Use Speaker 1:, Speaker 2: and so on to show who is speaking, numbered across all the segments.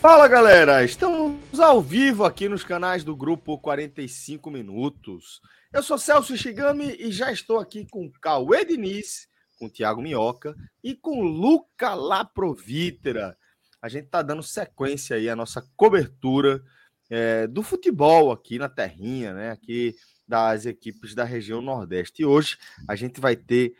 Speaker 1: Fala galera, estamos ao vivo aqui nos canais do grupo 45 Minutos. Eu sou Celso Shigami e já estou aqui com Cauê Diniz, com Thiago Minhoca e com Luca Laprovítera. A gente está dando sequência aí à nossa cobertura é, do futebol aqui na Terrinha, né? Aqui das equipes da região Nordeste. E hoje a gente vai ter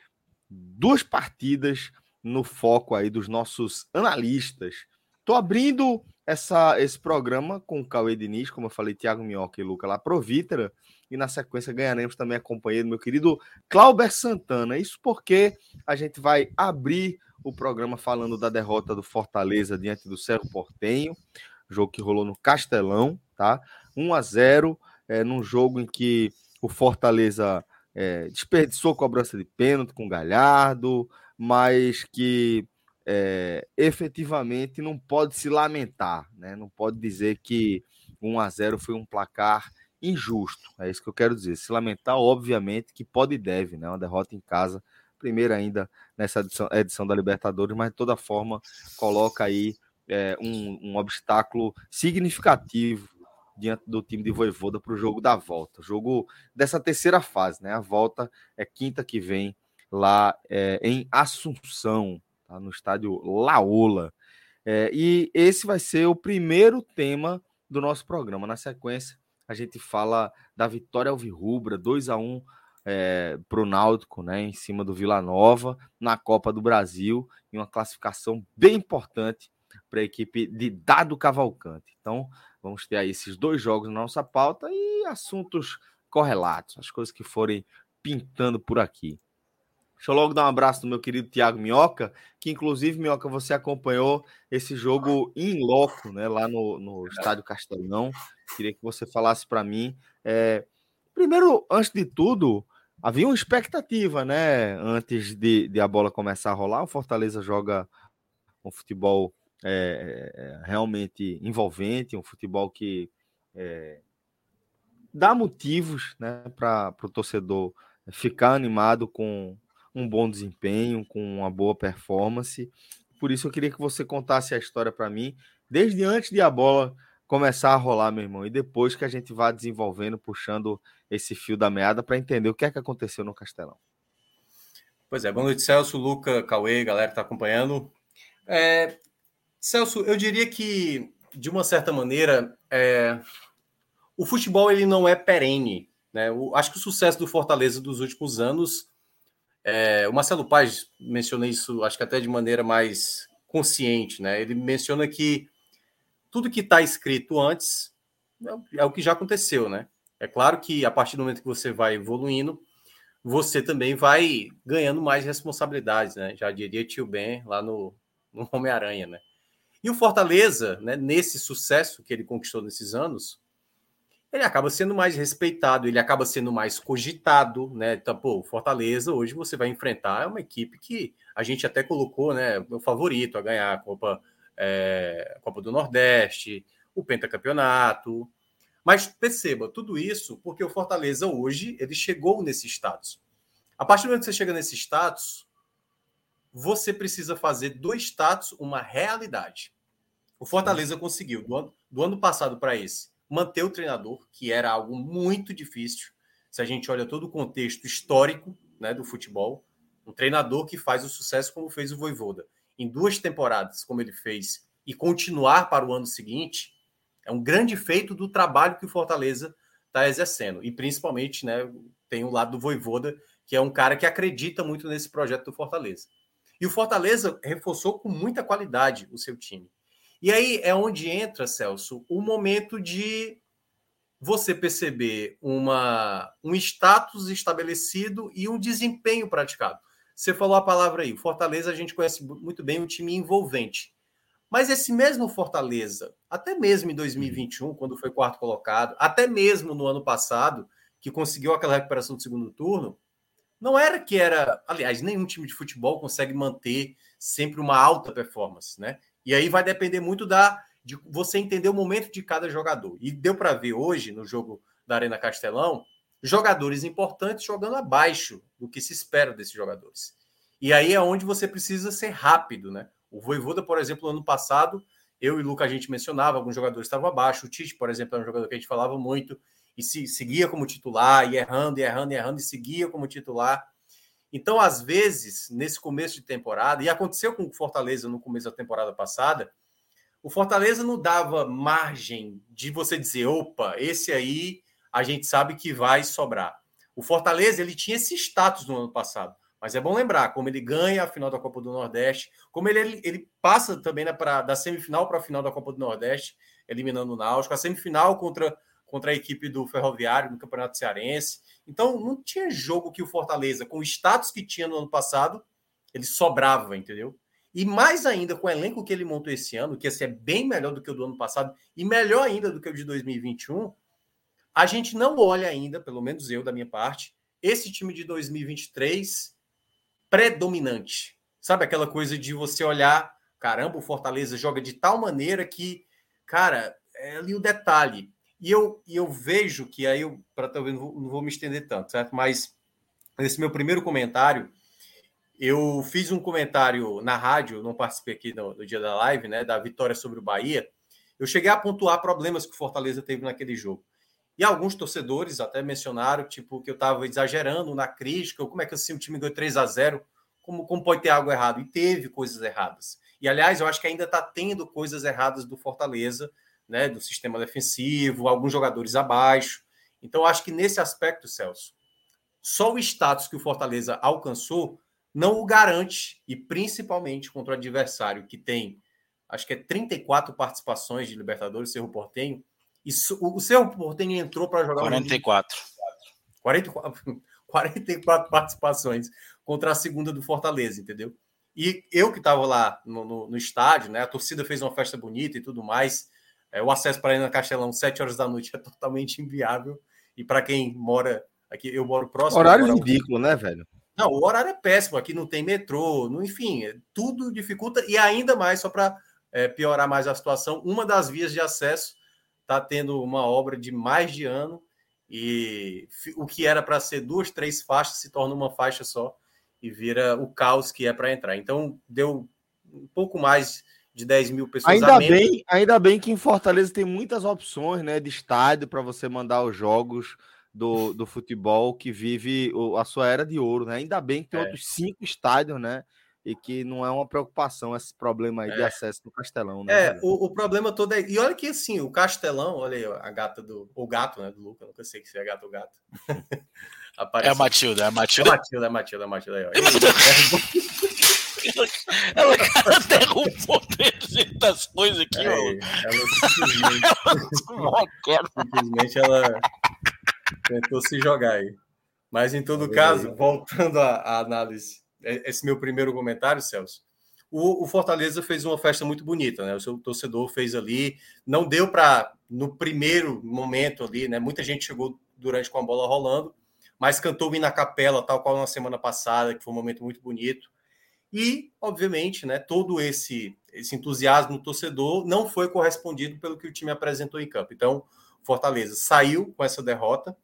Speaker 1: duas partidas no foco aí dos nossos analistas. Estou abrindo essa, esse programa com o Cauê Diniz, como eu falei, Thiago Minhoca e Luca Laprovítera, e na sequência ganharemos também a companhia do meu querido Clauber Santana. Isso porque a gente vai abrir o programa falando da derrota do Fortaleza diante do Cerro Portenho, jogo que rolou no Castelão, tá? 1 a 0 é, num jogo em que o Fortaleza é, desperdiçou cobrança de pênalti com o Galhardo, mas que é, efetivamente não pode se lamentar, né? Não pode dizer que 1 a 0 foi um placar injusto. É isso que eu quero dizer. Se lamentar, obviamente, que pode e deve, né? Uma derrota em casa, primeira ainda nessa edição, edição da Libertadores, mas de toda forma coloca aí é, um, um obstáculo significativo diante do time de Voivoda para o jogo da volta. Jogo dessa terceira fase, né? A volta é quinta que vem lá é, em Assunção, tá? no estádio Laola. É, e esse vai ser o primeiro tema do nosso programa. Na sequência, a gente fala da vitória alvirrubra, 2 a 1 é, para o Náutico, né, em cima do Vila Nova, na Copa do Brasil, em uma classificação bem importante para a equipe de Dado Cavalcante. Então, vamos ter aí esses dois jogos na nossa pauta e assuntos correlatos, as coisas que forem pintando por aqui. Deixa eu logo dar um abraço do meu querido Tiago Minhoca, que inclusive, Minhoca, você acompanhou esse jogo em loco, né, lá no, no Estádio Castelão. Queria que você falasse para mim. É, primeiro, antes de tudo, havia uma expectativa, né, antes de, de a bola começar a rolar. O Fortaleza joga um futebol é, é realmente envolvente, um futebol que é, dá motivos né, para o torcedor ficar animado com um bom desempenho, com uma boa performance. Por isso eu queria que você contasse a história para mim, desde antes de a bola começar a rolar, meu irmão, e depois que a gente vá desenvolvendo, puxando esse fio da meada para entender o que é que aconteceu no Castelão.
Speaker 2: Pois é, boa noite, Celso, Luca, Cauê, galera que está acompanhando. É, Celso, eu diria que, de uma certa maneira, é, o futebol ele não é perene. Né? O, acho que o sucesso do Fortaleza dos últimos anos é, o Marcelo Paz menciona isso, acho que até de maneira mais consciente, né? Ele menciona que tudo que está escrito antes é, é o que já aconteceu, né? É claro que a partir do momento que você vai evoluindo, você também vai ganhando mais responsabilidades, né? Já diria tio Ben lá no, no Homem-Aranha, né? E o Fortaleza, né, nesse sucesso que ele conquistou nesses anos, ele acaba sendo mais respeitado, ele acaba sendo mais cogitado, né? Então, pô, Fortaleza hoje você vai enfrentar uma equipe que a gente até colocou, né, o favorito a ganhar a Copa, é, Copa do Nordeste, o pentacampeonato. Mas perceba, tudo isso porque o Fortaleza hoje ele chegou nesse status. A partir do momento que você chega nesse status, você precisa fazer do status uma realidade. O Fortaleza conseguiu, do ano, do ano passado para esse, manter o treinador, que era algo muito difícil. Se a gente olha todo o contexto histórico né, do futebol, um treinador que faz o sucesso como fez o Voivoda em duas temporadas, como ele fez, e continuar para o ano seguinte, é um grande feito do trabalho que o Fortaleza está exercendo. E principalmente, né, tem o lado do Voivoda, que é um cara que acredita muito nesse projeto do Fortaleza. E o Fortaleza reforçou com muita qualidade o seu time. E aí é onde entra, Celso, o momento de você perceber uma, um status estabelecido e um desempenho praticado. Você falou a palavra aí, Fortaleza a gente conhece muito bem um time envolvente. Mas esse mesmo Fortaleza, até mesmo em 2021, quando foi quarto colocado, até mesmo no ano passado, que conseguiu aquela recuperação do segundo turno, não era que era, aliás, nenhum time de futebol consegue manter sempre uma alta performance, né? E aí vai depender muito da de você entender o momento de cada jogador. E deu para ver hoje no jogo da Arena Castelão jogadores importantes jogando abaixo do que se espera desses jogadores. E aí é onde você precisa ser rápido, né? O Voivoda, por exemplo, no ano passado, eu e o Luca a gente mencionava, alguns jogadores estavam abaixo. O Tite, por exemplo, é um jogador que a gente falava muito e se, seguia como titular, e errando, e errando, e errando, e seguia como titular. Então, às vezes, nesse começo de temporada, e aconteceu com o Fortaleza no começo da temporada passada, o Fortaleza não dava margem de você dizer, opa, esse aí a gente sabe que vai sobrar. O Fortaleza ele tinha esse status no ano passado, mas é bom lembrar como ele ganha a final da Copa do Nordeste, como ele, ele, passa também né, pra, da semifinal para a final da Copa do Nordeste, eliminando o Náutico, a semifinal contra, contra a equipe do Ferroviário no Campeonato Cearense. Então não tinha jogo que o Fortaleza, com o status que tinha no ano passado, ele sobrava, entendeu? E mais ainda com o elenco que ele montou esse ano, que esse é bem melhor do que o do ano passado e melhor ainda do que o de 2021, a gente não olha ainda, pelo menos eu da minha parte, esse time de 2023 predominante. Sabe aquela coisa de você olhar, caramba, o Fortaleza joga de tal maneira que, cara, é ali o detalhe. E eu, eu vejo que aí para talvez não vou, não vou me estender tanto, certo? Mas nesse meu primeiro comentário, eu fiz um comentário na rádio, não participei aqui no, no, dia da live, né, da vitória sobre o Bahia. Eu cheguei a pontuar problemas que o Fortaleza teve naquele jogo. E alguns torcedores até mencionaram, tipo, que eu estava exagerando na crítica, ou como é que assim o time ganhou 3 a 0 como, como pode ter algo errado? E teve coisas erradas. E, aliás, eu acho que ainda está tendo coisas erradas do Fortaleza, né, do sistema defensivo, alguns jogadores abaixo. Então, acho que nesse aspecto, Celso, só o status que o Fortaleza alcançou não o garante, e principalmente contra o adversário que tem, acho que é 34 participações de Libertadores, Cerro Portenho, e o Cerro Portenho entrou para jogar
Speaker 3: 44.
Speaker 2: 44. 44 participações contra a segunda do Fortaleza, entendeu? E eu que estava lá no, no, no, estádio, né? A torcida fez uma festa bonita e tudo mais. É, o acesso para ir na Castelão, 7 horas da noite, é totalmente inviável. E para quem mora aqui, eu moro próximo.
Speaker 1: Horário ridículo, né, velho?
Speaker 2: Não, o horário é péssimo. Aqui não tem metrô, não, enfim, é tudo dificulta. E ainda mais, só para é, piorar mais a situação, uma das vias de acesso está tendo uma obra de mais de ano. E o que era para ser duas, três faixas se torna uma faixa só e vira o caos que é para entrar. Então, deu um pouco mais de 10 mil pessoas.
Speaker 1: Ainda bem, ainda bem que em Fortaleza tem muitas opções né, de estádio para você mandar os jogos do, do futebol que vive a sua era de ouro, né? Ainda bem que tem é. outros cinco estádios, né? E que não é uma preocupação esse problema aí é. de acesso no Castelão,
Speaker 2: né? É, o, o, problema todo é. E olha que assim, o Castelão, olha aí, a gata do. O gato, né? Do Luca, nunca sei se é gato ou gato.
Speaker 3: é a Matilda, é a Matilda. É a
Speaker 2: Matilda, é a Matilda, é a Matilda. Aí, ó.
Speaker 3: ela, ela derrubou das coisas aqui, é, ó. Ela simplesmente,
Speaker 2: simplesmente ela Tentou se jogar aí. Mas em todo caso, voltando à, análise, é, esse meu primeiro comentário, Celso, o, o, Fortaleza fez uma festa muito bonita, né? O seu torcedor fez ali, não deu para no primeiro momento ali, né? Muita gente chegou durante com a bola rolando, mas cantou o na capela, tal qual na semana passada, que foi um momento muito bonito. E, obviamente, né, todo esse esse entusiasmo do torcedor não foi correspondido pelo que o time apresentou em campo. Então, Fortaleza saiu com essa derrota,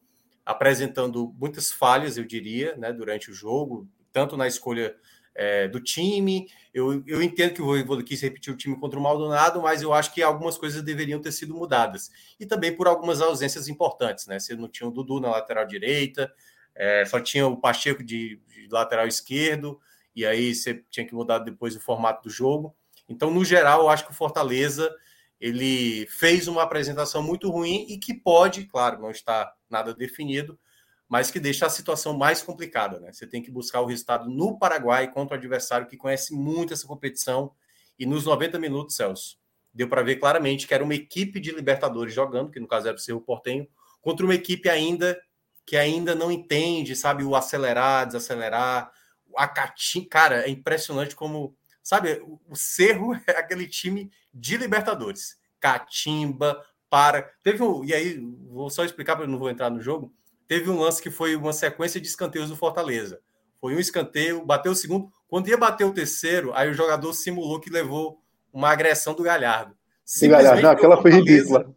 Speaker 2: apresentando muitas falhas, eu diria, né, durante o jogo, tanto na escolha é, do time. Eu, eu entendo que o Voivoda quis repetir o time contra o Maldonado, mas eu acho que algumas coisas deveriam ter sido mudadas. E também por algumas ausências importantes, né? Você não tinha o Dudu na lateral direita, é, só tinha o Pacheco de, de lateral esquerdo, e aí você tinha que mudar depois o formato do jogo. Então, no geral, eu acho que o Fortaleza ele fez uma apresentação muito ruim e que pode, claro, não está nada definido, mas que deixa a situação mais complicada. Né? Você tem que buscar o resultado no Paraguai contra o adversário que conhece muito essa competição. E nos 90 minutos, Celso, deu para ver claramente que era uma equipe de Libertadores jogando, que no caso era o Cerro Portenho, contra uma equipe ainda que ainda não entende, sabe, o acelerar, desacelerar, a Catim, cara, é impressionante como, sabe, o Cerro é aquele time de Libertadores. Catimba, para. Teve um, e aí, vou só explicar, porque eu não vou entrar no jogo. Teve um lance que foi uma sequência de escanteios do Fortaleza. Foi um escanteio, bateu o segundo. Quando ia bater o terceiro, aí o jogador simulou que levou uma agressão do Galhardo.
Speaker 4: Sim, Galhardo, não, aquela foi ridícula.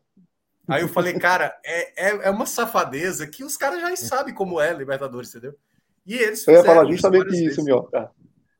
Speaker 2: Aí eu falei, cara, é, é, é, uma safadeza que os caras já sabem como é Libertadores, entendeu?
Speaker 4: E eles Eu ia falar justamente isso, meu.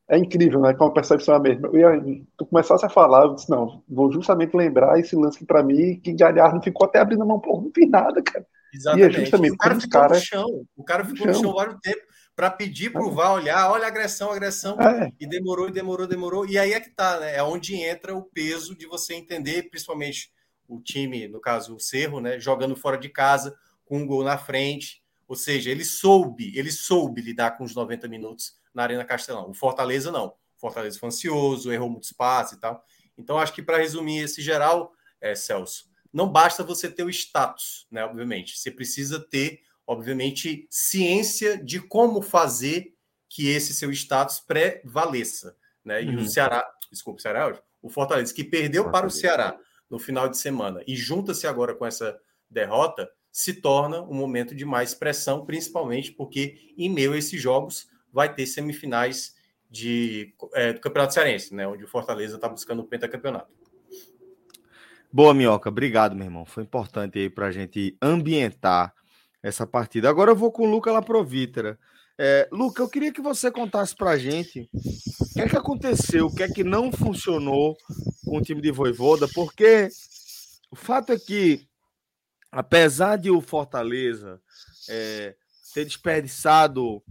Speaker 4: É incrível, né? Com a percepção é a mesma. Eu ia, tu começasse a falar, eu disse, não, vou justamente lembrar esse lance que para mim, que Galhardo ficou até abrindo a mão, pô, não vi nada, cara.
Speaker 2: Exatamente. E é justamente o cara ficou cara... no chão. O cara ficou no chão, chão vários tempos para pedir para o VAR olhar, olha agressão, agressão, é. e demorou, e demorou, demorou. E aí é que tá, né? É onde entra o peso de você entender, principalmente o time, no caso o Cerro, né, jogando fora de casa, com um gol na frente. Ou seja, ele soube, ele soube lidar com os 90 minutos na Arena Castelão. O Fortaleza não. O Fortaleza foi ansioso, errou muito espaço e tal. Então, acho que para resumir esse geral, é, Celso, não basta você ter o status, né? Obviamente. Você precisa ter, obviamente, ciência de como fazer que esse seu status prevaleça. Né? E uhum. o Ceará, desculpa, o Ceará, o Fortaleza, que perdeu para o Ceará no final de semana e junta-se agora com essa derrota, se torna um momento de mais pressão, principalmente porque em meio a esses jogos vai ter semifinais de, é, do Campeonato Cearense, né, onde o Fortaleza está buscando o pentacampeonato.
Speaker 1: Boa, Minhoca. Obrigado, meu irmão. Foi importante aí para a gente ambientar essa partida. Agora eu vou com o Luca Laprovítera. É, Luca, eu queria que você contasse para a gente o que é que aconteceu, o que é que não funcionou com o time de Voivoda, porque o fato é que, apesar de o Fortaleza é, ter desperdiçado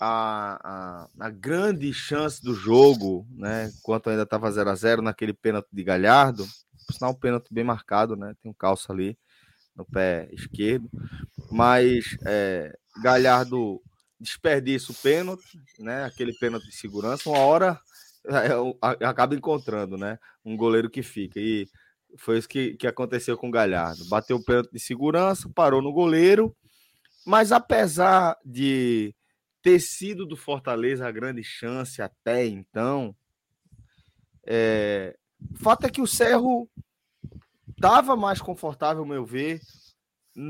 Speaker 1: a, a, a, grande chance do jogo, né, enquanto ainda estava 0 a 0 naquele pênalti de Galhardo, por sinal, um pênalti bem marcado, né, tem um calço ali no pé esquerdo, mas é, Galhardo desperdiça o pênalti, né? Aquele pênalti de segurança, uma hora é, acaba encontrando, né? Um goleiro que fica. E foi isso que, que aconteceu com o Galhardo. Bateu o pênalti de segurança, parou no goleiro, mas apesar de ter sido do Fortaleza a grande chance até então, é, o fato é que o Cerro estava mais confortável, meu ver,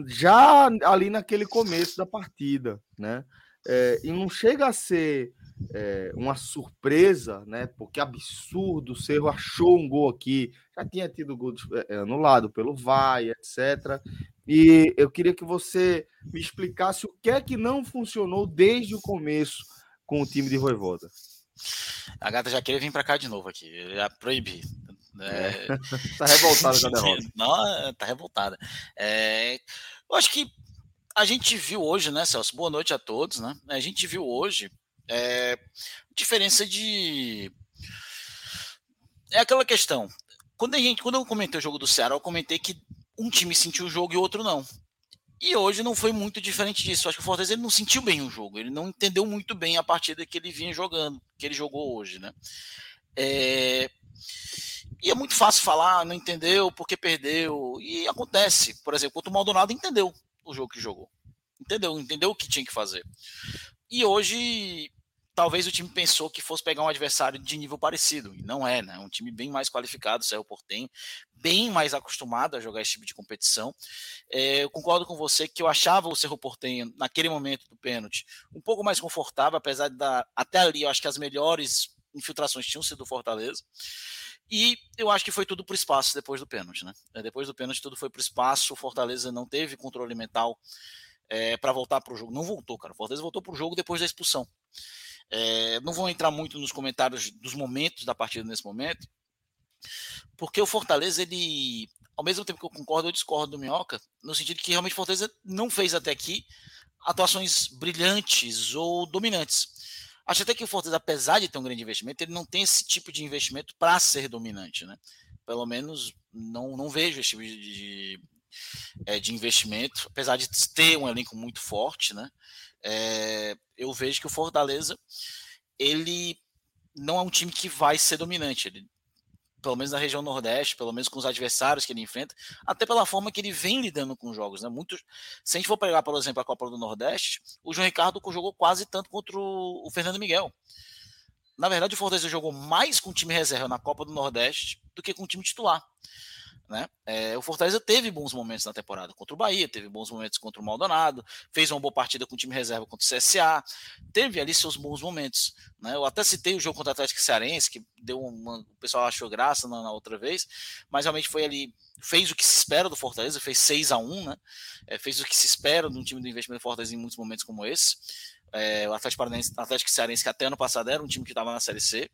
Speaker 1: já ali naquele começo da partida, né? É, e não chega a ser é, uma surpresa, né? Porque absurdo, o Cerro achou um gol aqui, já tinha tido gol é, anulado pelo VAR, etc. E eu queria que você me explicasse o que é que não funcionou desde o começo com o time de Voivoda.
Speaker 3: A gata já queria vir para cá de novo aqui, já proibi.
Speaker 1: É, tá revoltada com a derrota.
Speaker 3: Não, tá revoltada. É, eu acho que a gente viu hoje, né, Celso? Boa noite a todos, né? A gente viu hoje é, diferença de. É aquela questão. Quando, a gente, quando eu comentei o jogo do Ceará, eu comentei que um time sentiu o jogo e o outro não. E hoje não foi muito diferente disso. Acho que o Fortaleza ele não sentiu bem o jogo. Ele não entendeu muito bem a partida que ele vinha jogando, que ele jogou hoje, né? É... E é muito fácil falar, não entendeu porque perdeu. E acontece. Por exemplo, contra o Maldonado entendeu o jogo que jogou. Entendeu? Entendeu o que tinha que fazer. E hoje, talvez o time pensou que fosse pegar um adversário de nível parecido. E não é, né? Um time bem mais qualificado, o Cerro Portenho, bem mais acostumado a jogar esse tipo de competição. É, eu concordo com você que eu achava o Cerro Portenho, naquele momento do pênalti, um pouco mais confortável, apesar de dar, até ali, eu acho que as melhores infiltrações tinham sido do Fortaleza. E eu acho que foi tudo para o espaço depois do pênalti, né? É, depois do pênalti, tudo foi para o espaço. O Fortaleza não teve controle mental é, para voltar para o jogo. Não voltou, cara. O Fortaleza voltou para o jogo depois da expulsão. É, não vou entrar muito nos comentários dos momentos da partida nesse momento, porque o Fortaleza, ele, ao mesmo tempo que eu concordo, eu discordo do Minhoca, no sentido que realmente o Fortaleza não fez até aqui atuações brilhantes ou dominantes. Acho até que o Fortaleza, apesar de ter um grande investimento, ele não tem esse tipo de investimento para ser dominante, né? Pelo menos não, não vejo esse tipo de, é, de investimento, apesar de ter um elenco muito forte, né? É, eu vejo que o Fortaleza ele não é um time que vai ser dominante. Ele, pelo menos na região Nordeste, pelo menos com os adversários que ele enfrenta, até pela forma que ele vem lidando com os jogos. Né? Muito, se a gente for pegar, por exemplo, a Copa do Nordeste, o João Ricardo jogou quase tanto contra o, Fernando Miguel. Na verdade, o Fortaleza jogou mais com o time reserva na Copa do Nordeste do que com o time titular. Né? É, o Fortaleza teve bons momentos na temporada contra o Bahia, teve bons momentos contra o Maldonado, fez uma boa partida com o time reserva contra o CSA, teve ali seus bons momentos. Né? Eu até citei o jogo contra o Atlético Cearense, que deu uma, o pessoal achou graça na, na, outra vez, mas realmente foi ali, fez o que se espera do Fortaleza, fez 6 a 1 né? É, fez o que se espera de um time do investimento do Fortaleza em muitos momentos como esse. É, o Atlético, Paranaense, Atlético Cearense, que até ano passado era um time que estava na Série C,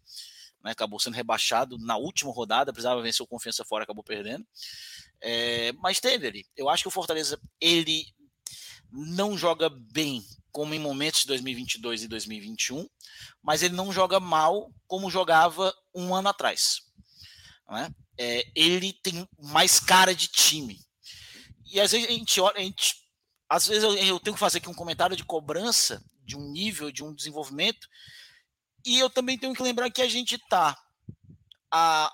Speaker 3: né, acabou sendo rebaixado na última rodada, precisava vencer o Confiança fora, acabou perdendo. É, mas teve ali. Eu acho que o Fortaleza ele não joga bem como em momentos de 2022 e 2021, mas ele não joga mal como jogava um ano atrás. Né? É, ele tem mais cara de time. E às vezes a gente olha, a gente, às vezes eu, eu tenho que fazer aqui um comentário de cobrança de um nível, de um desenvolvimento e eu também tenho que lembrar que a gente tá a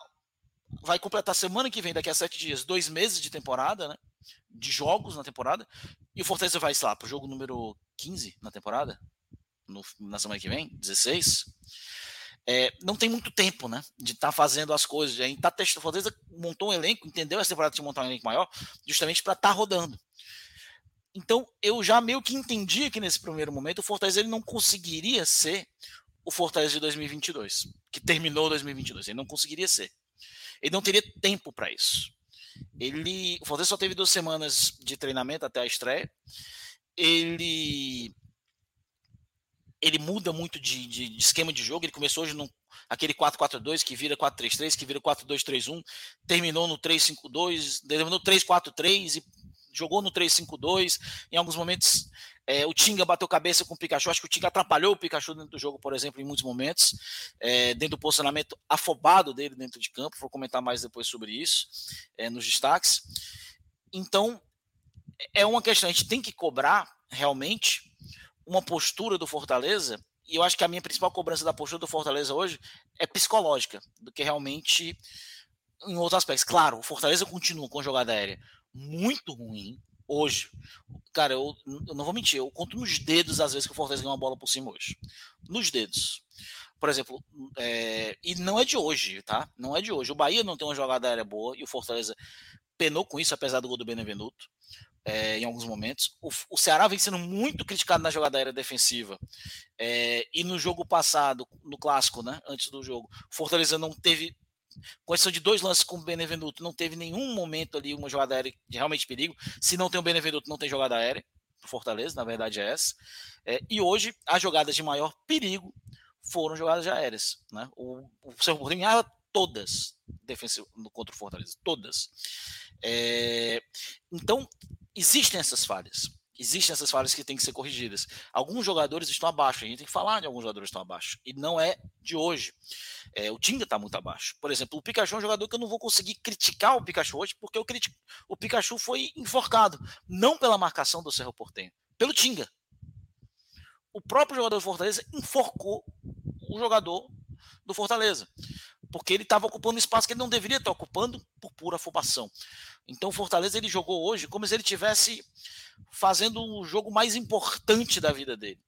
Speaker 3: vai completar semana que vem, daqui a sete dias, dois meses de temporada, né? De jogos na temporada. E o Fortaleza vai, sei lá, pro jogo número 15 na temporada, no, na semana que vem, 16. É, não tem muito tempo, né? De estar tá fazendo as coisas. A gente tá testando. O Fortaleza montou um elenco, entendeu essa temporada de montar um elenco maior, justamente para estar tá rodando. Então, eu já meio que entendi que nesse primeiro momento o Fortaleza ele não conseguiria ser o Fortaleza de 2022, que terminou 2022. Ele não conseguiria ser. Ele não teria tempo para isso. Ele, o Fortaleza só teve duas semanas de treinamento até a estreia. Ele ele muda muito de, de, de esquema de jogo. Ele começou hoje no aquele 4-4-2 que vira 4-3-3, que vira 4-2-3-1, terminou no 3-5-2, terminou 3-4-3 e jogou no 3-5-2. Em alguns momentos é, o Tinga bateu cabeça com o Pikachu. Acho que o Tinga atrapalhou o Pikachu dentro do jogo, por exemplo, em muitos momentos, é, dentro do posicionamento afobado dele dentro de campo. Vou comentar mais depois sobre isso é, nos destaques. Então, é uma questão. A gente tem que cobrar realmente uma postura do Fortaleza. E eu acho que a minha principal cobrança da postura do Fortaleza hoje é psicológica, do que realmente em outros aspectos. Claro, o Fortaleza continua com jogada aérea muito ruim, hoje. Cara, eu, eu, não vou mentir, eu conto nos dedos às vezes que o Fortaleza ganhou uma bola por cima hoje. Nos dedos. Por exemplo, é, e não é de hoje, tá? Não é de hoje. O Bahia não tem uma jogada aérea boa e o Fortaleza penou com isso, apesar do gol do Benevenuto. É, em alguns momentos. O, o, Ceará vem sendo muito criticado na jogada aérea defensiva. É, e no jogo passado, no clássico, né? Antes do jogo, Fortaleza não teve com exceção de dois lances com o Benevenuto, não teve nenhum momento ali uma jogada aérea de realmente perigo. Se não tem o Benevenuto, não tem jogada aérea. Fortaleza, na verdade é essa. É, e hoje, as jogadas de maior perigo foram jogadas aéreas. Né? O, o Porteño ganhava todas defensivo, contra o Fortaleza, todas. É, então, existem essas falhas existem essas falhas que têm que ser corrigidas. Alguns jogadores estão abaixo, a gente tem que falar de alguns jogadores que estão abaixo. E não é de hoje. É, o Tinga está muito abaixo. Por exemplo, o Pikachu é um jogador que eu não vou conseguir criticar o Pikachu hoje, porque eu critico, o Pikachu foi enforcado, não pela marcação do Cerro Portenho, pelo Tinga. O próprio jogador do Fortaleza enforcou o jogador do Fortaleza, porque ele estava ocupando espaço que ele não deveria estar ocupando por pura afobação. Então o Fortaleza ele jogou hoje como se ele tivesse fazendo o jogo mais importante da vida dele.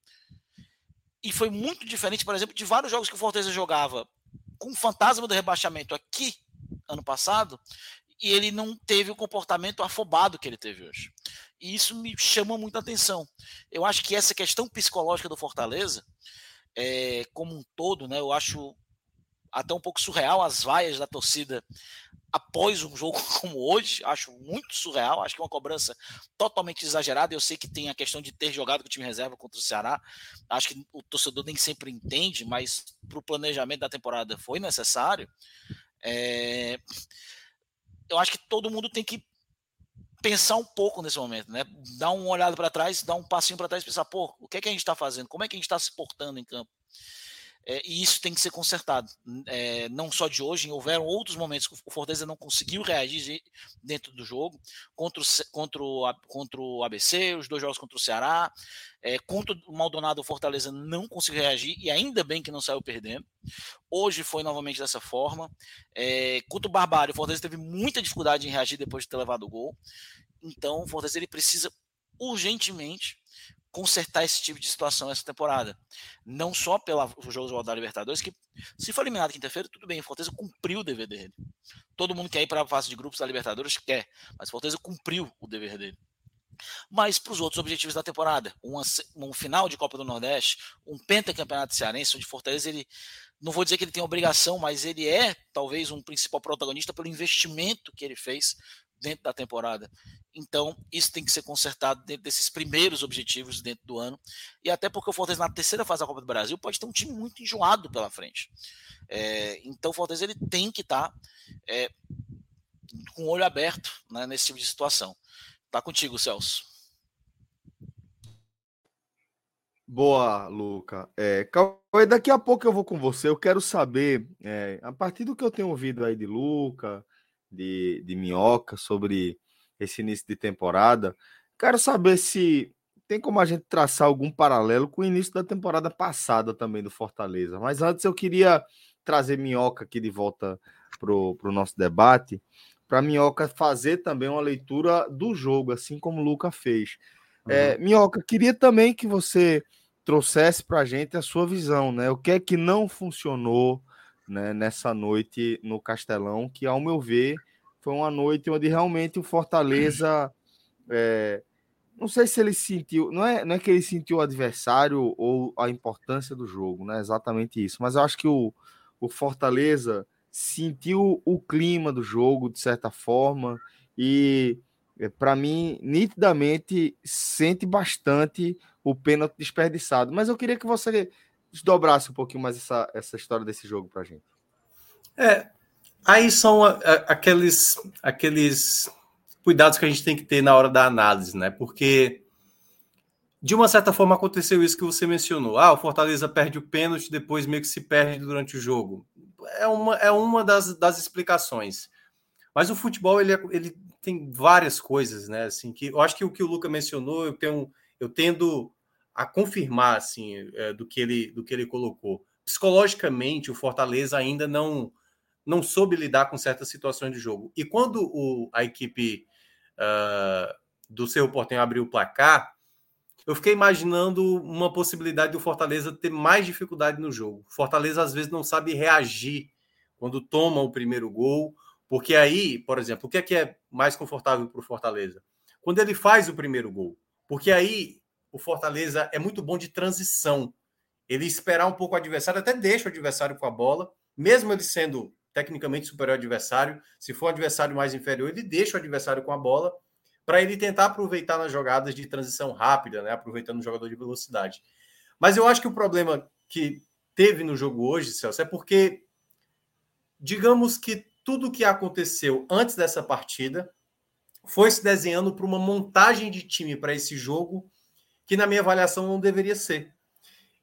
Speaker 3: E foi muito diferente, por exemplo, de vários jogos que o Fortaleza jogava com o fantasma do rebaixamento aqui ano passado, e ele não teve o comportamento afobado que ele teve hoje. E isso me chama muita atenção. Eu acho que essa questão psicológica do Fortaleza, é, como um todo, né, eu acho até um pouco surreal as vaias da torcida após um jogo como hoje, acho muito surreal, acho que é uma cobrança totalmente exagerada. Eu sei que tem a questão de ter jogado com o time reserva contra o Ceará, acho que o torcedor nem sempre entende, mas para o planejamento da temporada foi necessário. É... Eu acho que todo mundo tem que pensar um pouco nesse momento, né? Dar uma olhada para trás, dar um passinho para trás e pensar, pô, o que é que a gente está fazendo? Como é que a gente está se portando em campo? É, e isso tem que ser consertado. É, não só de hoje, houveram outros momentos que o Fortaleza não conseguiu reagir dentro do jogo, contra o, contra o, contra o ABC, os dois jogos contra o Ceará, é, contra o Maldonado, o Fortaleza não conseguiu reagir, e ainda bem que não saiu perdendo. Hoje foi novamente dessa forma. É, contra o Barbário, o Fortaleza teve muita dificuldade em reagir depois de ter levado o gol. Então, o Fortaleza ele precisa urgentemente consertar esse tipo de situação essa temporada. Não só pelos jogos da Libertadores, que se for eliminado quinta-feira, tudo bem, o Fortaleza cumpriu o dever dele. Todo mundo quer ir para a fase de grupos da Libertadores, quer, mas o Fortaleza cumpriu o dever dele. Mas para os outros objetivos da temporada, uma, um final de Copa do Nordeste, um pentacampeonato cearense, onde Fortaleza ele não vou dizer que ele tem obrigação, mas ele é talvez um principal protagonista pelo investimento que ele fez dentro da temporada. Então, isso tem que ser consertado dentro desses primeiros objetivos dentro do ano. E até porque o Fortaleza, na terceira fase da Copa do Brasil, pode ter um time muito enjoado pela frente. É, então, o Fortaleza ele tem que estar tá, é, com o olho aberto né, nesse tipo de situação. Tá contigo, Celso.
Speaker 1: Boa, Luca. É, daqui a pouco eu vou com você. Eu quero saber, é, a partir do que eu tenho ouvido aí de Luca, de, de Minhoca, sobre esse início de temporada. Quero saber se tem como a gente traçar algum paralelo com o início da temporada passada também do Fortaleza. Mas antes eu queria trazer Minhoca aqui de volta para o nosso debate, para Minhoca fazer também uma leitura do jogo, assim como o Luca fez. Uhum. É, Minhoca, queria também que você trouxesse para a gente a sua visão, né? O que é que não funcionou né, nessa noite no Castelão, que, ao meu ver, foi uma noite onde realmente o Fortaleza. É, não sei se ele sentiu. Não é, não é que ele sentiu o adversário ou a importância do jogo, não é exatamente isso. Mas eu acho que o, o Fortaleza sentiu o clima do jogo, de certa forma, e é, para mim, nitidamente, sente bastante o pênalti desperdiçado. Mas eu queria que você desdobrasse um pouquinho mais essa, essa história desse jogo para gente.
Speaker 2: É, Aí são a, a, aqueles, aqueles cuidados que a gente tem que ter na hora da análise, né? Porque de uma certa forma aconteceu isso que você mencionou. Ah, o Fortaleza perde o pênalti, depois meio que se perde durante o jogo. É uma, é uma das, das explicações. Mas o futebol ele, é, ele tem várias coisas, né? Assim, que eu acho que o que o Luca mencionou, eu tenho, eu tendo a confirmar assim é, do que ele do que ele colocou. Psicologicamente, o Fortaleza ainda não não soube lidar com certas situações de jogo. E quando o, a equipe uh, do seu Portenho abriu o placar, eu fiquei imaginando uma possibilidade do Fortaleza ter mais dificuldade no jogo. Fortaleza às vezes não sabe reagir quando toma o primeiro gol, porque aí, por exemplo, o que é que é mais confortável para o Fortaleza? Quando ele faz o primeiro gol, porque aí o Fortaleza é muito bom de transição. Ele esperar um pouco o adversário, até deixa o adversário com a bola, mesmo ele sendo tecnicamente superior ao adversário. Se for um adversário mais inferior, ele deixa o adversário com a bola para ele tentar aproveitar nas jogadas de transição rápida, né? aproveitando o jogador de velocidade. Mas eu acho que o problema que teve no jogo hoje, Celso, é porque, digamos que tudo que aconteceu antes dessa partida foi se desenhando para uma montagem de time para esse jogo que, na minha avaliação, não deveria ser.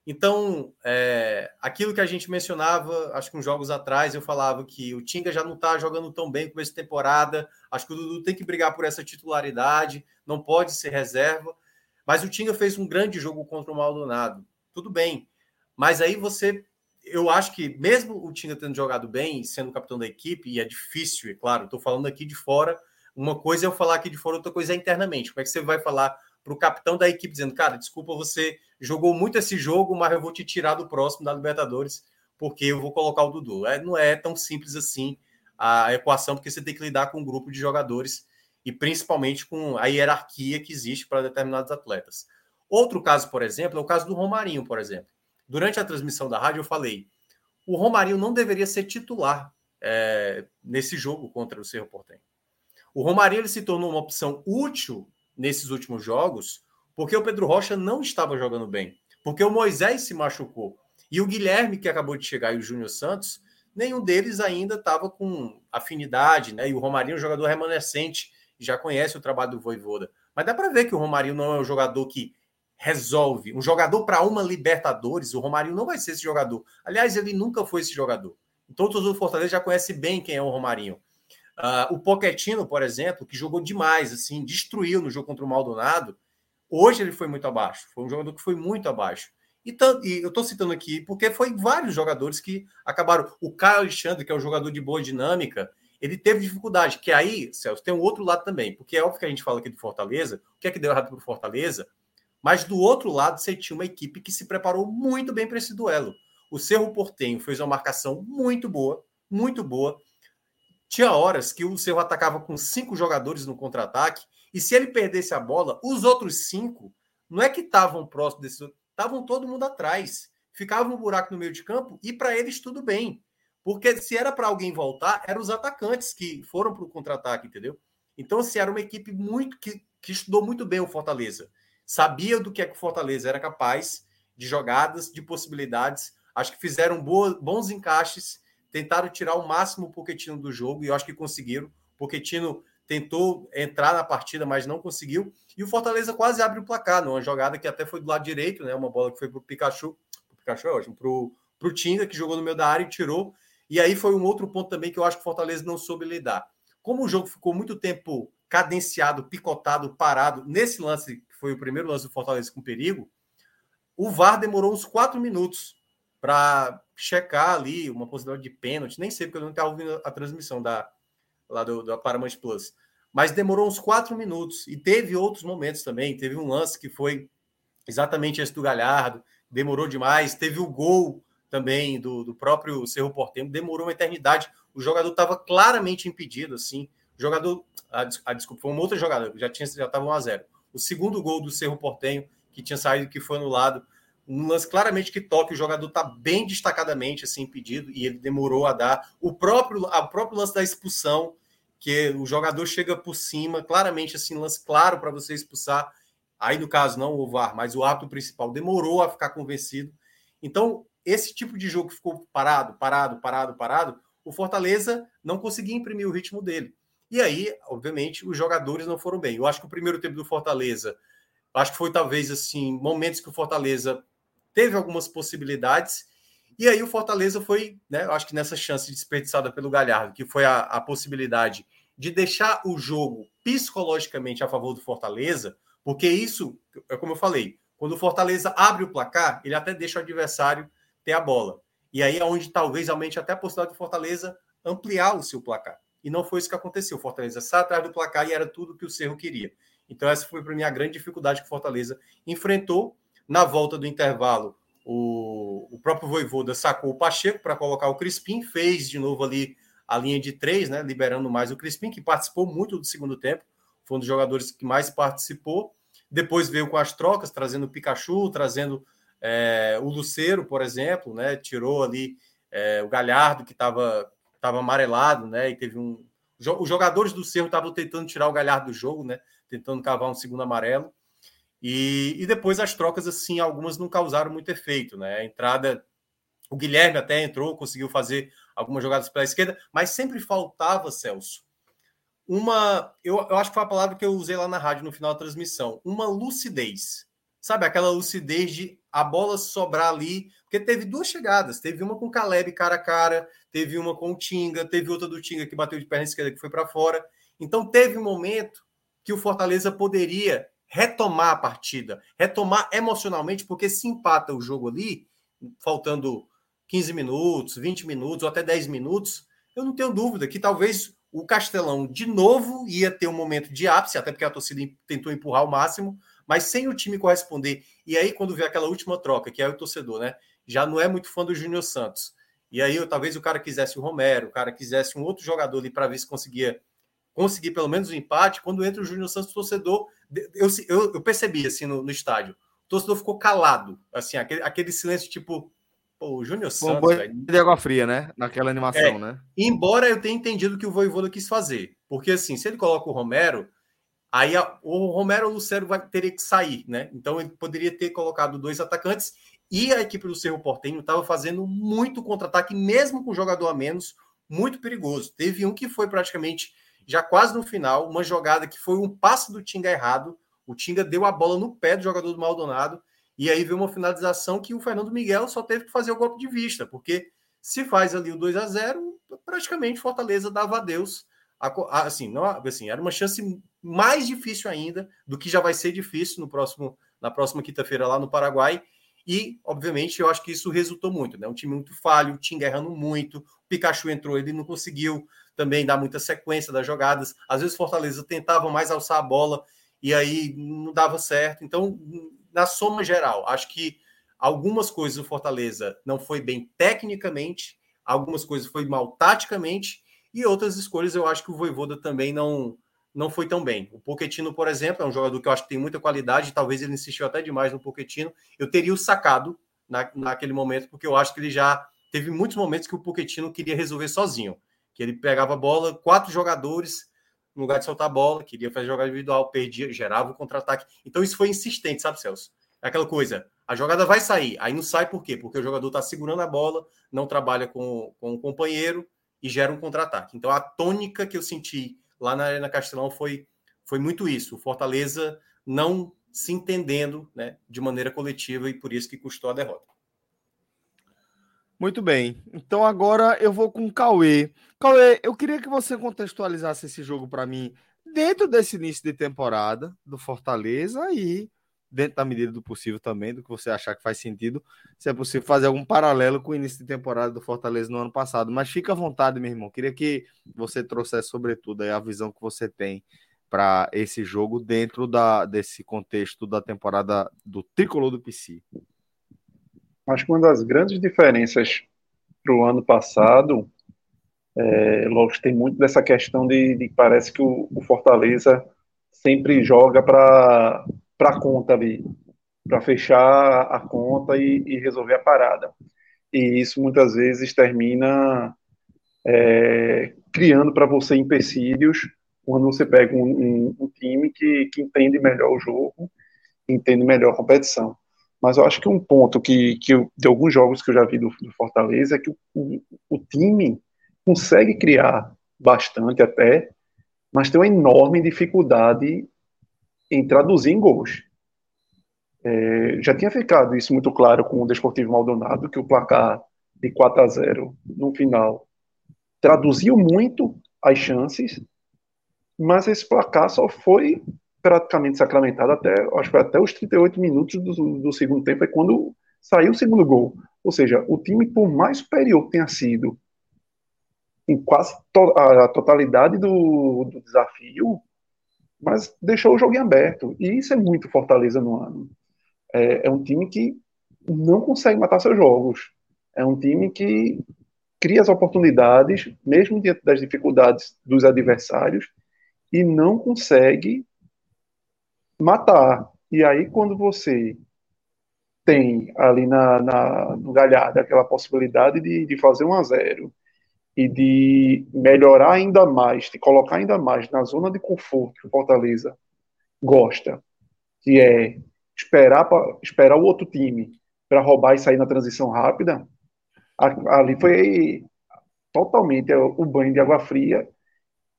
Speaker 2: Então, é, aquilo que a gente mencionava, acho que uns jogos atrás, eu falava que o Tinga já não está jogando tão bem com essa temporada. Acho que o Dudu tem que brigar por essa titularidade, não pode ser reserva. Mas o Tinga fez um grande jogo contra o Maldonado. Tudo bem. Mas aí você. Eu acho que, mesmo o Tinga tendo jogado bem, sendo capitão da equipe, e é difícil, é claro, estou falando aqui de fora. Uma coisa é eu falar aqui de fora, outra coisa é internamente. Como é que você vai falar para o capitão da equipe dizendo, cara, desculpa, você jogou muito esse jogo, mas eu vou te tirar do próximo da Libertadores, porque eu vou colocar o Dudu. É, não é tão simples assim a equação, porque você tem que lidar com um grupo de jogadores e principalmente com a hierarquia que existe para determinados atletas. Outro caso, por exemplo, é o caso do Romarinho, por exemplo. Durante a transmissão da rádio, eu falei: o Romarinho não deveria ser titular é, nesse jogo contra o Cerro Portenho. O Romarinho ele se tornou uma opção útil nesses últimos jogos, porque o Pedro Rocha não estava jogando bem, porque o Moisés se machucou. E o Guilherme, que acabou de chegar, e o Júnior Santos, nenhum deles ainda estava com afinidade, né? E o Romarinho é um jogador remanescente, já conhece o trabalho do Voivoda. Mas dá para ver que o Romarinho não é um jogador que resolve. Um jogador para uma Libertadores, o Romarinho não vai ser esse jogador. Aliás, ele nunca foi esse jogador. Então, o torcedor do Fortaleza já conhece bem quem é o Romarinho. Uh, o Poquetino, por exemplo, que jogou demais, assim, destruiu no jogo contra o Maldonado, hoje ele foi muito abaixo. Foi um jogador que foi muito abaixo. E, e eu estou citando aqui porque foi vários jogadores que acabaram. O Caio Alexandre, que é um jogador de boa dinâmica, ele teve dificuldade. Que aí, Celso, tem um outro lado também. Porque é óbvio que a gente fala aqui do Fortaleza. O que é que deu errado para o Fortaleza? Mas do outro lado, você tinha uma equipe que se preparou muito bem para esse duelo. O Cerro Portenho fez uma marcação muito boa, muito boa. Tinha horas que o Cerro atacava com cinco jogadores no contra-ataque, e se ele perdesse a bola, os outros cinco não é que estavam próximos desse, estavam todo mundo atrás. Ficava um buraco no meio de campo e para eles tudo bem. Porque se era para alguém voltar, eram os atacantes que foram para o contra-ataque, entendeu? Então, se assim, era uma equipe muito que, que estudou muito bem o Fortaleza sabia do que é que o Fortaleza era capaz de jogadas, de possibilidades. Acho que fizeram boa, bons encaixes, tentaram tirar o máximo o Poquetino do jogo e eu acho que conseguiram. O Poquetino tentou entrar na partida, mas não conseguiu. E o Fortaleza quase abre o placar, numa jogada que até foi do lado direito, né? Uma bola que foi para o Pikachu, Pikachu é ótimo, para o Tinga, que jogou no meio da área e tirou. E aí foi um outro ponto também que eu acho que o Fortaleza não soube lidar. Como o jogo ficou muito tempo cadenciado, picotado, parado, nesse lance foi o primeiro lance do Fortaleza com perigo, o VAR demorou uns quatro minutos para checar ali uma possibilidade de pênalti. Nem sei porque eu não estava ouvindo a transmissão da, lá do, Paramount Plus. Mas demorou uns quatro minutos. E teve outros momentos também. Teve um lance que foi exatamente esse do Galhardo, demorou demais. Teve o gol também do, do próprio Cerro Porteño, demorou uma eternidade. O jogador estava claramente impedido, assim. O jogador, a, a, desculpa, foi um outro jogador, já tinha já estava 1 a 0 o segundo gol do Cerro Portenho, que tinha saído, que foi anulado. Um lance claramente que toque, o jogador está bem destacadamente assim impedido e ele demorou a dar. O próprio, o próprio lance da expulsão, que o jogador chega por cima, claramente assim, lance claro para você expulsar. Aí, no caso, não o VAR, mas o árbitro principal demorou a ficar convencido. Então, esse tipo de jogo que ficou parado, parado, parado, parado, o Fortaleza não conseguia imprimir o ritmo dele. E aí, obviamente, os jogadores não foram bem. Eu acho que o primeiro tempo do Fortaleza, acho que foi talvez assim, momentos que o Fortaleza teve algumas possibilidades. E aí o Fortaleza foi, né, eu acho que nessa chance desperdiçada pelo Galhardo, que foi a, a possibilidade de deixar o jogo psicologicamente a favor do Fortaleza, porque isso, é como eu falei, quando o Fortaleza abre o placar, ele até deixa o adversário ter a bola. E aí é onde talvez aumente até a possibilidade do Fortaleza ampliar o seu placar. E não foi isso que aconteceu. O Fortaleza saiu atrás do placar e era tudo que o Cerro queria. Então, essa foi para mim a grande dificuldade que o Fortaleza enfrentou. Na volta do intervalo, o, o próprio Voivoda sacou o Pacheco para colocar o Crispim, fez de novo ali a linha de três, né, liberando mais o Crispim, que participou muito do segundo tempo, foi um dos jogadores que mais participou. Depois veio com as trocas, trazendo o Pikachu, trazendo é, o Luceiro, por exemplo, né, tirou ali é, o Galhardo, que estava estava amarelado, né? E teve um. Os jogadores do Cerro estavam tentando tirar o Galhardo do jogo, né? Tentando cavar um segundo amarelo. E, e depois as trocas, assim, algumas não causaram muito efeito, né? A entrada. O Guilherme até entrou, conseguiu fazer algumas jogadas pela esquerda, mas sempre faltava, Celso, uma. Eu, eu acho que foi a palavra que eu usei lá na rádio no final da transmissão. Uma lucidez. Sabe, aquela lucidez de a bola sobrar ali porque teve duas chegadas. Teve uma com o Caleb cara a cara, teve uma com o Tinga, teve outra do Tinga que bateu de perna esquerda que foi para fora. Então teve um momento que o Fortaleza poderia retomar a partida, retomar emocionalmente, porque se empata o jogo ali, faltando 15 minutos, 20 minutos ou até 10 minutos, eu não tenho dúvida que talvez o Castelão de novo ia ter um momento de ápice, até porque a torcida tentou empurrar o máximo, mas sem o time corresponder. E aí, quando vê aquela última troca, que é o torcedor, né? já não é muito fã do Júnior Santos. E aí, talvez o cara quisesse o Romero, o cara quisesse um outro jogador ali para ver se conseguia conseguir pelo menos o um empate. Quando entra o Júnior Santos, o torcedor, eu, eu, eu percebi assim no, no, estádio, o torcedor ficou calado, assim, aquele, aquele silêncio tipo, pô, o Júnior Santos.
Speaker 1: De água fria, né? Naquela animação, é, né?
Speaker 2: Embora eu tenha entendido o que o Voivoda quis fazer, porque assim, se ele coloca o Romero, aí a, o Romero ou o Lucero vai teria que sair, né? Então ele poderia ter colocado dois atacantes e a equipe do Cerro Portenho estava fazendo muito contra-ataque, mesmo com jogador a menos, muito perigoso. Teve um que foi praticamente já quase no final, uma jogada que foi um passe do Tinga errado. O Tinga deu a bola no pé do jogador do Maldonado e aí veio uma finalização que o Fernando Miguel só teve que fazer o golpe de vista, porque se faz ali o 2 a 0 praticamente Fortaleza dava adeus. Assim, não, assim, era uma chance mais difícil ainda do que já vai ser difícil no próximo, na próxima quinta-feira lá no Paraguai. E, obviamente, eu acho que isso resultou muito, né? Um time muito falho, o time errando muito. O Pikachu entrou, ele não conseguiu também dar muita sequência das jogadas. Às vezes, Fortaleza tentava mais alçar a bola e aí não dava certo. Então, na soma geral, acho que algumas coisas o Fortaleza não foi bem tecnicamente, algumas coisas foi mal taticamente e outras escolhas eu acho que o Voivoda também não não foi tão bem. O Poquetino, por exemplo, é um jogador que eu acho que tem muita qualidade, talvez ele insistiu até demais no Poquetino. Eu teria o sacado na, naquele momento, porque eu acho que ele já teve muitos momentos que o Poquetino queria resolver sozinho, que ele pegava a bola, quatro jogadores no lugar de soltar a bola, queria fazer jogada individual, perdia, gerava o contra-ataque. Então isso foi insistente, sabe, Celso? É aquela coisa, a jogada vai sair, aí não sai por quê? Porque o jogador está segurando a bola, não trabalha com, com o companheiro e gera um contra-ataque. Então a tônica que eu senti lá na Arena Castelão foi, foi muito isso. O Fortaleza não se entendendo né, de maneira coletiva e por isso que custou a derrota.
Speaker 1: Muito bem. Então agora eu vou com o Cauê. Cauê, eu queria que você contextualizasse esse jogo para mim dentro desse início de temporada do Fortaleza e dentro da medida do possível também, do que você achar que faz sentido, se é possível fazer algum paralelo com o início de temporada do Fortaleza no ano passado. Mas fica à vontade, meu irmão. Queria que você trouxesse, sobretudo, a visão que você tem para esse jogo dentro da, desse contexto da temporada do Tricolor do PC.
Speaker 4: Acho que uma das grandes diferenças para o ano passado, é, lógico, tem muito dessa questão de, de parece que o, o Fortaleza sempre joga para a conta ali, para fechar a conta e, e, resolver a parada. E isso muitas vezes termina é, criando para você empecilhos quando você pega um, um, um, time que, que entende melhor o jogo, entende melhor a competição. Mas eu acho que um ponto que, que eu, de alguns jogos que eu já vi do, do Fortaleza é que o, o, o time consegue criar bastante até, mas tem uma enorme dificuldade em traduzir em gols. É, já tinha ficado isso muito claro com o Desportivo Maldonado, que o placar de 4 a 0 no final traduziu muito as chances, mas esse placar só foi praticamente sacramentado até, acho que até os 38 minutos do, do segundo tempo, é quando saiu o segundo gol. Ou seja, o time, por mais superior que tenha sido em quase to a totalidade do, do desafio, mas deixou o jogo em aberto. E isso é muito Fortaleza no ano. É, é, um time que não consegue matar seus jogos. É um time que cria as oportunidades, mesmo diante das dificuldades dos adversários, e não consegue matar. E aí, quando você tem ali na, na, no Galhardo aquela possibilidade de, de fazer um a zero, e de melhorar ainda mais, de colocar ainda mais na zona de conforto que o Fortaleza gosta, que é esperar, pra, esperar o outro time para roubar e sair na transição rápida, ali foi totalmente o banho de água fria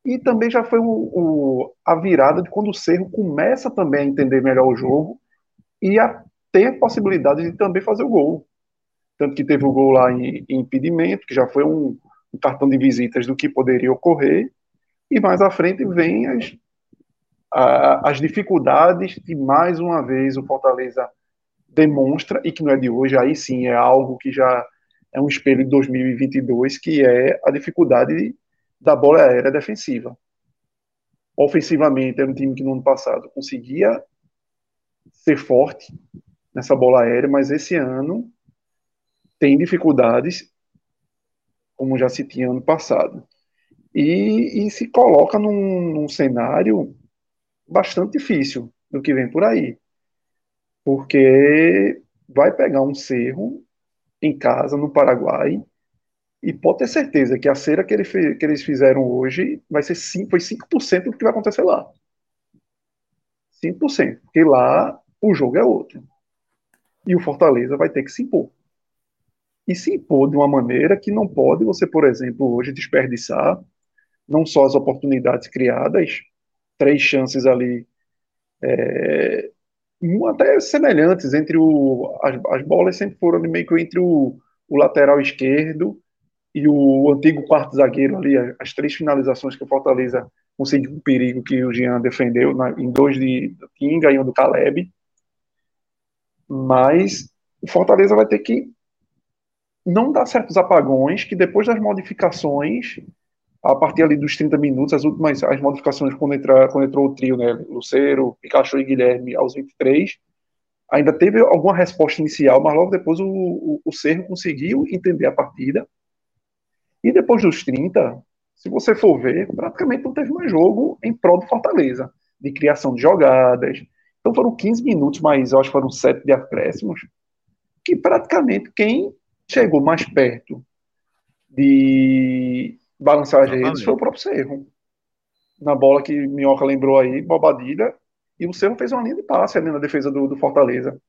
Speaker 4: e também já foi o, o, a virada de quando o Cerro começa também a entender melhor o jogo e a ter a possibilidade de também fazer o gol. Tanto que teve o gol lá em, em impedimento, que já foi um, um cartão de visitas do que poderia ocorrer, e mais à frente vem as, a, as dificuldades que, mais uma vez, o Fortaleza demonstra, e que não é de hoje, aí sim é algo que já é um espelho de 2022, que é a dificuldade da bola aérea defensiva. Ofensivamente, era um time que no ano passado conseguia ser forte nessa bola aérea, mas esse ano tem dificuldades como já se tinha ano passado. E, e se coloca num, num cenário bastante difícil do que vem por aí. Porque vai pegar um cerro em casa, no Paraguai, e pode ter certeza que a cera que, ele que eles fizeram hoje vai ser 5, foi 5% do que vai acontecer lá. 5%. Porque lá o jogo é outro. E o Fortaleza vai ter que se impor e se impor de uma maneira que não pode você, por exemplo, hoje desperdiçar não só as oportunidades criadas, três chances ali é, até semelhantes entre o. As, as bolas sempre foram meio que entre o, o lateral esquerdo e o antigo quarto zagueiro ali, as três finalizações que o Fortaleza conseguiu um perigo que o Jean defendeu na, em dois de Tinga e um do Caleb. Mas o Fortaleza vai ter que não dar certos apagões que depois das modificações, a partir ali dos 30 minutos, as últimas as modificações quando, entra, quando entrou o trio, né, Luceiro, Pikachu e Guilherme aos 23, ainda teve alguma resposta inicial, mas logo depois o, o, o Cerro conseguiu entender a partida. E depois dos 30, se você for ver, praticamente não teve mais jogo em prol do Fortaleza, de criação de jogadas. Então foram 15 minutos, mas eu acho que foram 7 de acréscimos, que praticamente quem chegou mais perto de balançar as redes foi o próprio Cerro. Na bola que Minhoca lembrou aí, Bobadilha, e o Cerro fez uma linha de passe ali na defesa do, do Fortaleza.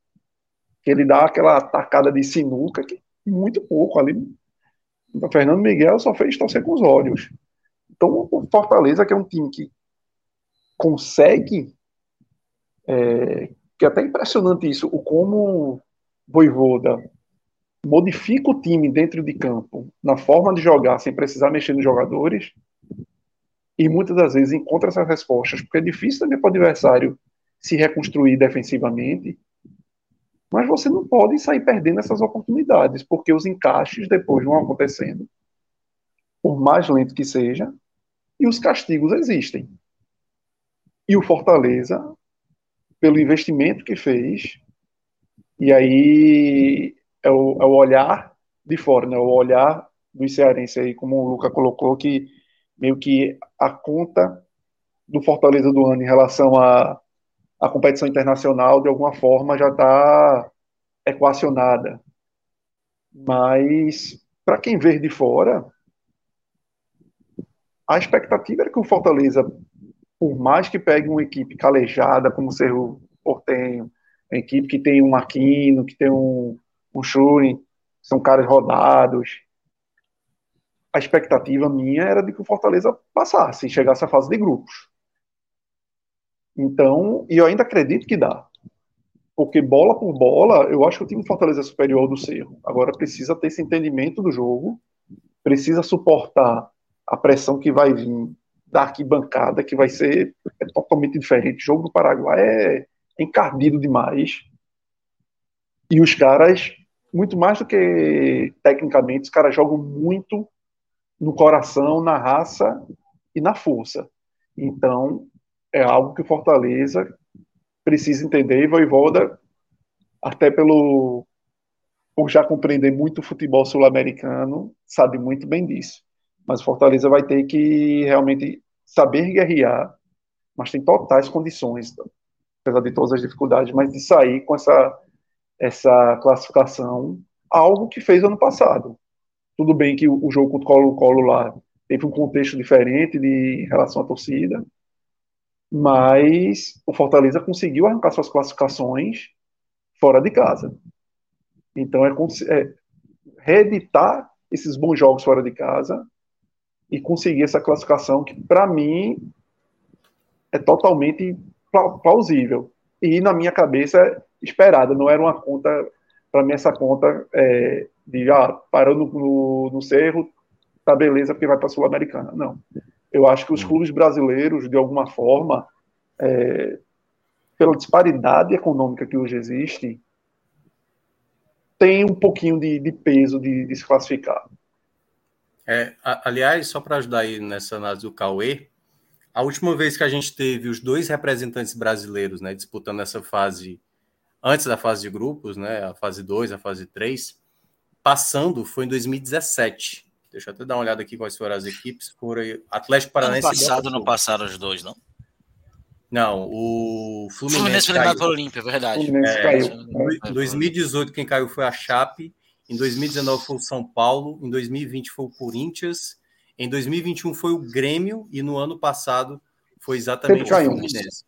Speaker 4: Que ele dá aquela atacada de sinuca, que muito pouco ali. O Fernando Miguel só fez torcer com os olhos. Então, o Fortaleza, que é um time que consegue, é, que é até impressionante isso, o como Voivoda modifica o time dentro de campo, na forma de jogar, sem precisar mexer nos jogadores, e muitas das vezes encontra essas respostas, porque é difícil também para o adversário se reconstruir defensivamente, mas você não pode sair perdendo essas oportunidades, porque os encaixes depois vão acontecendo, por mais lento que seja, e os castigos existem. E o Fortaleza, pelo investimento que fez, e aí é o, é o olhar de fora, né? o olhar do cearense aí, como o Luca colocou, que meio que a conta do Fortaleza do ano em relação à, à competição internacional, de alguma forma, já está equacionada. Mas, para quem vê de fora, a expectativa era que o Fortaleza, por mais que pegue uma equipe calejada, como o Cerro Portenho, uma equipe que tem um Aquino, que tem um, um Schuren, são caras rodados. A expectativa minha era de que o Fortaleza passasse e chegasse à fase de grupos. Então, e eu ainda acredito que dá. Porque bola por bola, eu acho que o time Fortaleza é superior do Cerro. Agora precisa ter esse entendimento do jogo, precisa suportar a pressão que vai vir da arquibancada, que vai ser é totalmente diferente. O jogo do Paraguai é encardido demais. E os caras muito mais do que tecnicamente, os caras jogam muito no coração, na raça e na força. Então, é algo que o Fortaleza precisa entender e Voivoda, até pelo por já compreender muito o futebol sul-americano, sabe muito bem disso. Mas o Fortaleza vai ter que realmente saber guerrear, mas tem totais condições, apesar de todas as dificuldades, mas de sair com essa essa classificação, algo que fez ano passado. Tudo bem que o, jogo contra o Colo-Colo lá teve um contexto diferente de em relação à torcida, mas o Fortaleza conseguiu arrancar suas classificações fora de casa. Então é, é reeditar esses bons jogos fora de casa e conseguir essa classificação que para mim é totalmente plausível e na minha cabeça esperada, não era uma conta, para mim, essa conta é, de ah, parou no, no, cerro, tá beleza, porque vai para Sul-Americana. Não. Eu acho que os hum. clubes brasileiros, de alguma forma, é, pela disparidade econômica que hoje existe, tem um pouquinho de, de peso de, de, se classificar.
Speaker 2: É, aliás, só para ajudar aí nessa análise do Cauê, a última vez que a gente teve os dois representantes brasileiros né, disputando essa fase antes da fase de grupos, né, a fase 2, a fase 3, passando foi em 2017. Deixa eu até dar uma olhada aqui quais foram as equipes. Foram Atlético Paranaense.
Speaker 3: Ano passado não passaram os dois, não?
Speaker 2: Não, o
Speaker 3: Fluminense. Fluminense foi lembrado pelo Olímpia, é verdade.
Speaker 2: É, caiu. Em 2018, quem caiu foi a Chape. Em 2019 foi o São Paulo. Em 2020 foi o Corinthians. Em 2021 foi o Grêmio. E no ano passado foi exatamente o Fluminense.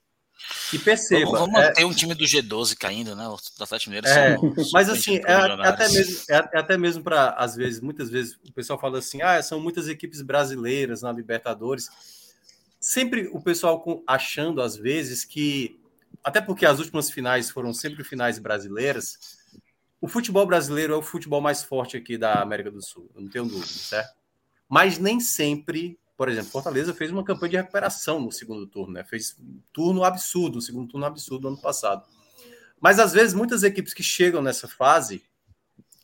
Speaker 2: E perceba.
Speaker 3: Vamos, é, um time do G12 caindo, né? Os Atlético Mineiro
Speaker 2: é, Mas assim, é, é, até mesmo, é, é até mesmo para, às vezes, muitas vezes o pessoal fala assim: ah, são muitas equipes brasileiras na Libertadores. Sempre o pessoal achando, às vezes, que até porque as últimas finais foram sempre finais brasileiras, o futebol brasileiro é o futebol mais forte aqui da América do Sul, não tenho dúvida, certo? Mas nem sempre, por exemplo, Fortaleza fez uma campanha de recuperação no segundo turno, né? Fez um turno absurdo, um segundo turno absurdo no ano passado. Mas às vezes muitas equipes que chegam nessa fase,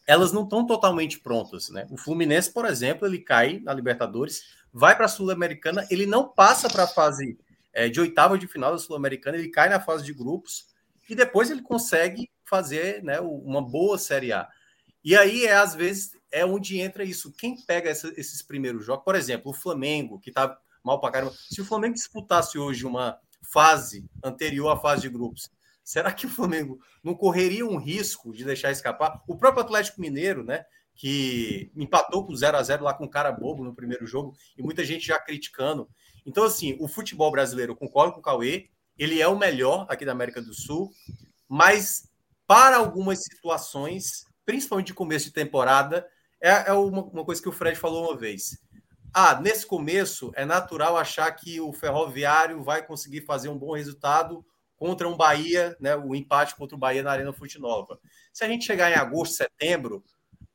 Speaker 2: elas não estão totalmente prontas, né? O Fluminense, por exemplo, ele cai na Libertadores, vai para a Sul-Americana, ele não passa para a fase é, de oitava de final da Sul-Americana, ele cai na fase de grupos e depois ele consegue fazer né, uma boa Série A. E aí é às vezes é onde entra isso. Quem pega essa, esses primeiros jogos, por exemplo, o Flamengo, que está mal para caramba. Se o Flamengo disputasse hoje uma fase anterior à fase de grupos, será que o Flamengo não correria um risco de deixar escapar? O próprio Atlético Mineiro, né? Que empatou com 0 a 0 lá com cara bobo no primeiro jogo, e muita gente já criticando. Então, assim, o futebol brasileiro, eu concordo com o Cauê, ele é o melhor aqui da América do Sul, mas para algumas situações, principalmente de começo de temporada, é, é uma, uma, coisa que o Fred falou uma vez. Ah, nesse começo é natural achar que o Ferroviário vai conseguir fazer um bom resultado contra um Bahia, né, o empate contra o Bahia na Arena Fute Nova. Se a gente chegar em agosto, setembro,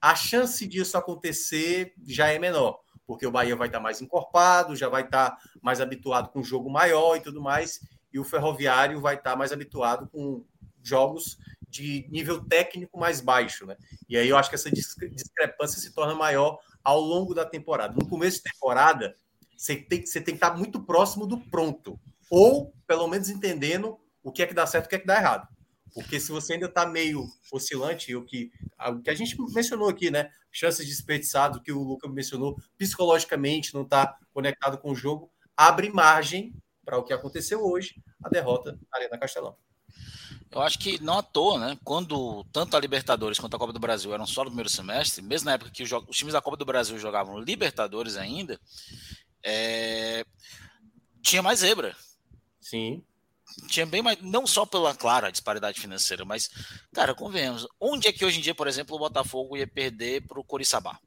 Speaker 2: a chance disso acontecer já é menor porque o Bahia vai estar mais encorpado, já vai estar mais habituado com um jogo maior e tudo mais, e o Ferroviário vai estar mais habituado com jogos de nível técnico mais baixo, né? E aí eu acho que essa discrepância se torna maior ao longo da temporada. No começo de temporada, você tem, você tem que estar muito próximo do pronto, ou pelo menos entendendo o que é que dá certo e o que é que dá errado. Porque se você ainda está meio oscilante, o que, o que a gente mencionou aqui, né? Chances desperdiçadas, o que o Luca mencionou, psicologicamente não está conectado com o jogo, abre margem para o que aconteceu hoje, a derrota na Arena Castelão.
Speaker 3: Eu acho que não à toa, né? Quando tanto a Libertadores quanto a Copa do Brasil eram só no primeiro semestre, mesmo na época que os, os times da Copa do Brasil jogavam Libertadores ainda, é... tinha mais zebra.
Speaker 2: Sim
Speaker 3: tinha bem mais, não só pela clara disparidade financeira, mas, cara, convenhamos, onde é que hoje em dia, por exemplo, o Botafogo ia perder para o Coriçaba?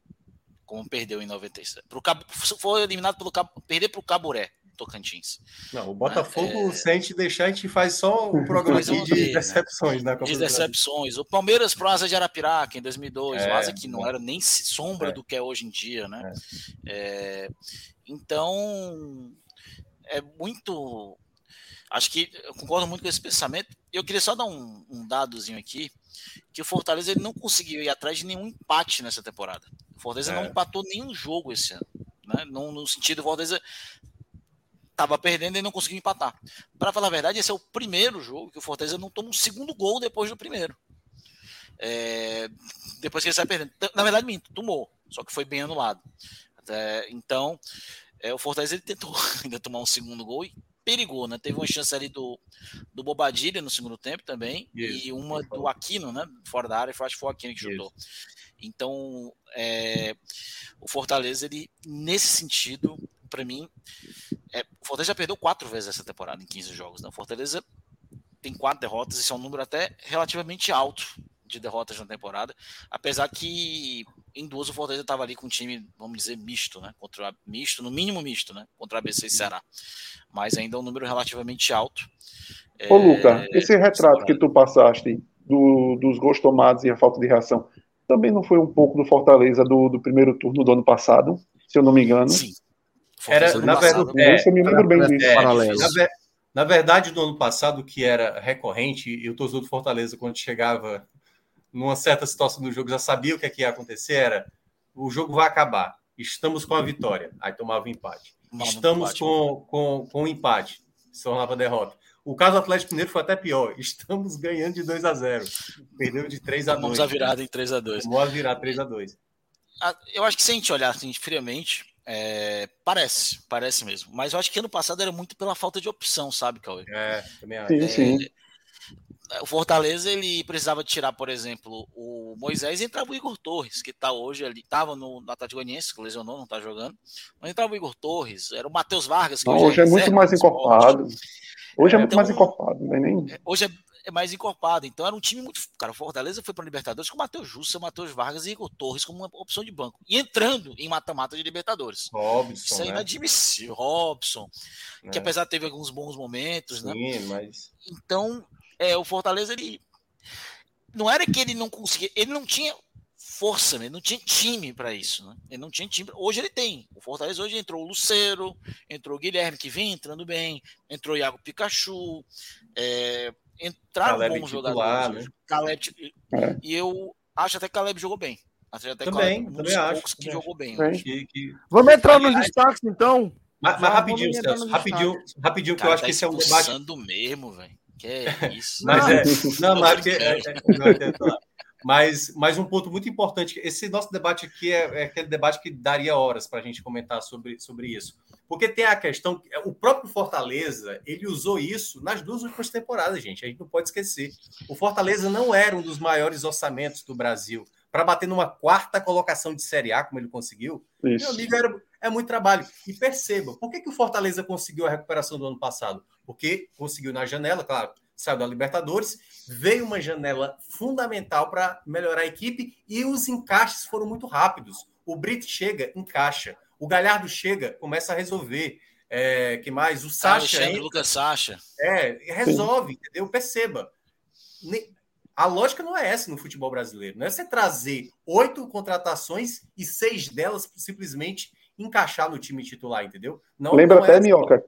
Speaker 3: Como perdeu em 97. Pro Cabo, foi eliminado pelo Cabo, perder para o Caburé, Tocantins.
Speaker 2: Não, o Botafogo, é... se a gente deixar, a gente faz só um programa de vez, decepções
Speaker 3: né? De decepções. O Palmeiras pro Asa de Arapiraca em 2002, é, o Asa que não é. era nem sombra é. do que é hoje em dia, né? É. É, então, é muito Acho que eu concordo muito com esse pensamento. Eu queria só dar um, um dadozinho aqui, que o Fortaleza ele não conseguiu ir atrás de nenhum empate nessa temporada. O Fortaleza é. não empatou nenhum jogo esse ano. Né? No, no sentido, o Fortaleza estava perdendo e não conseguiu empatar. Para falar a verdade, esse é o primeiro jogo que o Fortaleza não toma um segundo gol depois do primeiro. É, depois que ele sai perdendo. Na verdade, minto, tomou, só que foi bem anulado. É, então, é, o Fortaleza ele tentou ainda tomar um segundo gol e perigou, né? Teve uma chance ali do, do Bobadilha no segundo tempo também, Isso, e uma do Aquino, né? Fora da área, acho que foi o Aquino que chutou. Então, é, o Fortaleza, ele, nesse sentido, para mim, é, o Fortaleza já perdeu quatro vezes essa temporada em 15 jogos. Né? O Fortaleza tem quatro derrotas, isso é um número até relativamente alto de derrotas na temporada, apesar que em duas o Fortaleza estava ali com um time, vamos dizer, misto, né? Contra misto, no mínimo misto, né? Contra a ABC e Ceará. Mas ainda é um número relativamente alto.
Speaker 4: Ô, é, Luca, esse retrato que tu passaste do, dos gols tomados e a falta de reação, também não foi um pouco do Fortaleza do, do primeiro turno do ano passado, se eu não me engano? Sim.
Speaker 2: Era, na verdade, é, eu me lembro bem disso. É, na, na verdade, do ano passado, que era recorrente, e o torcedor do Fortaleza, quando chegava numa certa situação do jogo, já sabia o que, é que ia acontecer, era o jogo vai acabar, estamos com a vitória, aí tomava o empate. estamos empate, com, com, com o empate, se tornava derrota. O caso do Atlético Mineiro foi até pior. Estamos ganhando de 2 a 0 Perdeu de 3 a 2
Speaker 3: Vamos a virada em 3 a 2
Speaker 2: Vamos a virar 3 a 2
Speaker 3: Eu acho que se a gente olhar assim, friamente, é, parece, parece mesmo. Mas eu acho que ano passado era muito pela falta de opção, sabe, Cauê?
Speaker 2: É, também acho. Sim,
Speaker 4: sim. É,
Speaker 3: o Fortaleza ele precisava tirar, por exemplo, o Moisés e entrava o Igor Torres, que está hoje ali, estava no, no Atlético Goianiense, que lesionou, não está jogando, mas entrava o Igor Torres, era o Matheus Vargas.
Speaker 4: Que não, hoje, é, hoje é, muito mais encorpado. Hoje é, é muito então, mais encorpado, não é nem.
Speaker 3: Hoje é, é mais encorpado. Então era um time muito. Cara, o Fortaleza foi para Libertadores com o Matheus Jussa, Matheus Vargas e Igor Torres como uma opção de banco. E entrando em mata-mata de Libertadores.
Speaker 2: Robson.
Speaker 3: Isso é
Speaker 2: né?
Speaker 3: inadmissível. Robson,
Speaker 2: É.
Speaker 3: que apesar de teve alguns bons momentos, né?
Speaker 2: Sim, mas.
Speaker 3: Então, é, o Fortaleza, ele. Não era que ele não conseguia. Ele não tinha força, né? ele não tinha time para isso. Né? Ele não tinha time. Hoje ele tem. O Fortaleza hoje entrou o Luceiro, entrou o Guilherme, que vem entrando bem, entrou o Iago Pikachu. É, entraram
Speaker 2: Caleb
Speaker 3: bons
Speaker 2: titular,
Speaker 3: jogadores.
Speaker 2: né?
Speaker 3: Caleb, e-
Speaker 4: É.
Speaker 3: E eu acho até que Caleb jogou bem. Acho até
Speaker 2: Também,
Speaker 3: Caleb, um
Speaker 2: também acho,
Speaker 3: poucos que
Speaker 2: também
Speaker 3: jogou bem.
Speaker 2: Que, que...
Speaker 1: Vamos entrar nos destaques, então.
Speaker 2: Mas, mas rapidinho, Celso, rapidinho, rapidinho, que eu acho
Speaker 3: tá
Speaker 2: que esse é um debate.
Speaker 3: mesmo, velho. Que é isso.
Speaker 2: Mas é, não, mas, é, é, é, mas, mas um ponto muito importante, esse nosso debate aqui é, é aquele debate que daria horas para a gente comentar sobre, sobre isso. Porque tem a questão, o próprio Fortaleza, ele usou isso nas duas últimas temporadas, gente. A gente não pode esquecer. O Fortaleza não era um dos maiores orçamentos do Brasil. Para bater numa quarta colocação de Série A, como ele conseguiu, meu
Speaker 4: Isso.
Speaker 2: amigo, era, é muito trabalho. E perceba, por que, que o Fortaleza conseguiu a recuperação do ano passado? Porque conseguiu na janela, claro, saiu da Libertadores, veio uma janela fundamental para melhorar a equipe e os encaixes foram muito rápidos. O Brito chega, encaixa. O Galhardo chega, começa a resolver. É, que mais? O Sacha
Speaker 3: Alexandre
Speaker 2: entra,
Speaker 3: Lucas Sacha.
Speaker 2: é, resolve, entendeu? Perceba. A lógica não é essa no futebol brasileiro. Não é você trazer oito contratações e seis delas simplesmente encaixar no time titular, entendeu? Não,
Speaker 4: Lembra
Speaker 2: não é
Speaker 4: até,
Speaker 2: essa.
Speaker 4: Minhoca,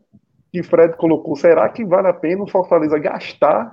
Speaker 4: que Fred colocou, será que vale a pena o Fortaleza gastar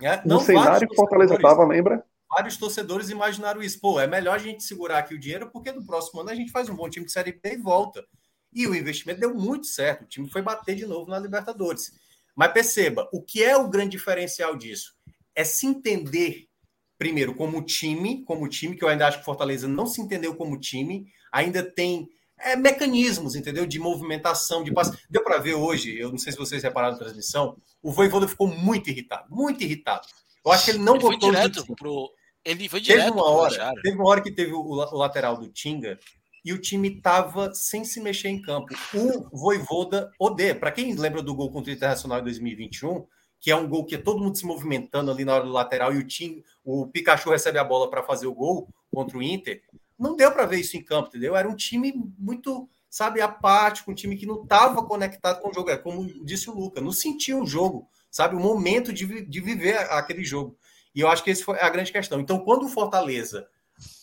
Speaker 2: É,
Speaker 4: no cenário que o Fortaleza estava, lembra?
Speaker 2: Vários torcedores imaginaram isso. Pô, é melhor a gente segurar aqui o dinheiro, porque no próximo ano a gente faz um bom time de Série B e volta. E o investimento deu muito certo. O time foi bater de novo na Libertadores. Mas perceba, o que é o grande diferencial disso? É se entender, primeiro, como time, como time, que eu ainda acho que o Fortaleza não se entendeu como time, ainda tem é, mecanismos, entendeu? De movimentação, de passe. Deu para ver hoje, eu não sei se vocês repararam na transmissão, o Voivoda ficou muito irritado, muito irritado. Eu acho que ele não
Speaker 3: Ele foi
Speaker 2: gostou do
Speaker 3: direto pro. Ele foi
Speaker 2: Teve
Speaker 3: direto
Speaker 2: uma
Speaker 3: pro
Speaker 2: hora, teve uma hora que teve o, o lateral do Tinga e o time tava sem se mexer em campo. O Voivoda odeia. Para quem lembra do gol contra o Internacional em 2021, que é um gol que é todo mundo se movimentando ali na hora do lateral e o Tinga, o Pikachu recebe a bola para fazer o gol contra o Inter, não deu para ver isso em campo, entendeu? Era um time muito, sabe, apático, um time que não estava conectado com o jogo. É como disse o Luca, não sentia o jogo, sabe, o momento de, de viver aquele jogo. E eu acho que essa foi a grande questão. Então, quando o Fortaleza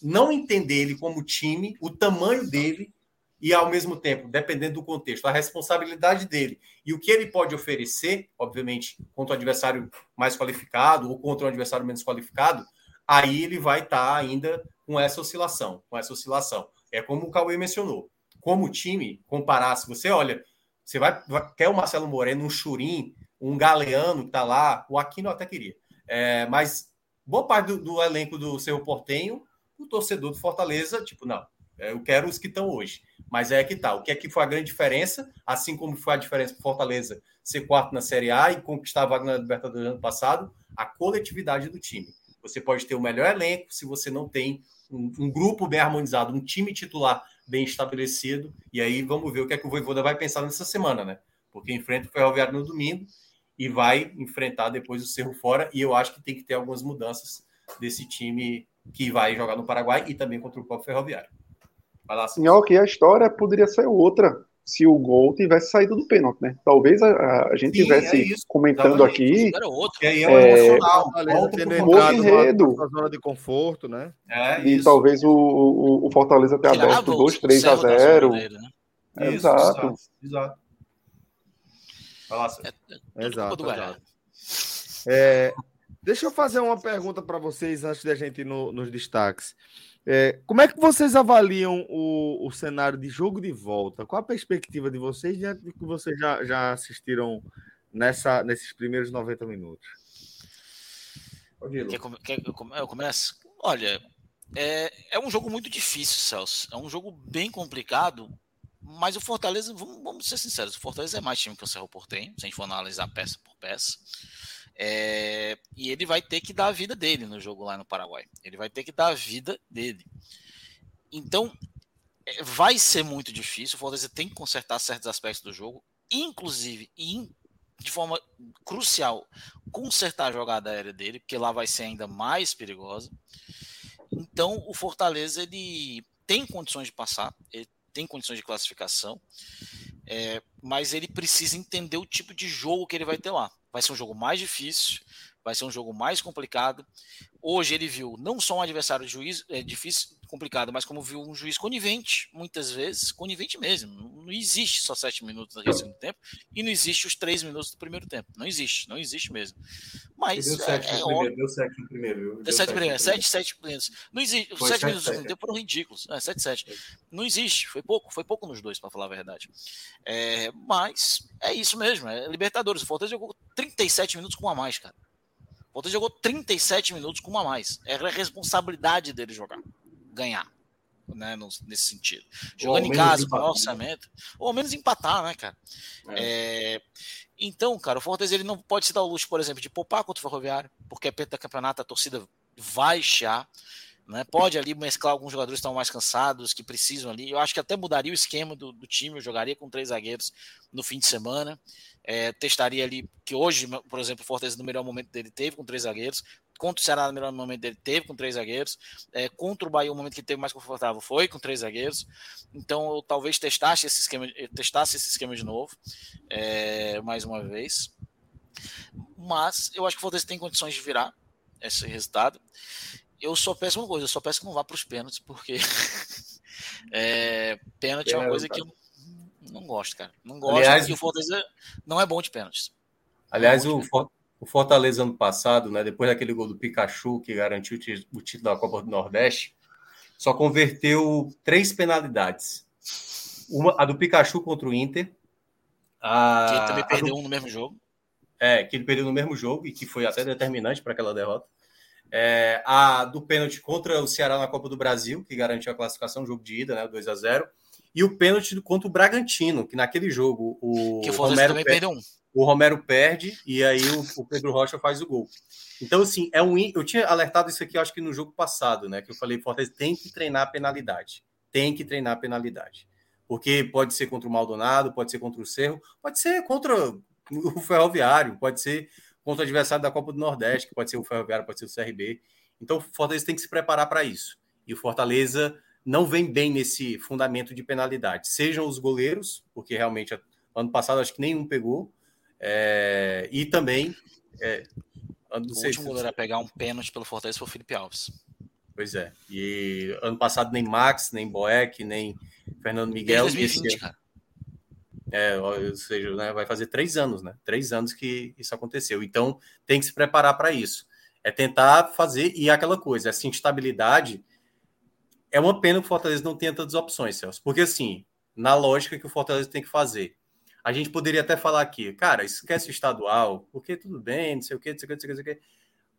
Speaker 2: não entender ele como time, o tamanho dele e, ao mesmo tempo, dependendo do contexto, a responsabilidade dele e o que ele pode oferecer, obviamente, contra o adversário mais qualificado ou contra um adversário menos qualificado, aí ele vai estar ainda com essa oscilação, com essa oscilação. É como o Cauê mencionou. Como time, comparar, se você olha, você vai, quer o Marcelo Moreno, um Churim, um Galeano que tá lá, o Aquino até queria. É, mas boa parte do, do elenco do Cerro Portenho, o torcedor do Fortaleza, tipo, não, é, eu quero os que estão hoje. Mas é que tá. O que é que foi a grande diferença? Assim como foi a diferença para Fortaleza ser quarto na Série A e conquistar a vaga na Libertadores ano passado, a coletividade do time. Você pode ter o melhor elenco se você não tem um, um grupo bem harmonizado, um time titular bem estabelecido. E aí vamos ver o que é que o Voivoda vai pensar nessa semana, né? Porque enfrenta o Ferroviário no domingo e vai enfrentar depois o Cerro fora. E eu acho que tem que ter algumas mudanças desse time que vai jogar no Paraguai e também contra o próprio Ferroviário. Vai lá, Celso.
Speaker 4: Minhoca, a história poderia ser outra se o gol tivesse saído do pênalti, né? Talvez a, a gente
Speaker 2: Sim,
Speaker 4: tivesse
Speaker 2: é isso,
Speaker 4: comentando aqui
Speaker 3: Era outro.
Speaker 2: Que aí é,
Speaker 4: É,
Speaker 2: emocional.
Speaker 1: Fortaleza
Speaker 4: enredo.
Speaker 1: numa zona de conforto, né?
Speaker 2: É,
Speaker 4: e
Speaker 2: isso.
Speaker 4: talvez o, o, o Fortaleza ter
Speaker 3: Tirava
Speaker 4: aberto
Speaker 3: o
Speaker 4: 2, 3 a
Speaker 3: Cerro da zona
Speaker 4: 0.
Speaker 3: dele, né?
Speaker 2: Isso,
Speaker 4: Exato.
Speaker 2: exato. Vai lá.
Speaker 3: Tudo culpa
Speaker 1: Exato. É, deixa eu fazer uma pergunta para vocês antes da gente ir no- nos destaques. É, como é que vocês avaliam o, o cenário de jogo de volta? Qual a perspectiva de vocês diante do que vocês já, já assistiram nessa, nesses primeiros 90 minutos?
Speaker 3: Quer, quer eu começo? Olha, é, é um jogo muito difícil, Celso. É um jogo bem complicado, mas o Fortaleza, vamos, vamos ser sinceros, o Fortaleza é mais time que o Cerro Portenho, se a gente for analisar peça por peça. É, e ele vai ter que dar a vida dele no jogo lá no Paraguai. Ele vai ter que dar a vida dele. Então, é, vai ser muito difícil. O Fortaleza tem que consertar certos aspectos do jogo, inclusive, in- de forma crucial consertar a jogada aérea dele, porque lá vai ser ainda mais perigosa. Então, o Fortaleza ele tem condições de passar, ele tem condições de classificação, é, mas ele precisa entender o tipo de jogo que ele vai ter lá. Vai ser um jogo mais difícil, vai ser um jogo mais complicado. Hoje ele viu não só um adversário de juiz é, difícil, complicado, mas como viu um juiz conivente, muitas vezes, conivente mesmo. Não existe só sete minutos no segundo tempo e não existe os três minutos do primeiro tempo. Não existe, não existe mesmo. Mas
Speaker 2: deu sete, é, no, primeiro, deu sete no primeiro. Deu,
Speaker 3: deu sete, primeiro, sete, sete minutos. Não existe. Os sete, minutos do segundo tempo foram ridículos. É, sete, sete. Não existe. Foi pouco, foi pouco nos dois, para falar a verdade. É, mas é isso mesmo. É Libertadores. O Fortaleza jogou 37 minutos com a mais, cara. O Fortaleza jogou 37 minutos com uma a mais. Era a responsabilidade dele jogar ganhar. Né, nesse sentido. Jogando em casa, com o orçamento, ou ao menos empatar, né, cara? É. É, então, cara, o Fortaleza ele não pode se dar o luxo, por exemplo, de poupar contra o Ferroviário, porque é da campeonato, a torcida vai chiar. Né? Pode ali mesclar alguns jogadores que estão mais cansados, que precisam ali. Eu acho que até mudaria o esquema do, do time. Eu jogaria com três zagueiros no fim de semana. É, testaria ali, que hoje, por exemplo, o Fortaleza no melhor momento dele teve com três zagueiros. Contra o Ceará, no melhor momento dele, teve com três zagueiros. É, contra o Bahia, o momento que ele teve mais confortável foi com três zagueiros. Então, eu talvez testasse esse esquema, testasse esse esquema de novo, é, mais uma vez. Mas eu acho que o Fortaleza tem condições de virar esse resultado. Eu só peço uma coisa, eu só peço que não vá para os pênaltis, porque é, pênalti é uma coisa que eu não gosto, cara. Não gosto aliás, e o Fortaleza não é bom de pênaltis.
Speaker 2: Aliás, o, o Fortaleza ano passado, né, depois daquele gol do Pikachu que garantiu o título da Copa do Nordeste, só converteu três penalidades. Uma, a do Pikachu contra o Inter.
Speaker 3: A, que ele também perdeu do, um no mesmo jogo.
Speaker 2: É, que ele perdeu no mesmo jogo e que foi até determinante para aquela derrota. É, a do pênalti contra o Ceará na Copa do Brasil, que garantiu a classificação, jogo de ida, né, 2 a 0 E o pênalti contra o Bragantino, que naquele jogo o
Speaker 3: que o Romero também perdeu um
Speaker 2: o Romero perde e aí o, o, Pedro Rocha faz o gol. Então, assim, é um. Eu tinha alertado isso aqui, acho que no jogo passado, né? Que eu falei, Fortaleza tem que treinar a penalidade. Tem que treinar a penalidade. Porque pode ser contra o Maldonado, pode ser contra o Cerro, pode ser contra o Ferroviário, pode ser contra o adversário da Copa do Nordeste, que pode ser o Ferroviário, pode ser o CRB. Então, o Fortaleza tem que se preparar para isso. E o Fortaleza não vem bem nesse fundamento de penalidade. Sejam os goleiros, porque realmente ano passado acho que nenhum pegou, é, e também. É,
Speaker 3: o último goleiro a pegar um pênalti pelo Fortaleza foi o Felipe Alves.
Speaker 2: Pois é. E ano passado nem Max, nem Boeck, nem Fernando Miguel.
Speaker 3: Desde 2020, cara.
Speaker 2: É, ou seja, né, vai fazer três anos, né? Três anos que isso aconteceu. Então tem que se preparar para isso. É tentar fazer, e aquela coisa, essa instabilidade. É uma pena que o Fortaleza não tenha tantas opções, Celso. Porque, assim, na lógica que o Fortaleza tem que fazer, a gente poderia até falar aqui, cara, esquece o estadual, porque tudo bem, não sei o quê, não sei o quê, não sei o quê. Não sei o quê.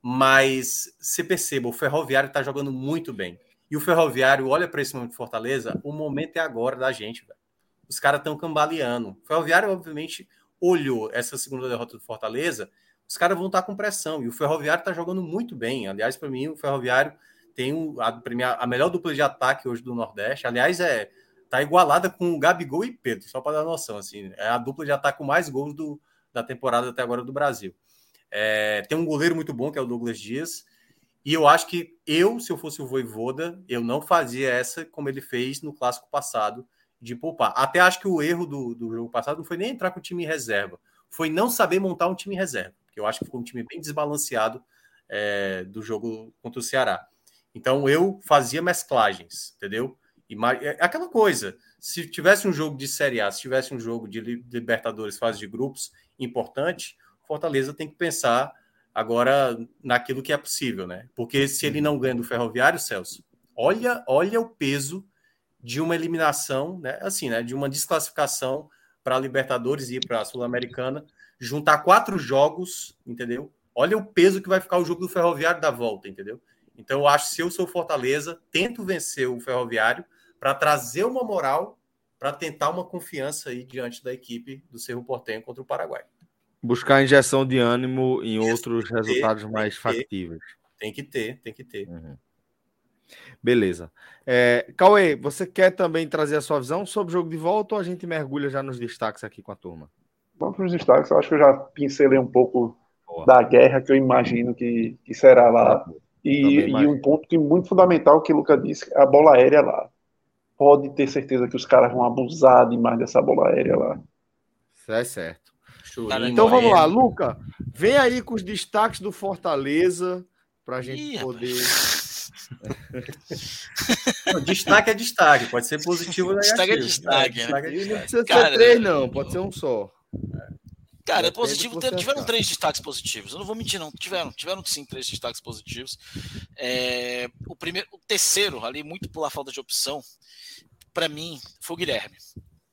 Speaker 2: Mas você perceba, o Ferroviário está jogando muito bem. E o Ferroviário olha para esse momento de Fortaleza, o momento é agora da gente, velho. Os caras estão cambaleando. O Ferroviário, obviamente, olhou essa segunda derrota do Fortaleza, os caras vão estar tá com pressão. E o Ferroviário está jogando muito bem. Aliás, para mim, o Ferroviário tem a, a melhor dupla de ataque hoje do Nordeste. Aliás, é tá igualada com o Gabigol e Pedro, só para dar noção, assim, é a dupla já tá com mais gols do, da temporada até agora do Brasil. É, tem um goleiro muito bom, que é o Douglas Dias, e eu acho que eu, se eu fosse o Voivoda, eu não fazia essa como ele fez no clássico passado, de poupar. Até acho que o erro do, do jogo passado não foi nem entrar com o time em reserva, foi não saber montar um time em reserva, porque eu acho que ficou um time bem desbalanceado é, do jogo contra o Ceará. Então eu fazia mesclagens, entendeu? É aquela coisa. Se tivesse um jogo de Série A, se tivesse um jogo de Libertadores, fase de grupos importante, Fortaleza tem que pensar agora naquilo que é possível, né? Porque se ele não ganha do Ferroviário, Celso, olha, olha o peso de uma eliminação, né? Assim, né? De uma desclassificação para a Libertadores e para a Sul-Americana, juntar quatro jogos, entendeu? Olha o peso que vai ficar o jogo do Ferroviário da volta, entendeu? Então, eu acho que se eu sou Fortaleza, tento vencer o Ferroviário para trazer uma moral, para tentar uma confiança aí diante da equipe do Cerro Portenho contra o Paraguai.
Speaker 1: Buscar injeção de ânimo em Isso, outros resultados ter, mais factíveis.
Speaker 2: Tem que ter, tem que ter.
Speaker 1: Uhum. Beleza. É, Cauê, você quer também trazer a sua visão sobre o jogo de volta ou a gente mergulha já nos destaques aqui com a turma?
Speaker 4: Vamos para os destaques. Eu acho que eu já pincelei um pouco Boa. da guerra que eu imagino que, que será lá. E, e, um ponto que muito fundamental que o Luca disse, a bola aérea lá. Pode ter certeza que os caras vão abusar demais dessa bola aérea lá.
Speaker 1: Isso é certo. então vamos lá, Luca. Vem aí com os destaques do Fortaleza para a gente Ih, poder.
Speaker 2: Não, destaque é destaque, pode ser positivo ou.
Speaker 3: Destaque é destaque. É,
Speaker 1: destaque é destaque. Não precisa Cara, ser três, não, pode ser um só.
Speaker 3: Cara, é positivo. Tiveram três destaques positivos. Eu não vou mentir, não. Tiveram, tiveram sim três destaques positivos. É, o primeiro, o terceiro, ali, muito pela falta de opção, para mim, foi o Guilherme.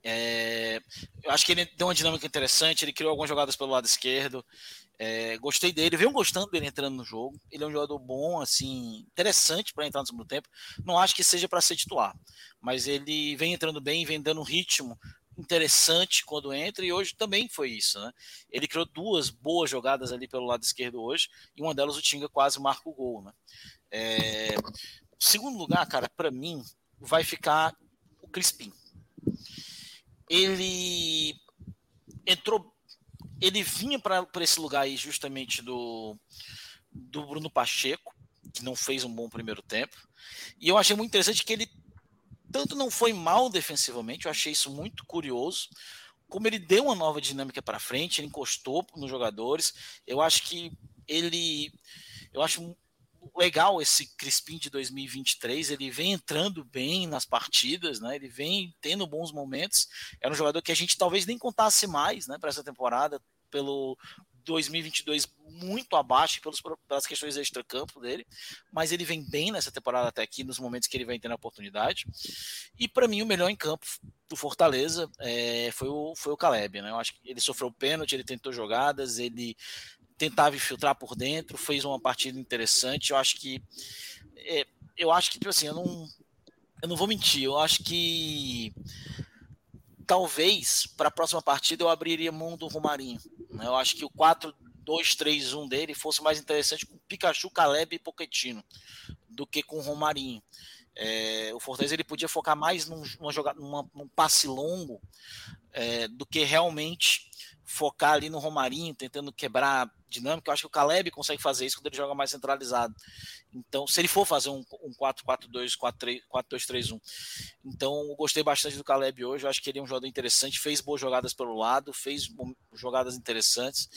Speaker 3: É, eu acho que ele deu uma dinâmica interessante, ele criou algumas jogadas pelo lado esquerdo. É, gostei dele, venho gostando dele entrando no jogo. Ele é um jogador bom, assim, interessante para entrar no segundo tempo. Não acho que seja para ser titular, mas ele vem entrando bem, vem dando ritmo interessante quando entra, e hoje também foi isso, né? Ele criou duas boas jogadas ali pelo lado esquerdo hoje, e uma delas o Tinga quase marca o gol, né? É... Segundo lugar, cara, para mim, vai ficar o Crispim. Ele entrou, ele vinha para esse lugar aí justamente do, do Bruno Pacheco, que não fez um bom primeiro tempo, e eu achei muito interessante que ele tanto não foi mal defensivamente, eu achei isso muito curioso, como ele deu uma nova dinâmica para frente, ele encostou nos jogadores. Eu acho que ele. Eu acho legal esse Crispim de 2023, ele vem entrando bem nas partidas, né? Ele vem tendo bons momentos. Era um jogador que a gente talvez nem contasse mais, né, para essa temporada, pelo 2022 muito abaixo pelos, pelas questões extra-campo dele, mas ele vem bem nessa temporada até aqui, nos momentos que ele vem tendo a oportunidade. E para mim, o melhor em campo do Fortaleza é, foi, o, foi o Caleb. Né? Eu acho que ele sofreu pênalti, ele tentou jogadas, ele tentava infiltrar por dentro, fez uma partida interessante. Eu acho que. É, eu acho que, tipo assim, eu não, eu não vou mentir, eu acho que talvez para a próxima partida eu abriria mão do Romarinho. Né? Eu acho que o 4-2-3-1 dele fosse mais interessante com Pikachu, Caleb e Pochettino do que com o Romarinho. É, o Fortaleza ele podia focar mais num, numa jogada, numa, num passe longo é, do que realmente focar ali no Romarinho, tentando quebrar dinâmica. Eu acho que o Caleb consegue fazer isso quando ele joga mais centralizado. Então, se ele for fazer um, um 4-4-2, 4-2-3-1. Então, eu gostei bastante do Caleb hoje. Eu acho que ele é um jogador interessante. Fez boas jogadas pelo lado, fez jogadas interessantes.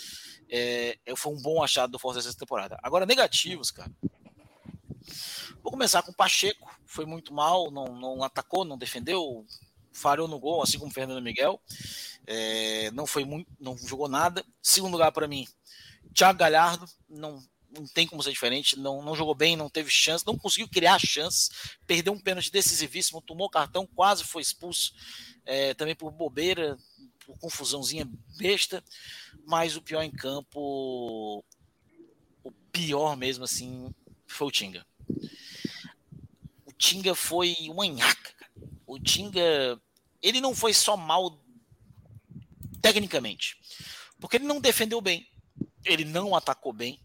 Speaker 3: É, foi um bom achado do Fortaleza essa temporada. Agora, negativos, cara. Vou começar com o Pacheco. Foi muito mal, não, não atacou, não defendeu, falhou no gol, assim como o Fernando Miguel. É, não foi muito, não jogou nada. Segundo lugar para mim, Thiago Galhardo, não, não tem como ser diferente, não, não jogou bem, não teve chance, não conseguiu criar chance, perdeu um pênalti decisivíssimo, tomou cartão, quase foi expulso, é, também por bobeira, por confusãozinha besta, mas o pior em campo, o pior mesmo assim, foi o Tinga. O Tinga foi uma nhaca. O Tinga, ele não foi só mal tecnicamente. Porque ele não defendeu bem, ele não atacou bem,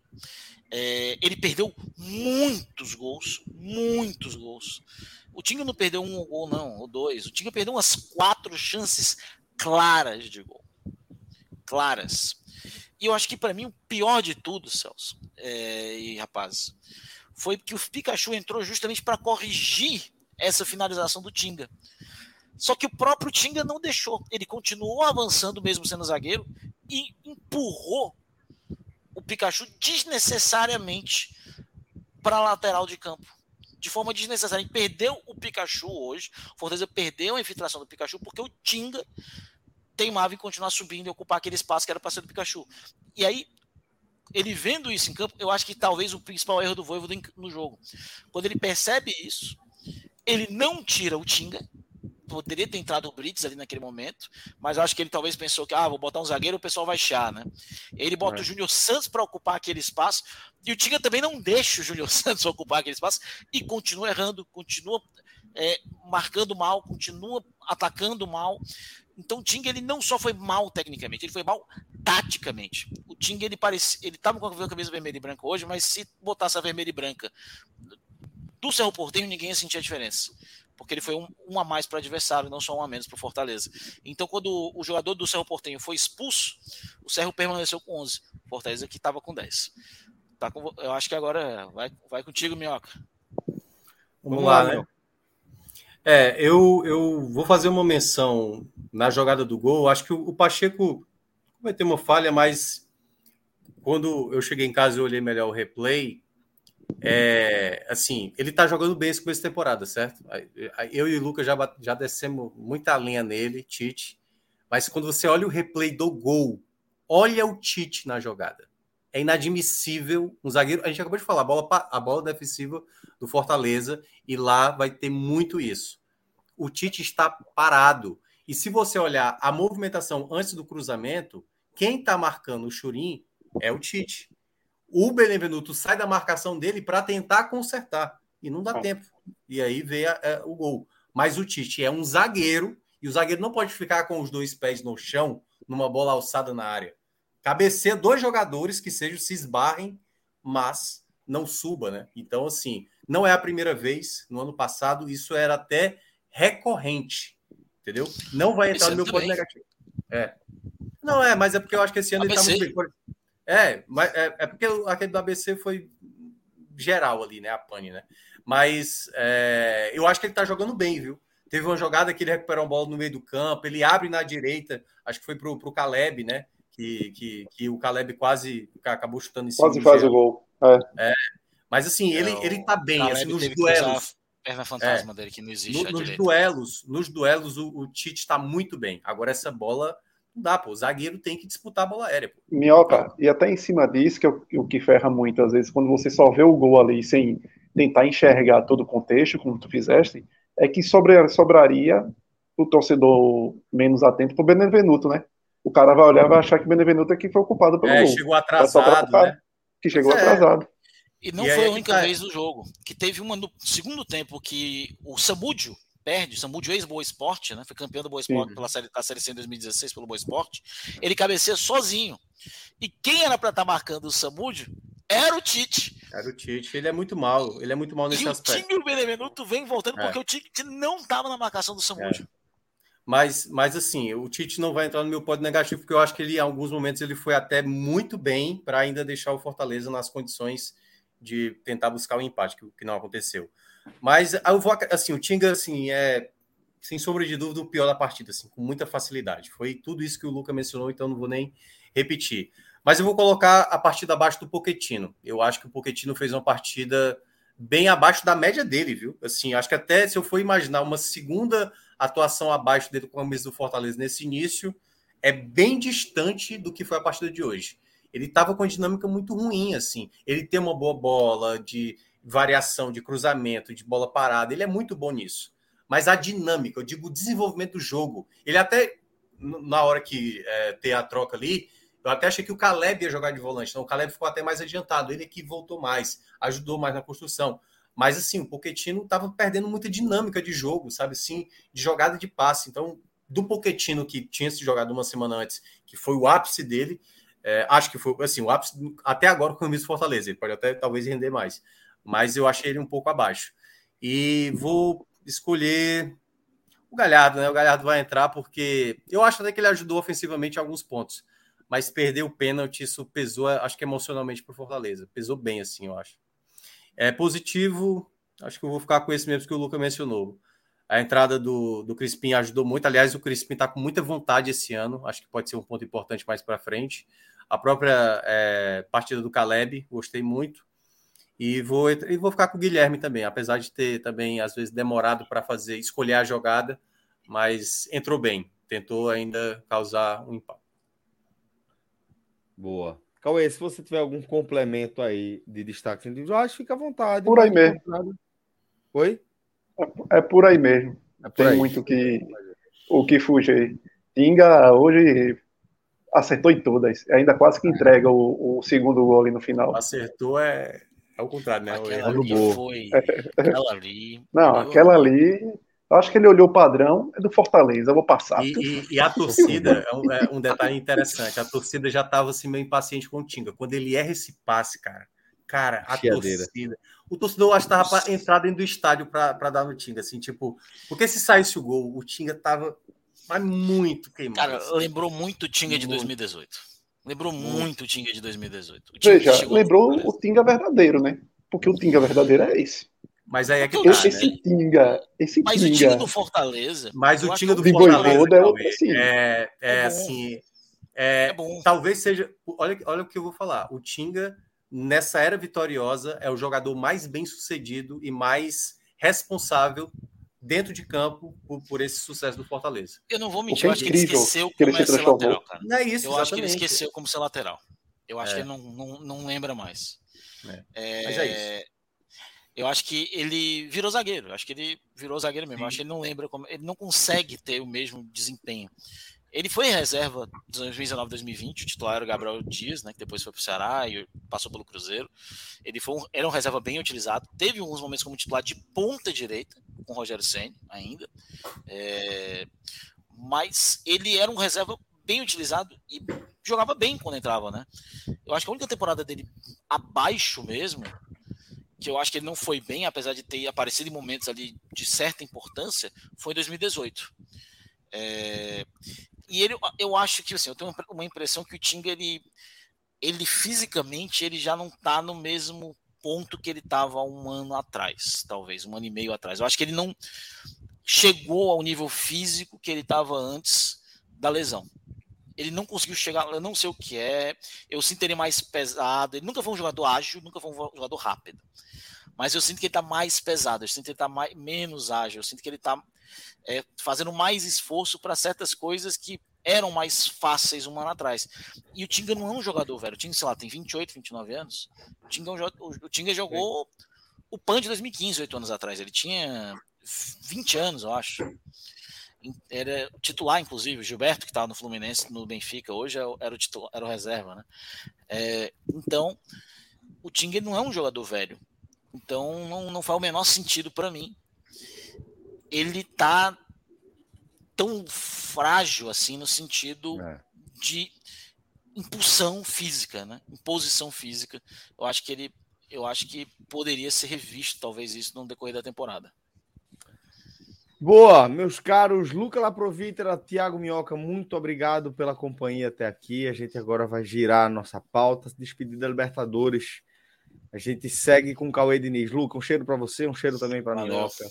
Speaker 3: é, ele perdeu muitos gols, muitos gols. O Tinga não perdeu um gol, não, ou dois. O Tinga perdeu umas quatro chances claras de gol. Claras. E eu acho que para mim o pior de tudo, Celso, é, e rapaz, foi que o Pikachu entrou justamente para corrigir essa finalização do Tinga. Só que o próprio Tinga não deixou. Ele continuou avançando, mesmo sendo zagueiro, e empurrou Pikachu desnecessariamente para lateral de campo. De forma desnecessária. Ele perdeu o Pikachu hoje. O Fortaleza perdeu a infiltração do Pikachu porque o Tinga teimava em continuar subindo e ocupar aquele espaço que era para ser do Pikachu. E aí, ele vendo isso em campo, eu acho que talvez o principal erro do Voivoda no jogo. Quando ele percebe isso, ele não tira o Tinga, poderia ter entrado o Brits ali naquele momento, mas acho que ele talvez pensou que, ah, vou botar um zagueiro, o pessoal vai char, né? Ele bota é. o Júnior Santos para ocupar aquele espaço, e o Tinga também não deixa o Júnior Santos ocupar aquele espaço, e continua errando, continua é, marcando mal, continua atacando mal. Então o Tinga ele não só foi mal tecnicamente, ele foi mal taticamente. O Tinga ele parecia, ele estava com a camisa vermelha e branca hoje, mas se botasse a vermelha e branca do Cerro Porteiro, ninguém ia sentir a diferença porque ele foi um, um a mais para o adversário, não só um a menos para o Fortaleza. Então, quando o jogador do Cerro Portenho foi expulso, o Cerro permaneceu com 11, o Fortaleza que estava com 10. Tá com, eu acho que agora vai, vai contigo, Minhoca.
Speaker 2: Vamos, Vamos lá, né? É, eu, eu vou fazer uma menção na jogada do gol. Acho que o, o Pacheco vai ter uma falha, mas quando eu cheguei em casa e olhei melhor o replay, é, assim, ele tá jogando bem esse começo de temporada, certo? Eu e o Lucas já, já descemos muita linha nele, Tite, mas quando você olha o replay do gol, olha o Tite na jogada. É inadmissível um zagueiro. A gente acabou de falar, a bola, a bola defensiva do Fortaleza, e lá vai ter muito isso. O Tite está parado. E se você olhar a movimentação antes do cruzamento, quem está marcando o Churim é o Tite. O Benevenuto sai da marcação dele para tentar consertar. E não dá é. tempo. E aí veio é, o gol. Mas o Tite é um zagueiro, e o zagueiro não pode ficar com os dois pés no chão, numa bola alçada na área. Cabeceia dois jogadores que sejam se esbarrem, mas não suba, né? Então, assim, não é a primeira vez. No ano passado, isso era até recorrente. Entendeu? Não vai entrar no meu ponto negativo. É. Não, é, mas é porque eu acho que esse ano ABC. ele tá muito bem. É, mas é, é porque aquele do ABC foi geral ali, né? A pane, né? Mas é, eu acho que ele tá jogando bem, viu? Teve uma jogada que ele recuperou a bola no meio do campo, ele abre na direita, acho que foi pro, pro Caleb, né? Que, que, que o Caleb quase acabou chutando em
Speaker 4: cima. Quase faz o gol.
Speaker 2: É. é. Mas assim, ele, é, ele tá bem, assim, nos duelos.
Speaker 3: Perna fantasma é. dele que não existe.
Speaker 2: No, nos duelos, nos duelos, o, o Tite está muito bem. Agora essa bola não dá, pô. O zagueiro tem que disputar a bola aérea. Pô.
Speaker 4: Minhoca, e até em cima disso, que é o que ferra muito, às vezes, quando você só vê o gol ali sem tentar enxergar todo o contexto, como tu fizeste, é que sobre, sobraria o torcedor menos atento pro Benevenuto, né? O cara vai olhar e vai achar que o Benevenuto é que foi ocupado pelo é, gol.
Speaker 2: chegou atrasado, né?
Speaker 4: Que chegou é. atrasado.
Speaker 3: E não e foi a única tá... vez no jogo. Que teve uma no segundo tempo que o Samúdio perde, o Samúdio ex-Boa Esporte, né? Foi campeão do Boa Esporte pela série, da Série C em 2016 pelo Boa Esporte. Ele cabeceia sozinho. E quem era para estar tá marcando o Samúdio era o Tite.
Speaker 2: Era o Tite. Ele é muito mal. Ele é muito mal nesse e aspecto.
Speaker 3: O time o Benevenuto vem voltando é. porque o Tite não estava na marcação do Samúdio. É.
Speaker 2: Mas, mas assim, o Tite não vai entrar no meu pódio negativo, porque eu acho que ele, em alguns momentos, ele foi até muito bem para ainda deixar o Fortaleza nas condições de tentar buscar o empate, que, que não aconteceu. Mas eu vou, assim, o Tinga, assim, é sem sombra de dúvida o pior da partida, assim, com muita facilidade. Foi tudo isso que o Luca mencionou, então não vou nem repetir. Mas eu vou colocar a partida abaixo do Poquetino. Eu acho que o Poquetino fez uma partida bem abaixo da média dele, viu? Assim, acho que até se eu for imaginar uma segunda atuação abaixo dele com a mesa do Fortaleza nesse início, é bem distante do que foi a partida de hoje ele estava com dinâmica muito ruim, assim. Ele tem uma boa bola de variação, de cruzamento, de bola parada, ele é muito bom nisso. Mas a dinâmica, eu digo o desenvolvimento do jogo, ele até, na hora que é, tem a troca ali, eu até achei que o Caleb ia jogar de volante. Então, o Caleb ficou até mais adiantado. Ele que voltou mais, ajudou mais na construção. Mas, assim, o Poquetino estava perdendo muita dinâmica de jogo, sabe? Assim, de jogada de passe. Então, do Poquetino, que tinha se jogado uma semana antes, que foi o ápice dele, é, acho que foi assim, o ápice até agora com o Miss Fortaleza. Ele pode até talvez render mais, mas eu achei ele um pouco abaixo. E vou escolher o Galhardo, né? O Galhardo vai entrar porque eu acho até que ele ajudou ofensivamente em alguns pontos, mas perder o pênalti, isso pesou, acho que emocionalmente para Fortaleza. Pesou bem, assim, eu acho. É positivo, acho que eu vou ficar com esse mesmo que o Luca mencionou. A entrada do, do Crispim ajudou muito. Aliás, o Crispim está com muita vontade esse ano. Acho que pode ser um ponto importante mais para frente. A própria é, partida do Caleb, gostei muito. E vou, e vou ficar com o Guilherme também, apesar de ter também, às vezes, demorado para fazer, escolher a jogada, mas entrou bem, tentou ainda causar um impacto.
Speaker 1: Boa. Cauê, se você tiver algum complemento aí de destaque individual, fica à vontade.
Speaker 4: Por aí mesmo.
Speaker 1: Oi?
Speaker 4: É, é por aí mesmo. É por Tem aí. muito que, o que fugir. Tinga hoje acertou em todas. Ainda quase que entrega o, o segundo gol ali no final.
Speaker 2: Acertou é, é o contrário, né?
Speaker 3: Aquela ali foi. Aquela ali.
Speaker 4: Não, aquela ali. Eu acho que ele olhou o padrão, é do Fortaleza, eu vou passar.
Speaker 2: E, e, e a torcida, é um, é um, detalhe interessante, a torcida já estava assim meio impaciente com o Tinga. Quando ele erra esse passe, cara, Cara, a torcida. O torcedor acho que tava para entrar dentro do estádio para dar no Tinga, assim, tipo. Porque se saísse o gol, o Tinga tava mas muito queimado.
Speaker 3: Cara, assim. lembrou muito o Tinga de 2018. Lembrou muito o Tinga de 2018.
Speaker 4: Veja, lembrou o Tinga verdadeiro, né? Porque o Tinga verdadeiro é esse.
Speaker 2: Mas aí é que
Speaker 4: tá, esse, né? esse Tinga, esse
Speaker 3: Mas
Speaker 4: Tinga.
Speaker 3: o Tinga do Fortaleza.
Speaker 2: Mas o Tinga do
Speaker 4: Fortaleza é, outro,
Speaker 2: assim. é, é, é assim. É, é bom. Talvez seja. Olha, olha o que eu vou falar. O Tinga, nessa era vitoriosa, é o jogador mais bem sucedido e mais responsável dentro de campo por, por, esse sucesso do Fortaleza.
Speaker 3: Eu não vou mentir, eu acho que ele esqueceu como ele é ser lateral, cara. Não é isso, Eu exatamente. acho que ele esqueceu como ser lateral. Eu acho é. que ele não, não, não lembra mais. É. É, Mas é isso. Eu acho que ele virou zagueiro. Eu acho que ele virou zagueiro mesmo. Eu acho que ele não lembra como. Ele não consegue ter o mesmo desempenho. Ele foi reserva de 2019 2020, o titular era o Gabriel Dias, né, que depois foi para o Ceará e passou pelo Cruzeiro. Ele foi um, era um reserva bem utilizado, teve alguns momentos como titular de ponta direita, com o Rogério Senna ainda, é, mas ele era um reserva bem utilizado e jogava bem quando entrava, né? Eu acho que a única temporada dele abaixo mesmo, que eu acho que ele não foi bem, apesar de ter aparecido em momentos ali de certa importância, foi em 2018. É, e ele, eu acho que assim, eu tenho uma impressão que o Tinga ele, ele fisicamente ele já não está no mesmo ponto que ele estava um ano atrás, talvez um ano e meio atrás. Eu acho que ele não chegou ao nível físico que ele estava antes da lesão. Ele não conseguiu chegar, eu não sei o que é. Eu sinto ele mais pesado. Ele nunca foi um jogador ágil, nunca foi um jogador rápido. Mas eu sinto que ele está mais pesado, eu sinto que ele está menos ágil, eu sinto que ele está é, fazendo mais esforço para certas coisas que eram mais fáceis um ano atrás. E o Tinga não é um jogador velho. O Tinga, sei lá, tem 28, 29 anos. O Tinga, é o Tinga jogou o PAN de 2015, oito anos atrás. Ele tinha 20 anos, eu acho. Era titular, inclusive. O Gilberto, que estava no Fluminense, no Benfica, hoje é era o, titular, era o reserva, né? É, então, o Tinga não é um jogador velho. Então, não, não faz o menor sentido para mim ele tá tão frágil assim no sentido é. de impulsão física, né? Imposição física. Eu acho que ele, eu acho que poderia ser revisto talvez isso no decorrer da temporada.
Speaker 1: Boa, meus caros, Luca Laprovitra, Thiago Minhoca, muito obrigado pela companhia até aqui. A gente agora vai girar a nossa pauta, despedida da Libertadores. A gente segue com o Cauê Diniz. Luca, um cheiro para você, um cheiro também para Minhoca.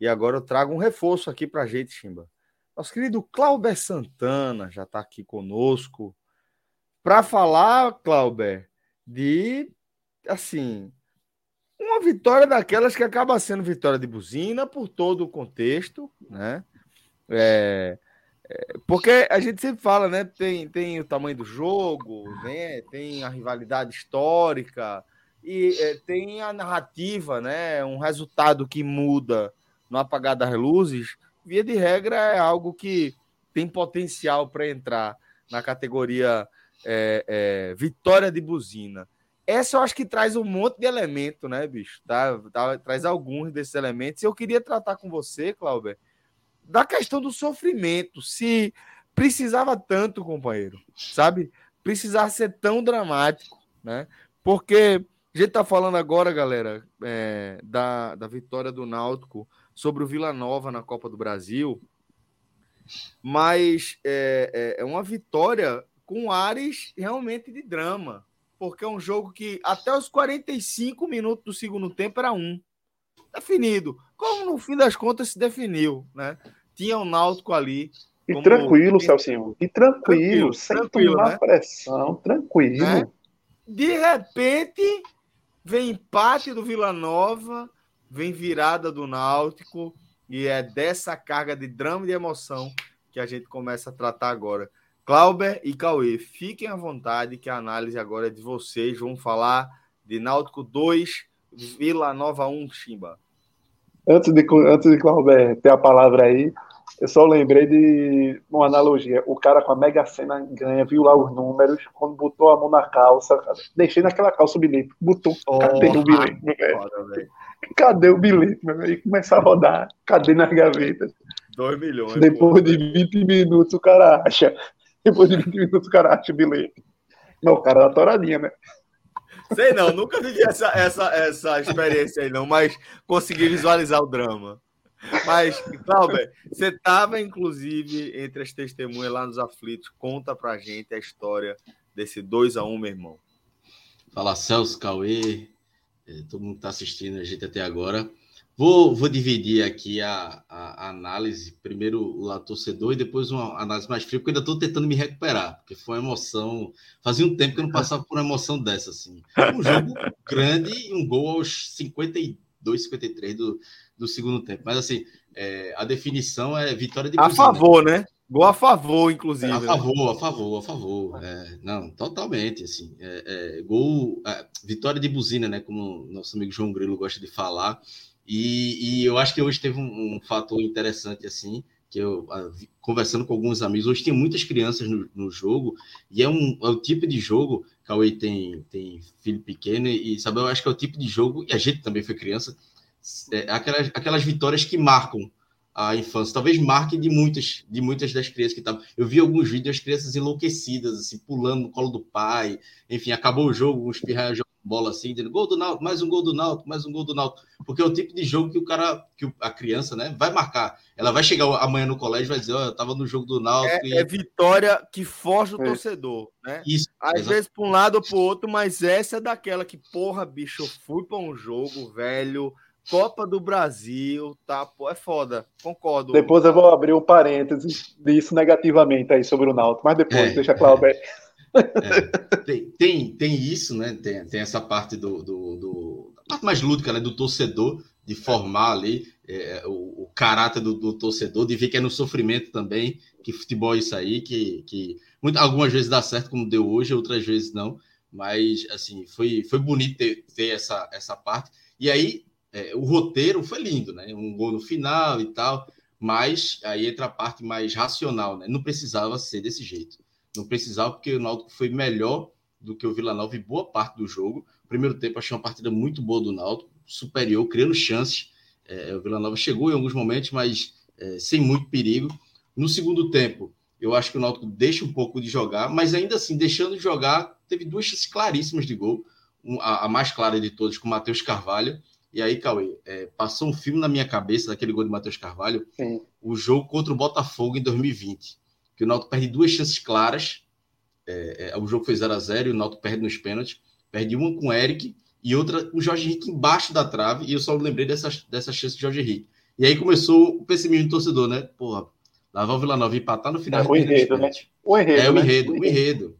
Speaker 1: E agora eu trago um reforço aqui para a gente, Chimba. Nosso querido Clauber Santana já está aqui conosco para falar, Clauber, de assim uma vitória daquelas que acaba sendo vitória de buzina por todo o contexto, né? É, é, porque a gente sempre fala, né? Tem, tem o tamanho do jogo, né? tem a rivalidade histórica e é, tem a narrativa, né? Um resultado que muda no apagar das luzes, via de regra é algo que tem potencial para entrar na categoria é, é, vitória de buzina. Essa eu acho que traz um monte de elemento, né, bicho? Tá, tá, traz alguns desses elementos. Eu queria tratar com você, Clauber, da questão do sofrimento. Se precisava tanto, companheiro, sabe? Precisar ser tão dramático, né? Porque a gente tá falando agora, galera, é, da, da vitória do Náutico sobre o Vila Nova na Copa do Brasil, mas é, é, é uma vitória com ares realmente de drama, porque é um jogo que até os 45 minutos do segundo tempo era um definido, como no fim das contas se definiu, né? Tinha o um Náutico ali.
Speaker 4: E como... tranquilo, Celcinho. E tranquilo, tranquilo sem tranquilo, tomar né? pressão, tranquilo. Né?
Speaker 1: De repente, vem empate do Vila Nova, vem virada do Náutico e é dessa carga de drama e de emoção que a gente começa a tratar agora. Clauber e Cauê, fiquem à vontade que a análise agora é de vocês. Vamos falar de Náutico 2, Vila Nova 1, Chimba.
Speaker 4: Antes de, antes de Clauber ter a palavra aí, eu só lembrei de uma analogia. O cara com a Mega Sena ganha, viu lá os números, quando botou a mão na calça, deixei naquela calça o bilhete, botou, oh, cadê o bilhete, meu velho? Cadê o bilhete, meu velho? E começar a rodar, cadê nas gavetas?
Speaker 1: 2 milhões.
Speaker 4: Depois pô. de 20 minutos o cara acha. Depois de 20 minutos o cara acha o bilhete. Não, o cara é toradinha, né?
Speaker 1: Sei não, nunca vivi essa, essa, essa experiência aí, não, mas consegui visualizar o drama. Mas, Cláudio, você estava, inclusive, entre as testemunhas lá nos aflitos. Conta pra gente a história desse 2 a 1 meu irmão.
Speaker 5: Fala, Celso, Cauê, é, todo mundo que está assistindo a gente até agora. Vou, vou dividir aqui a, a, a, análise, primeiro o lado torcedor e depois uma análise mais fria, porque ainda estou tentando me recuperar, porque foi uma emoção. Fazia um tempo que eu não passava por uma emoção dessa. Assim. Um jogo grande e um gol aos 52, 53 do, do segundo tempo. Mas assim, é, a definição é vitória de
Speaker 1: A favor, né? Gol a favor, inclusive.
Speaker 5: A favor, a favor, a favor. É, não, totalmente, assim. É, é, gol, é, vitória de buzina, né? Como nosso amigo João Grilo gosta de falar. E, e eu acho que hoje teve um, um fator interessante, assim, que eu, a, conversando com alguns amigos, hoje tem muitas crianças no, no jogo, e é, um, é o tipo de jogo, Cauê tem, tem filho pequeno, e sabe, eu acho que é o tipo de jogo, e a gente também foi criança, é, aquelas, aquelas vitórias que marcam a infância, talvez marque de muitas, de muitas das crianças que estavam. Eu vi alguns vídeos das crianças enlouquecidas, assim, pulando no colo do pai, enfim, acabou o jogo, uns pirraias bola assim, dizendo gol do Náutico, mais um gol do Náutico, mais um gol do Náutico, porque é o tipo de jogo que o cara, que a criança, né, vai marcar. Ela vai chegar amanhã no colégio e vai dizer, ó, oh, eu tava no jogo do Náutico.
Speaker 1: É, e... é vitória que foge o é. torcedor, né? Isso. Às exatamente. vezes para um lado ou para o outro, mas essa é daquela que, porra, bicho, eu fui para um jogo, velho, Copa do Brasil, tá? Pô, é foda, concordo.
Speaker 4: Depois eu vou abrir um parênteses disso negativamente aí sobre o Náutico, mas depois, é, deixa claro, é.
Speaker 5: É, tem, tem, tem, isso, né? Tem, tem essa parte do, do, do parte mais lúdica, né? Do torcedor, de formar ali é, o, o, caráter do, do, torcedor, de ver que é no sofrimento também, que futebol é isso aí, que, que muito, algumas vezes dá certo, como deu hoje, outras vezes não. Mas, assim, foi, foi bonito ter, ter essa, essa parte. E aí, é, o roteiro foi lindo, né? Um gol no final e tal. Mas aí entra a parte mais racional, né? Não precisava ser desse jeito. Não precisava, porque o Náutico foi melhor do que o Vila Nova em boa parte do jogo. primeiro tempo, achei uma partida muito boa do Náutico, superior, criando chances. É, o Vila Nova chegou em alguns momentos, mas é, sem muito perigo. No segundo tempo, eu acho que o Náutico deixa um pouco de jogar, mas ainda assim, deixando de jogar, teve duas chances claríssimas de gol. a, a, mais clara de todas, com o Matheus Carvalho. E aí, Cauê, é, passou um filme na minha cabeça daquele gol de Matheus Carvalho, Sim. o jogo contra o Botafogo em 2020 que o Náutico perde duas chances claras. É, é, o jogo foi 0 a 0 e o Náutico perde nos pênaltis. Perde uma com o Eric e outra com o Jorge Henrique embaixo da trave. E eu só lembrei dessa, dessa chance de Jorge Henrique. E aí começou o pessimismo do torcedor, né? Porra, lavar o Vila Nova e empatar no final. É,
Speaker 4: o enredo, né? O
Speaker 5: enredo, é, o enredo, né? o enredo.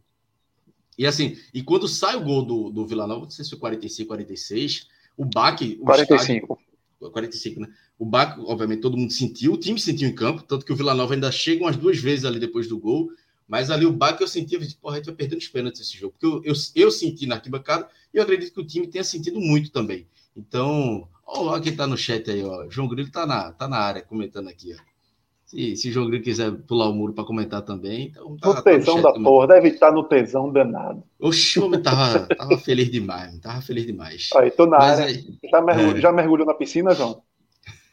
Speaker 5: E assim, e quando sai o gol do, do Vila Nova, não sei se foi 45, 46, o baque. O
Speaker 4: 45.
Speaker 5: Estádio, 45, né? O Baco, obviamente, todo mundo sentiu, o time sentiu em campo, tanto que o Vila Nova ainda chega umas duas vezes ali depois do gol, mas ali o Baco eu senti, porra, a gente vai perdendo os pênaltis esse jogo, porque eu, eu, eu, senti na arquibancada e eu acredito que o time tenha sentido muito também. Então, ó, quem tá no chat aí, ó, João Grilo tá na, tá na área comentando aqui, ó. Se, se João Grilo quiser pular o muro para comentar também, então.
Speaker 4: Tá, no tesão tá no da também. porra, deve estar no tesão danado.
Speaker 5: Oxe, o homem tava, tava feliz demais, tava feliz demais.
Speaker 4: Aí, tô na Mas área. Aí, já, mergulhou, é... já mergulhou na piscina, João?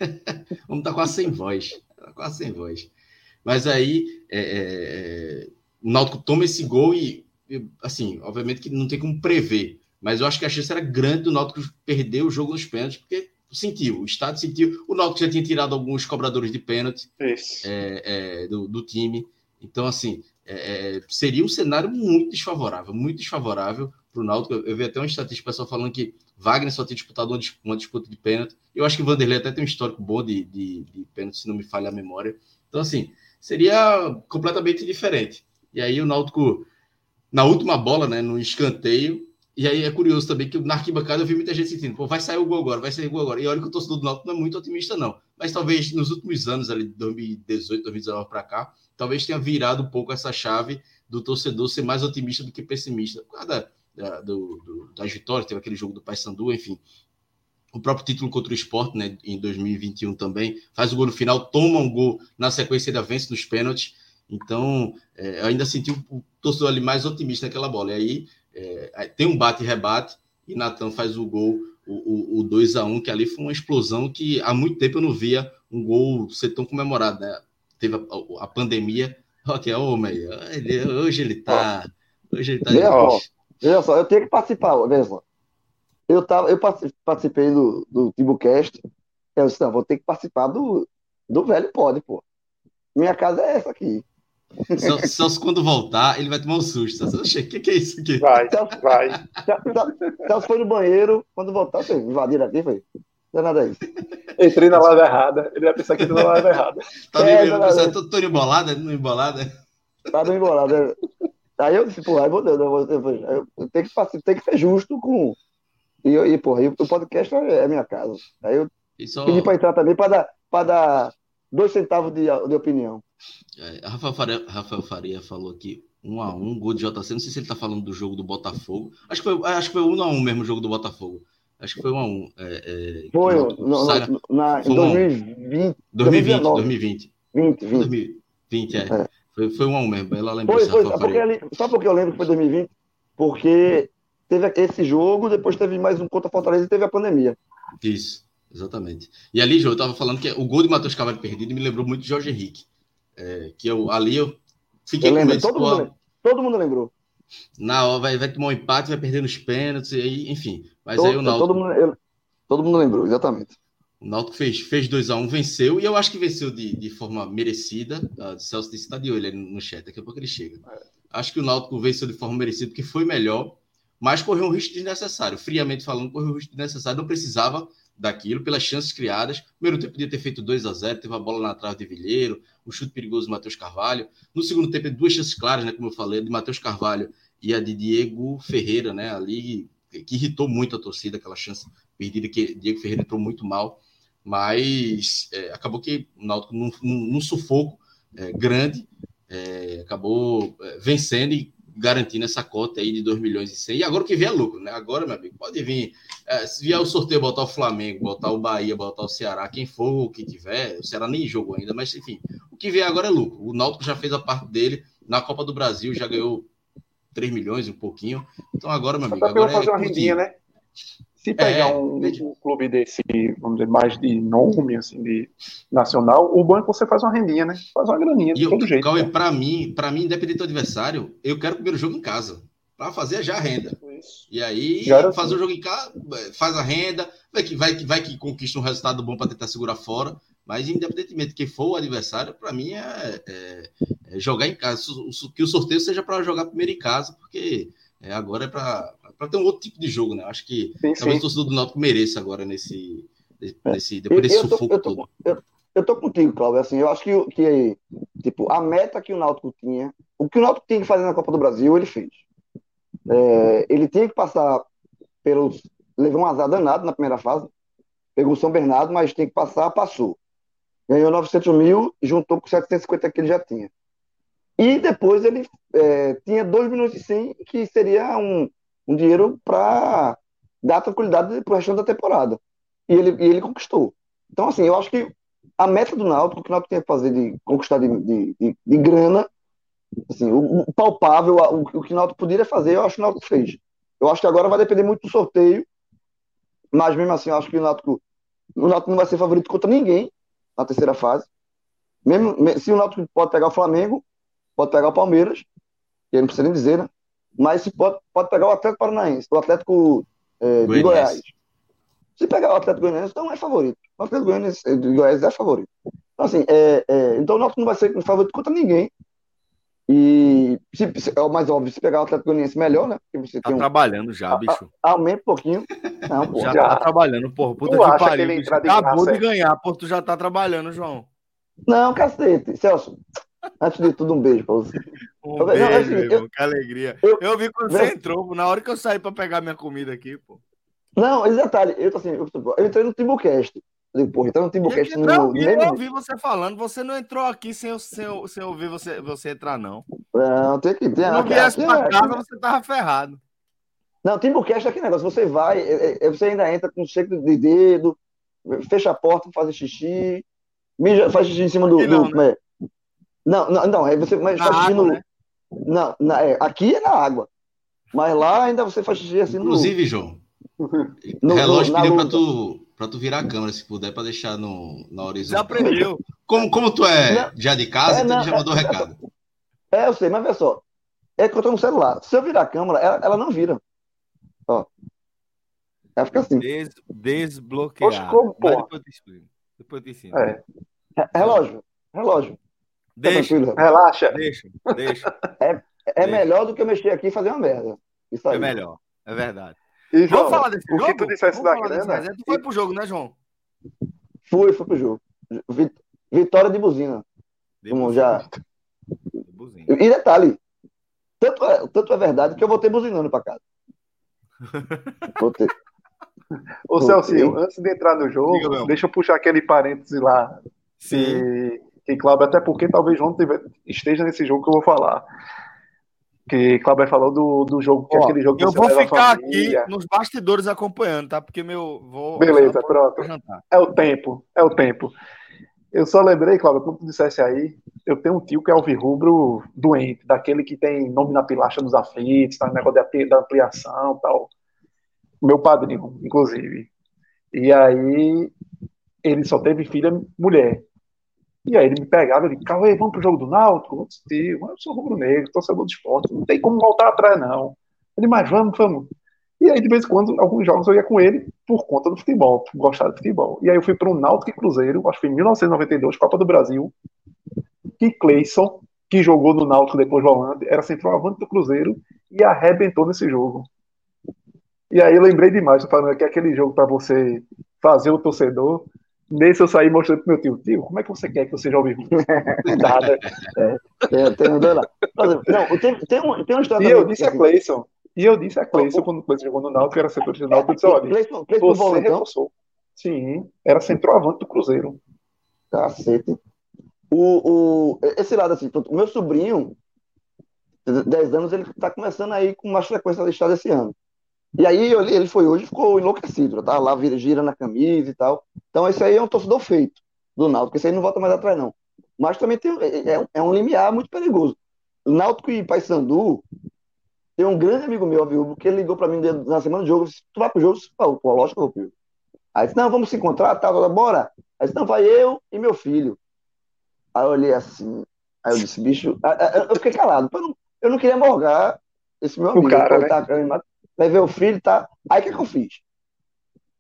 Speaker 5: Vamos estar tá quase sem voz. Tá quase sem voz. Mas aí é, é, é, o Náutico toma esse gol e, assim, obviamente que não tem como prever. Mas eu acho que a chance era grande do Náutico perder o jogo nos pênaltis, porque sentiu, o Estado sentiu. O Náutico já tinha tirado alguns cobradores de pênalti é, é, do, do, time. Então, assim, é, seria um cenário muito desfavorável, muito desfavorável para o Náutico. Eu vi até uma estatística pessoal falando que Wagner só tem disputado uma, uma disputa de pênalti. Eu acho que o Vanderlei até tem um histórico bom de, de, de pênalti, se não me falha a memória. Então, assim, seria completamente diferente. E aí o Náutico, na última bola, né, no escanteio, e aí é curioso também que na arquibancada eu vi muita gente sentindo, pô, vai sair o gol agora, vai sair o gol agora. E olha que o torcedor do Náutico não é muito otimista, não. Mas talvez nos últimos anos, ali, de 2018, 2019 para cá, talvez tenha virado um pouco essa chave do torcedor ser mais otimista do que pessimista. Por causa da, da, do, do, das vitórias, teve aquele jogo do Paysandu, enfim. O próprio título contra o Sport, né, em 2021 também, faz o gol no final, toma um gol na sequência da vence nos pênaltis. Então, é, eu ainda senti o, o torcedor ali mais otimista naquela bola. E aí é, tem um bate-rebate e Natan faz o gol, o, o, o 2 a 1 que ali foi uma explosão que há muito tempo eu não via um gol ser tão comemorado. Né? Teve a, a pandemia, que é homem, ele, hoje ele tá. Hoje ele tá.
Speaker 4: É, ó,
Speaker 6: Veja só, eu tenho que participar, veja só. Eu, tava, eu participei do, do Timbucast. Eu disse, não, vou ter que participar do, do velho pode, pô. Minha casa é essa aqui.
Speaker 5: Só, Celso, quando voltar, ele vai tomar um susto. O que, que é isso aqui?
Speaker 4: Vai, vai.
Speaker 6: Celso foi no banheiro, quando voltar, você invadiram aqui, foi. Não é nada isso.
Speaker 4: Entrei na live errada. Ele vai pensar que entrei na live errada.
Speaker 5: Tá é, meio, você tô, tô embolada, não embolada?
Speaker 6: Tá no embolada. Aí eu disse, porra, aí vou, eu, vou, eu, eu tenho, que, tenho que ser justo com. E, e porra, e o podcast é minha casa. Aí eu só... pedi pra entrar também pra dar, pra dar dois centavos de, de opinião.
Speaker 5: É, Rafael, Faria, Rafael Faria falou aqui um a um, gol de JC. Não sei se ele tá falando do jogo do Botafogo. Acho que foi, acho que foi um a um mesmo o jogo do Botafogo. Acho que foi um a um. É,
Speaker 6: é, foi, no, Saga, na, em 2020.
Speaker 5: 2020, 2020.
Speaker 6: 20, 20.
Speaker 5: 2020, é. é. Foi, foi um a um mesmo. Ela lembrou
Speaker 6: foi, foi, porque ali, só porque eu lembro que foi 2020, porque teve esse jogo, depois teve mais um contra Fortaleza e teve a pandemia.
Speaker 5: Isso. Exatamente. E ali, João, eu estava falando que o gol de Matheus Carvalho perdido me lembrou muito de Jorge Henrique. É, que eu, ali eu fiquei
Speaker 6: eu lembro, todo, mundo, todo mundo lembrou.
Speaker 5: Na hora vai, vai tomar um empate, vai perder nos pênaltis, e, enfim. Mas todo, aí o
Speaker 6: Náutico... Todo mundo, eu, todo mundo lembrou, exatamente.
Speaker 5: O Náutico fez, fez 2x1, um, venceu, e eu acho que venceu de, de forma merecida. Uh, Celso disse está de olho ali no chat, daqui a pouco ele chega. É. Acho que o Náutico venceu de forma merecida, porque foi melhor, mas correu um risco desnecessário. Friamente falando, correu um risco desnecessário, não precisava daquilo, pelas chances criadas. No primeiro tempo podia ter feito 2 a 0 teve a bola na trave de Vilheiro, o chute perigoso do Matheus Carvalho. No segundo tempo, duas chances claras, né, como eu falei, de Matheus Carvalho e a de Diego Ferreira, né, ali, que irritou muito a torcida, aquela chance perdida que Diego Ferreira entrou muito mal, mas é, acabou que o Náutico, num, num, num sufoco é, grande, é, acabou é, vencendo e garantindo essa cota aí de 2 milhões e 100. E agora o que vier é lucro, né? Agora, meu amigo, pode vir. É, se vier o sorteio, botar o Flamengo, botar o Bahia, botar o Ceará, quem for o que tiver, o Ceará nem jogou ainda, mas enfim, o que vier agora é lucro. O Náutico já fez a parte dele na Copa do Brasil, já ganhou 3 milhões, um pouquinho. Então agora, meu amigo, agora
Speaker 4: fazer é uma rendinha, né? Se pegar é, um, um, clube desse, vamos dizer, mais de nome, assim, de nacional, o banco você faz uma rendinha, né? Faz uma graninha, de todo jeito.
Speaker 5: Cauê, né? para mim, para mim, independente do adversário, eu quero o primeiro jogo em casa. Para fazer já a renda. Isso. E aí, fazer o jogo em casa, faz a renda, vai que, vai que, vai que conquista um resultado bom para tentar segurar fora. Mas, independentemente de quem for o adversário, para mim é, é, é, jogar em casa. Que o sorteio seja para jogar primeiro em casa, porque é, agora é para ter um outro tipo de jogo, né? Acho que sim, talvez sim. o torcedor do Náutico mereça agora nesse, nesse depois desse eu, sufoco
Speaker 6: eu tô,
Speaker 5: todo.
Speaker 6: Eu, eu, tô contigo, Cláudio. Assim, eu acho que, que tipo, a meta que o Náutico tinha, o que o Náutico tinha que fazer na Copa do Brasil, ele fez. É, ele tinha que passar pelos. Levou um azar danado na primeira fase, pegou o São Bernardo, mas tem que passar, passou. Ganhou 900 mil e juntou com 750 que ele já tinha. E depois ele é, tinha 2 milhões e 100, que seria um, um dinheiro para dar tranquilidade para o resto da temporada. E ele, e ele conquistou. Então, assim, eu acho que a meta do Náutico, o que o Náutico tem que fazer de conquistar de, de, de, de grana, assim, o, o palpável, o, o, que o Náutico poderia fazer, eu acho que o Náutico fez. Eu acho que agora vai depender muito do sorteio, mas mesmo assim, eu acho que o Náutico, o Náutico não vai ser favorito contra ninguém na terceira fase. Mesmo, se o Náutico pode pegar o Flamengo, pode pegar o Palmeiras, que não precisa nem dizer, né? Mas se pode, pode pegar o Atlético Paranaense, o Atlético é, de Goiás. Se pegar o Atlético Goianiense, então é favorito. O Atlético Goianiense de Goiás é favorito. Então, assim, é, é, então o Náutico não vai ser favorito contra ninguém. E, se, se, é o mais óbvio, se pegar o Atlético Goianiense, melhor, né?
Speaker 1: Porque você tá tem um, trabalhando já, bicho.
Speaker 6: aumenta um pouquinho. Não,
Speaker 1: pô, já, já tá trabalhando, porra. Puta tu que pariu. Que acabou de ganhar, pô, tu já tá trabalhando, João.
Speaker 6: Não, cacete. Celso, Antes de tudo, um beijo pra você.
Speaker 1: Um eu, beijo, não, assim, irmão, que alegria. Eu, eu vi quando você entrou, na hora que eu saí pra pegar minha comida aqui, pô.
Speaker 6: Não, esse detalhe, eu, assim, eu, eu entrei no Timbucast. Eu digo, porra, entrei no Timbucast.
Speaker 1: Eu, no, eu, eu ouvi você falando, você não entrou aqui sem, sem, sem ouvir você, você entrar, não.
Speaker 6: Não, tem que ter.
Speaker 1: Se não viesse pra é, casa, você tava ferrado.
Speaker 6: Não, Timbucast é aquele negócio, você vai, é, é, você ainda entra com cheiro de dedo, fecha a porta, faz xixi, mija, faz xixi em cima do. Não, do né? Não, não, não, aí você mas
Speaker 1: na faz xixi no. Né?
Speaker 6: Não, na, é, aqui é na água. Mas lá ainda você faz xixi assim
Speaker 5: Inclusive, no... João. No, relógio no, pediu para tu, pra tu virar a câmera, se puder, para deixar no, na horizonte.
Speaker 1: Já aprendeu.
Speaker 5: Como, como tu é não, já de casa, é, então não, já mandou é, recado.
Speaker 6: É, eu sei, mas olha só. é que eu tô no celular. Se eu virar a câmera, ela, ela não vira. Ó. Ela fica assim.
Speaker 1: Des, desbloquear.
Speaker 4: Oxe, como,
Speaker 1: depois eu te explico. Depois eu te ensino.
Speaker 4: É.
Speaker 6: Re- Relógio. Relógio. Tá
Speaker 1: Deixa,
Speaker 6: tranquilo?
Speaker 4: Relaxa.
Speaker 1: deixa, deixa.
Speaker 6: É
Speaker 1: Deixa.
Speaker 6: melhor do que eu mexer aqui e fazer uma merda. Isso aí.
Speaker 1: É melhor. É verdade.
Speaker 4: E, João,
Speaker 1: Vamos falar desse
Speaker 4: o
Speaker 1: jogo?
Speaker 4: que tu dissesse
Speaker 1: Vamos
Speaker 4: da
Speaker 1: falar desse
Speaker 4: grana,
Speaker 1: resenha. Tu foi pro jogo, né, João?
Speaker 6: Fui, fui pro jogo. Vi- Vitória de buzina. Como já.
Speaker 1: De buzina.
Speaker 6: E detalhe, tanto é, tanto é verdade que eu voltei buzinando pra casa. Voltei.
Speaker 4: Ô. Celcinho, antes de entrar no
Speaker 1: Diga,
Speaker 4: jogo,
Speaker 1: meu.
Speaker 4: deixa eu puxar aquele parêntese lá.
Speaker 1: Sim.
Speaker 4: Que, que Cláudio, até porque talvez João esteja nesse jogo que eu vou falar. Que Cláudio falou do, do jogo, que é
Speaker 1: Ó,
Speaker 4: aquele jogo que
Speaker 1: eu vou ficar aqui nos bastidores acompanhando, tá? Porque meu. Vou,
Speaker 4: Beleza, pronto. É o tempo, é o tempo. Eu só lembrei, Cláudio, como tu dissesse aí, eu tenho um tio que é alvirrubro doente, daquele que tem nome na pilastra dos aflitos, tá no negócio da ampli- da ampliação e tal. Meu padrinho, inclusive. E aí, ele só teve filha mulher. E aí ele me pegava e Cauê, vamos pro jogo do Náutico? Eu disse, eu sou rubro-negro, torcedor de esporte, não tem como voltar atrás, não. Ele, mas vamos, vamos. E aí, de vez em quando, alguns jogos eu ia com ele por conta do futebol, por gostar de futebol. E aí eu fui para um Náutico e Cruzeiro, acho que em 1992, Copa do Brasil, que Cleison, que jogou no Náutico depois do Holanda, era centroavante do Cruzeiro e arrebentou nesse jogo. E aí eu lembrei demais, falando que aquele jogo para você fazer o torcedor, nesse eu saí mostrando pro meu tio, tio, como é que você quer que eu seja ao vivo? Nada.
Speaker 6: Tem, tem Não, tem, tem, um, tem uma história
Speaker 4: E eu disse a Cleison, e eu disse a Cleison, quando o Cleison jogou no Náutico, era setorista do Náutico, eu disse, olha,
Speaker 6: Cleiton, Cleiton
Speaker 4: você reforçou. Sim, era centroavante do Cruzeiro.
Speaker 6: Cacete. O, o, esse lado assim, o meu sobrinho, de 10 anos, ele tá começando aí com mais frequência listado esse ano. E aí ele, foi hoje e ficou enlouquecido, tá lá vira- girando a camisa e tal. Então esse aí é um torcedor feito do Náutico, esse aí não volta mais atrás não. Mas também tem, é, é- é um limiar muito perigoso. O Náutico e Paysandu, tem um grande amigo meu, viu, que ele ligou pra mim na semana do jogo, disse, tu vai pro jogo? Eu disse, Pô, lógico que eu vou pro jogo. Aí disse, não, vamos se encontrar, tal, tal, bora. Aí disse, não, vai eu e meu filho. Aí eu olhei assim, aí eu disse, bicho, eu fiquei calado, eu não, eu não queria morgar esse meu amigo.
Speaker 4: cara,
Speaker 6: Ele
Speaker 4: né?
Speaker 6: Levei o filho, tá? Aí o que, que eu fiz?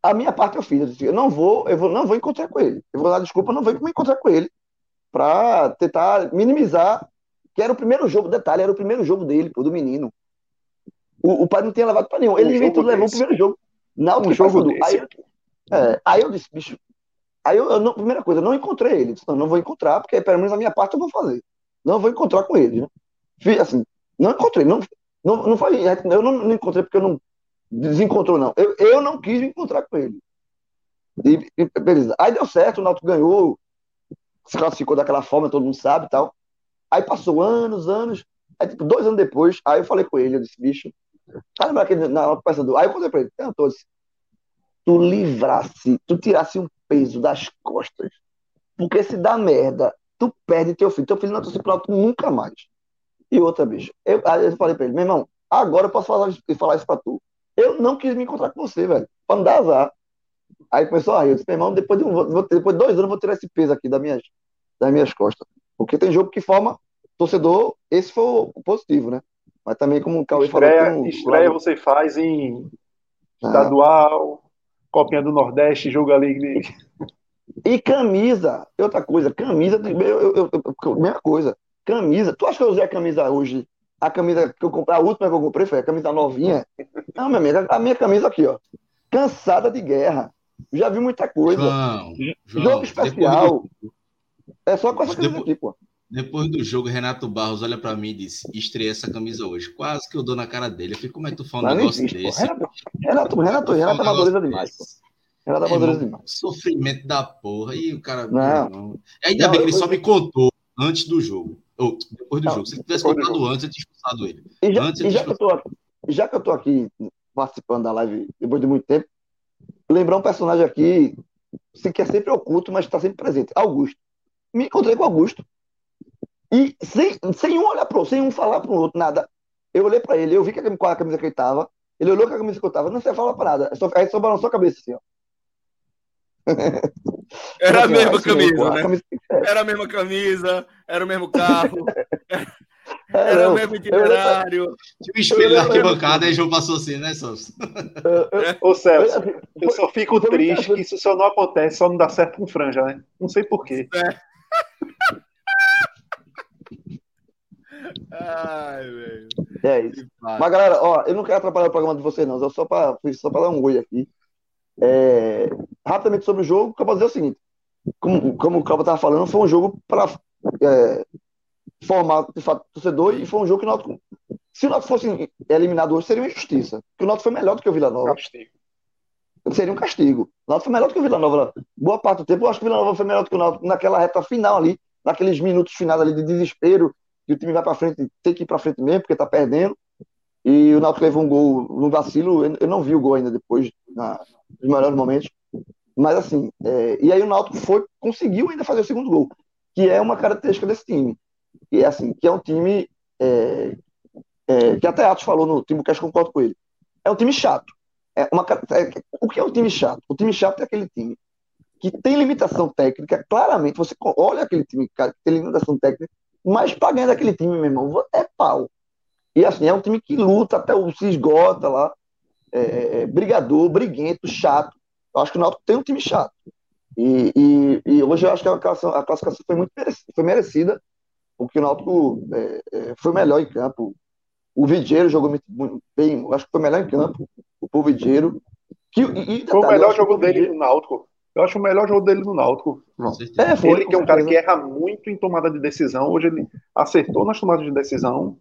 Speaker 6: A minha parte eu fiz, eu disse, eu não vou, eu vou, não vou encontrar com ele. Eu vou dar desculpa, não vou me encontrar com ele pra tentar minimizar, que era o primeiro jogo, detalhe, era o primeiro jogo dele, pô, do menino. O, o pai não tinha levado pra nenhum. Ele
Speaker 4: Um
Speaker 6: inventou, levou o primeiro jogo. Náutico
Speaker 4: Um jogo
Speaker 6: Paysandu. Aí, é, aí eu disse, bicho. Aí eu, eu não- primeira coisa, eu não encontrei ele. Disse, não, não vou encontrar, porque pelo menos a minha parte eu vou fazer. Não vou encontrar com ele. Né? Fiz assim, não encontrei. Não, não, não foi, eu não, não encontrei porque eu não desencontrou, não. Eu, eu não quis me encontrar com ele. E, e beleza. Aí deu certo, o Náutico ganhou, se classificou daquela forma, todo mundo sabe e tal. Aí passou anos, anos. Aí, tipo, dois anos depois, aí eu falei com ele, eu disse, bicho, tá lembrando aquele na peça do. Aí eu contei pra ele, eu disse, tu livrasse, tu tirasse um peso das costas. Porque se dá merda, tu perde teu filho. Teu filho não torce pro nunca mais. E outra, bicho. Eu, aí eu falei pra ele, meu irmão, agora eu posso falar, falar isso pra tu. Eu não quis me encontrar com você, velho. Pra não dar azar. Aí começou a rir. Eu disse, meu irmão, depois de, um, depois de dois anos eu vou tirar esse peso aqui das minhas, das minhas costas. Porque tem jogo que forma torcedor, esse foi o positivo, né? Mas também, como o Cauê falou,
Speaker 4: Estreia,
Speaker 6: um
Speaker 4: estreia
Speaker 6: lado-
Speaker 4: você faz em
Speaker 6: Ah.
Speaker 4: estadual, Copinha do Nordeste, jogo ali de...
Speaker 6: E camisa, e outra coisa, camisa, eu, eu, eu- mesma coisa, camisa. Tu acha que eu usei a camisa hoje? A camisa que eu comprei, a última que eu comprei foi a camisa novinha. Não, minha amiga, a minha camisa aqui, ó. Cansada de guerra. Já vi muita coisa.
Speaker 5: João, João,
Speaker 6: Jogo especial.
Speaker 5: Do,
Speaker 6: É só com essa camisa
Speaker 5: Depois-
Speaker 6: aqui, pô.
Speaker 5: depois do jogo, Renato Barros olha pra mim e disse: estreia essa camisa hoje. Quase que eu dou na cara dele. Eu falei, como é que tu fala um negócio
Speaker 6: existe,
Speaker 5: desse?
Speaker 6: Renato, Renato, Renato, amadoriza
Speaker 5: negócio
Speaker 6: demais, pô. Renato
Speaker 5: É,
Speaker 6: amadoriza demais.
Speaker 5: Sofrimento da porra. E o cara.
Speaker 6: Não.
Speaker 5: Ainda
Speaker 6: Não,
Speaker 5: bem que ele só me contou antes do jogo. Ou depois do
Speaker 6: Não,
Speaker 5: jogo. Se tivesse contado antes, eu tinha expulsado ele.
Speaker 6: E já,
Speaker 5: Antes
Speaker 6: e já que eu tô, aqui- já que eu tô aqui participando da live depois de muito tempo, lembrar um personagem aqui se que é sempre oculto, mas está sempre presente. Augusto. Me encontrei com Augusto. E sem, sem um olhar pro outro, sem um falar pro outro, nada. Eu olhei pra ele, eu vi que, a- qual a camisa que ele tava. Ele olhou com a camisa que eu tava. Não sei falar pra nada. Só, aí só balançou a cabeça assim, ó.
Speaker 1: Era a
Speaker 6: ó,
Speaker 1: mesma camisa, né?
Speaker 6: camisa- é,
Speaker 1: Era a mesma camisa, era o mesmo carro. Era o mesmo itinerário.
Speaker 5: Tinha um espelho na arquibancada e João passou assim, né, Celso?
Speaker 4: Ô, Celso, eu só fico triste que isso só não acontece, só não dá certo com franja, né? Não sei porquê.
Speaker 1: É. Ai, velho.
Speaker 6: É isso. Mas, galera, ó, eu não quero atrapalhar o programa de vocês, não. Eu só para só pra dar um oi aqui. É, rapidamente sobre o jogo, eu posso dizer o seguinte: como, como o Cláudio estava falando, foi um jogo para é, formar de fato torcedor e foi um jogo que o Náutico, se o Náutico fosse eliminado hoje, seria uma injustiça. Porque o Náutico foi melhor do que o Vila Nova.
Speaker 4: Castigo.
Speaker 6: Seria um castigo. O Náutico foi melhor do que o Vila Nova. Boa parte do tempo, eu acho que o Vila Nova foi melhor do que o Náutico naquela reta final ali, naqueles minutos finais ali de desespero, que o time vai para frente, tem que ir para frente mesmo, porque tá perdendo. E o Náutico levou um gol no vacilo. Eu não vi o gol ainda depois, na, nos melhores momentos. Mas assim, é, e aí o Náutico foi, conseguiu ainda fazer o segundo gol, que é uma característica desse time. E é assim, que é um time é, é, que até Atos falou no eu concordo com ele. É um time chato. É uma, é, o que é um time chato? O time chato é aquele time que tem limitação técnica, claramente, você olha aquele time cara, que tem limitação técnica, mas para ganhar daquele time, meu irmão, é pau. E assim, é um time que luta até o se esgota lá, é, é, brigador, briguento, chato. Eu acho que o Náutico tem um time chato. E, e, e hoje eu acho que a classificação, a classificação foi muito merecida, foi merecida porque o Náutico é, é, foi melhor em campo. O Vidieiro jogou muito bem, eu acho que foi melhor em campo, o Vidieiro. Que, e,
Speaker 4: e, foi o melhor jogo dele no Náutico. Eu acho o melhor jogo dele no Náutico. É, foi, ele que é um cara que erra muito em tomada de decisão. Hoje ele acertou nas tomadas de decisão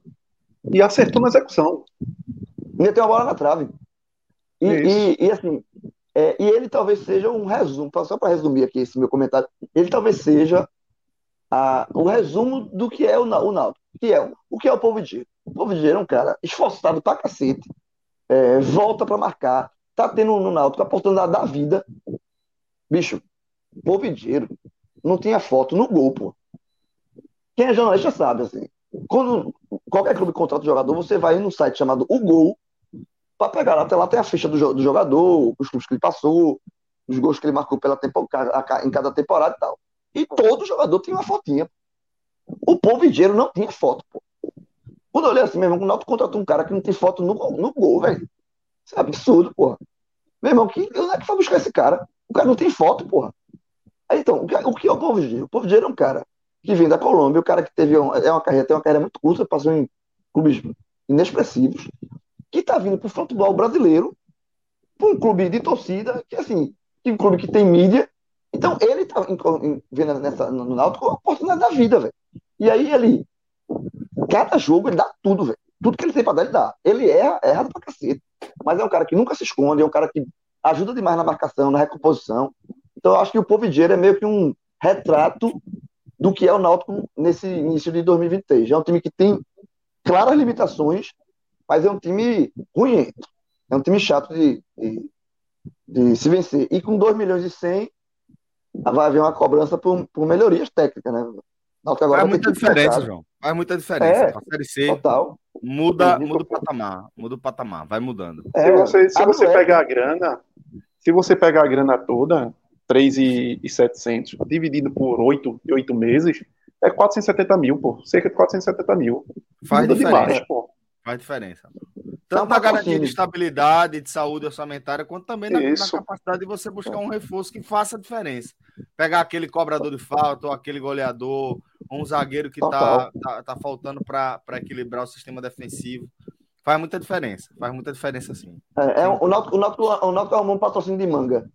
Speaker 4: e acertou na execução.
Speaker 6: Ainda tem uma bola na trave. E, e, e assim, é, e ele talvez seja um resumo, só para resumir aqui esse meu comentário, ele talvez seja a, o resumo do que é o, o Náutico, que é o que é o Povo Dinheiro. O Povo Dinheiro é um cara esforçado pra cacete, é, volta para marcar, tá tendo no Náutico a oportunidade da vida. Bicho, Povo Dinheiro não tinha foto no gol, pô. Quem é jornalista sabe, assim. Quando qualquer clube contrata jogador, você vai num site chamado O Gol, para pegar. Até lá tem a ficha do, do jogador, os clubes que ele passou, os gols que ele marcou pela temporada, em cada temporada e tal. E todo jogador tem uma fotinha. O povo dinheiro não tinha foto, pô. Quando eu olhei assim, meu irmão, o Náutico contratou um cara que não tem foto no, no gol, velho. Isso é absurdo, porra. Meu irmão, que, onde é que foi buscar esse cara? O cara não tem foto, porra. Aí, então, o que, o que é o povo dinheiro? O povo dinheiro é um cara que vem da Colômbia, o cara que teve uma, é uma carreira, tem uma carreira muito curta, passou em clubes inexpressivos, que está vindo para o futebol brasileiro, para um clube de torcida, que assim, que um clube que tem mídia. Então, ele está vendo nessa, no Náutico a oportunidade da vida, velho. E aí ele, cada jogo, ele dá tudo, velho. Tudo que ele tem para dar, ele dá. Ele erra, erra pra cacete. Mas é um cara que nunca se esconde, é um cara que ajuda demais na marcação, na recomposição. Então, eu acho que o Povo Dinheiro é meio que um retrato do que é o Náutico nesse início de 2023. É um time que tem claras limitações, mas é um time ruim. É um time chato de, de, de se vencer. E com 2 milhões e 100, vai haver uma cobrança por, por melhorias técnicas, né?
Speaker 1: Agora Faz muita diferença, João. Faz muita diferença. É, a Série C
Speaker 6: total.
Speaker 1: muda, muda o patamar. Muda o patamar, vai mudando.
Speaker 4: É, se você, se você pegar a grana, se você pegar a grana toda, 3,700 dividido por 8, 8 meses, é 470 mil, pô. Cerca de 470 mil.
Speaker 1: Faz Muda diferença. Demais, pô. Faz diferença. Tanto na garantia de estabilidade, de saúde orçamentária, quanto também na, na, capacidade de você buscar um reforço que faça diferença. Pegar aquele cobrador de falta, ou aquele goleador, ou um zagueiro que está tá, tá faltando para equilibrar o sistema defensivo. Faz muita diferença. Faz muita diferença, sim.
Speaker 6: É, é o Náutico, o Náutico, o Náutico arrumou um patrocínio de manga.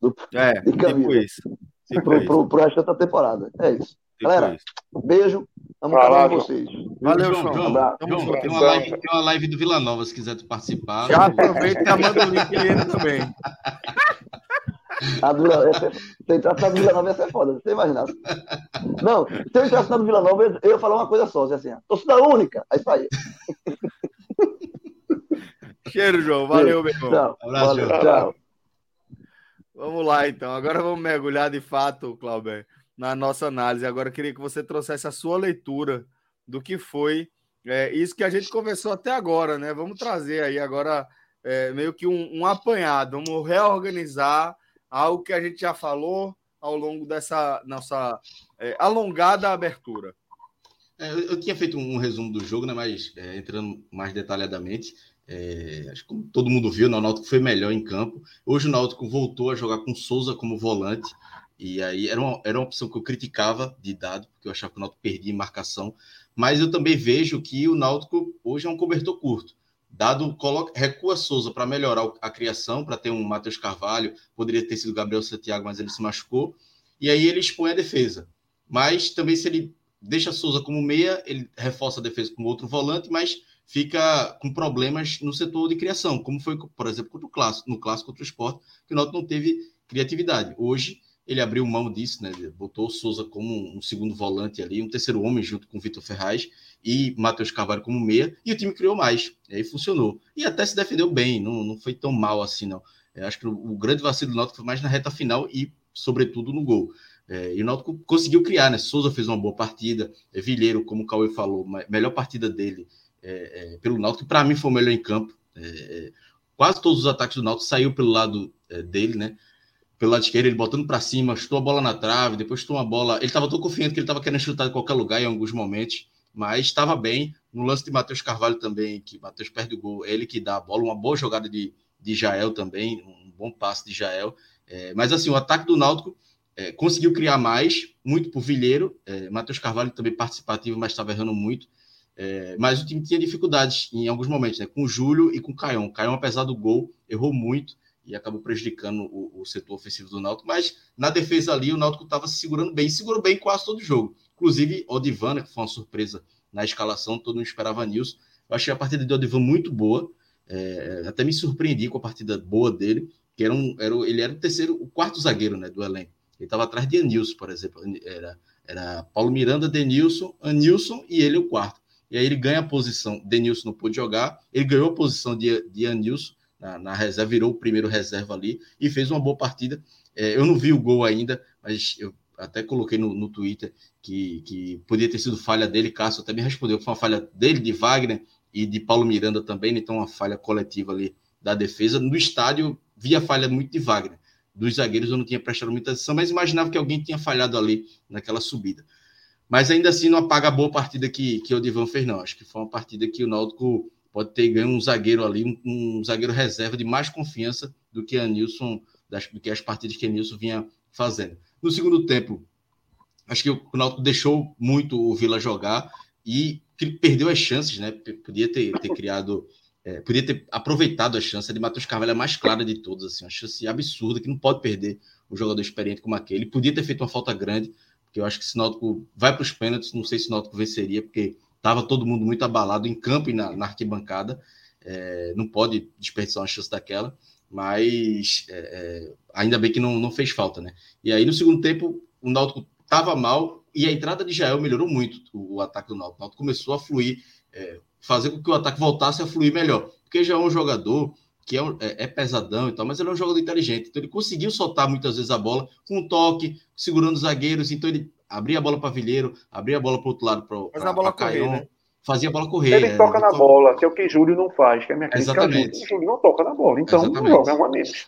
Speaker 1: Do, é, de tipo isso.
Speaker 6: Tipo pro, isso. Pro, pro resto da temporada. É isso. Tipo Galera, beijo. Vamos falar com vocês.
Speaker 1: Valeu, João.
Speaker 5: João, João, João tem, uma live, tem uma live do Vila Nova, se quiser participar.
Speaker 1: Já aproveita e manda o link aí também.
Speaker 6: A do Vila, se eu entrasse na Vila Nova ia ser foda, você imagina. Não, se eu entrasse na Vila Nova, eu ia falar uma coisa só, assim, torcida única, aí saía.
Speaker 1: Cheiro, João. Valeu, meu irmão.
Speaker 6: Tchau. Abraço, Valeu, tchau.
Speaker 1: Vamos lá, então. Agora vamos mergulhar de fato, Cláudio, na nossa análise. Agora eu queria que você trouxesse a sua leitura do que foi é, isso que a gente conversou até agora, né? Vamos trazer aí agora é, meio que um, um apanhado, vamos reorganizar algo que a gente já falou ao longo dessa nossa é, alongada abertura.
Speaker 5: É, eu, tinha feito um, resumo do jogo, né? Mas é, entrando mais detalhadamente, é, acho que como todo mundo viu, né, o Náutico foi melhor em campo. Hoje o Náutico voltou a jogar com Souza como volante. E aí era uma, era uma opção que eu criticava de dado, porque eu achava que o Náutico perdia em marcação. Mas eu também vejo que o Náutico hoje é um cobertor curto. Dado, coloca, recua Souza para melhorar a criação, para ter um Matheus Carvalho, poderia ter sido Gabriel Santiago, mas ele se machucou. E aí ele expõe a defesa. Mas também se ele deixa Souza como meia, ele reforça a defesa com outro volante, mas fica com problemas no setor de criação, como foi, por exemplo, contra o clássico, no clássico contra o esporte, que o Náutico não teve criatividade. Hoje ele abriu mão disso, né? Botou o Souza como um segundo volante ali, um terceiro homem junto com o Vitor Ferraz e Matheus Carvalho como meia, e o time criou mais. E aí funcionou. E até se defendeu bem, não, não foi tão mal assim, não. Eu acho que o, o grande vacilo do Náutico foi mais na reta final e, sobretudo, no gol. É, e o Náutico conseguiu criar, né? Souza fez uma boa partida, é, Vilheiro, como o Cauê falou, melhor partida dele é, é, pelo Náutico, para mim foi o melhor em campo. É, é, quase todos os ataques do Náutico saiu pelo lado dele, né? Pelo lado esquerdo, ele botando para cima, chutou a bola na trave, depois chutou uma bola. Ele estava tão confiante que ele estava querendo chutar em qualquer lugar em alguns momentos, mas estava bem. No lance de Matheus Carvalho também, que Matheus perde o gol, é ele que dá a bola, uma boa jogada de, de Jael também, um bom passe de Jael. mas assim, o ataque do Náutico é, conseguiu criar mais, muito por Vilheiro. É, Matheus Carvalho também participativo, mas estava errando muito. É, mas o time tinha dificuldades em alguns momentos, né, com o Júlio e com o Caião. O Caião, apesar do gol, errou muito e acabou prejudicando o, o setor ofensivo do Náutico. Mas na defesa ali, o Náutico estava se segurando bem, segurou bem quase todo o jogo. Inclusive, Odivan, né, que foi uma surpresa na escalação, todo mundo esperava Nilson. Eu achei a partida de Odivan muito boa. É, até me surpreendi com a partida boa dele, que era um, era, ele era o terceiro, o quarto zagueiro né, do elenco. Ele estava atrás de Anilson, por exemplo. Era, era Paulo Miranda, Denilson, Anilson e ele o quarto. E aí ele ganha a posição. Denilson não pôde jogar, ele ganhou a posição de, de Anilson na, na reserva, virou o primeiro reserva ali e fez uma boa partida. É, eu não vi o gol ainda, mas eu até coloquei no, no Twitter que, que podia ter sido falha dele. Cássio até me respondeu que foi uma falha dele, de Wagner e de Paulo Miranda também, então uma falha coletiva ali da defesa. No estádio, vi a falha muito de Wagner dos zagueiros eu não tinha prestado muita atenção, mas imaginava que alguém tinha falhado ali naquela subida. Mas ainda assim não apaga a boa partida que, que o Divan fez, não. Acho que foi uma partida que o Náutico pode ter ganho um zagueiro ali, um, um zagueiro reserva de mais confiança do que a Nilson, das, do que as partidas que a Nilson vinha fazendo. No segundo tempo, acho que o Náutico deixou muito o Vila jogar e perdeu as chances, né? Podia ter, ter criado é, podia ter aproveitado a chance de Matheus Carvalho, a mais clara de todas, assim, uma chance absurda que não pode perder um jogador experiente como aquele. Podia ter feito uma falta grande, porque eu acho que se o Náutico vai para os pênaltis, não sei se o Náutico venceria, porque estava todo mundo muito abalado em campo e na, na arquibancada. É, não pode desperdiçar uma chance daquela, mas é, é, ainda bem que não, não fez falta, né? E aí no segundo tempo o Náutico estava mal e a entrada de Jael melhorou muito o, o ataque do Náutico. O Náutico começou a fluir. É, fazer com que o ataque voltasse a fluir melhor. Porque já é um jogador que é, é, é, pesadão e tal, mas ele é um jogador inteligente. Então ele conseguiu soltar muitas vezes a bola com um toque, segurando os zagueiros. Então ele abria a bola para Vilheiro, abria a bola para o outro lado para
Speaker 1: a bola correr, né?
Speaker 5: Fazia a bola correr.
Speaker 4: Ele é, toca na toca... bola, que é o que Júlio não faz, que é a minha crítica.
Speaker 5: Exatamente.
Speaker 4: Júlio não toca na bola, então Exatamente. não joga, é um a menos.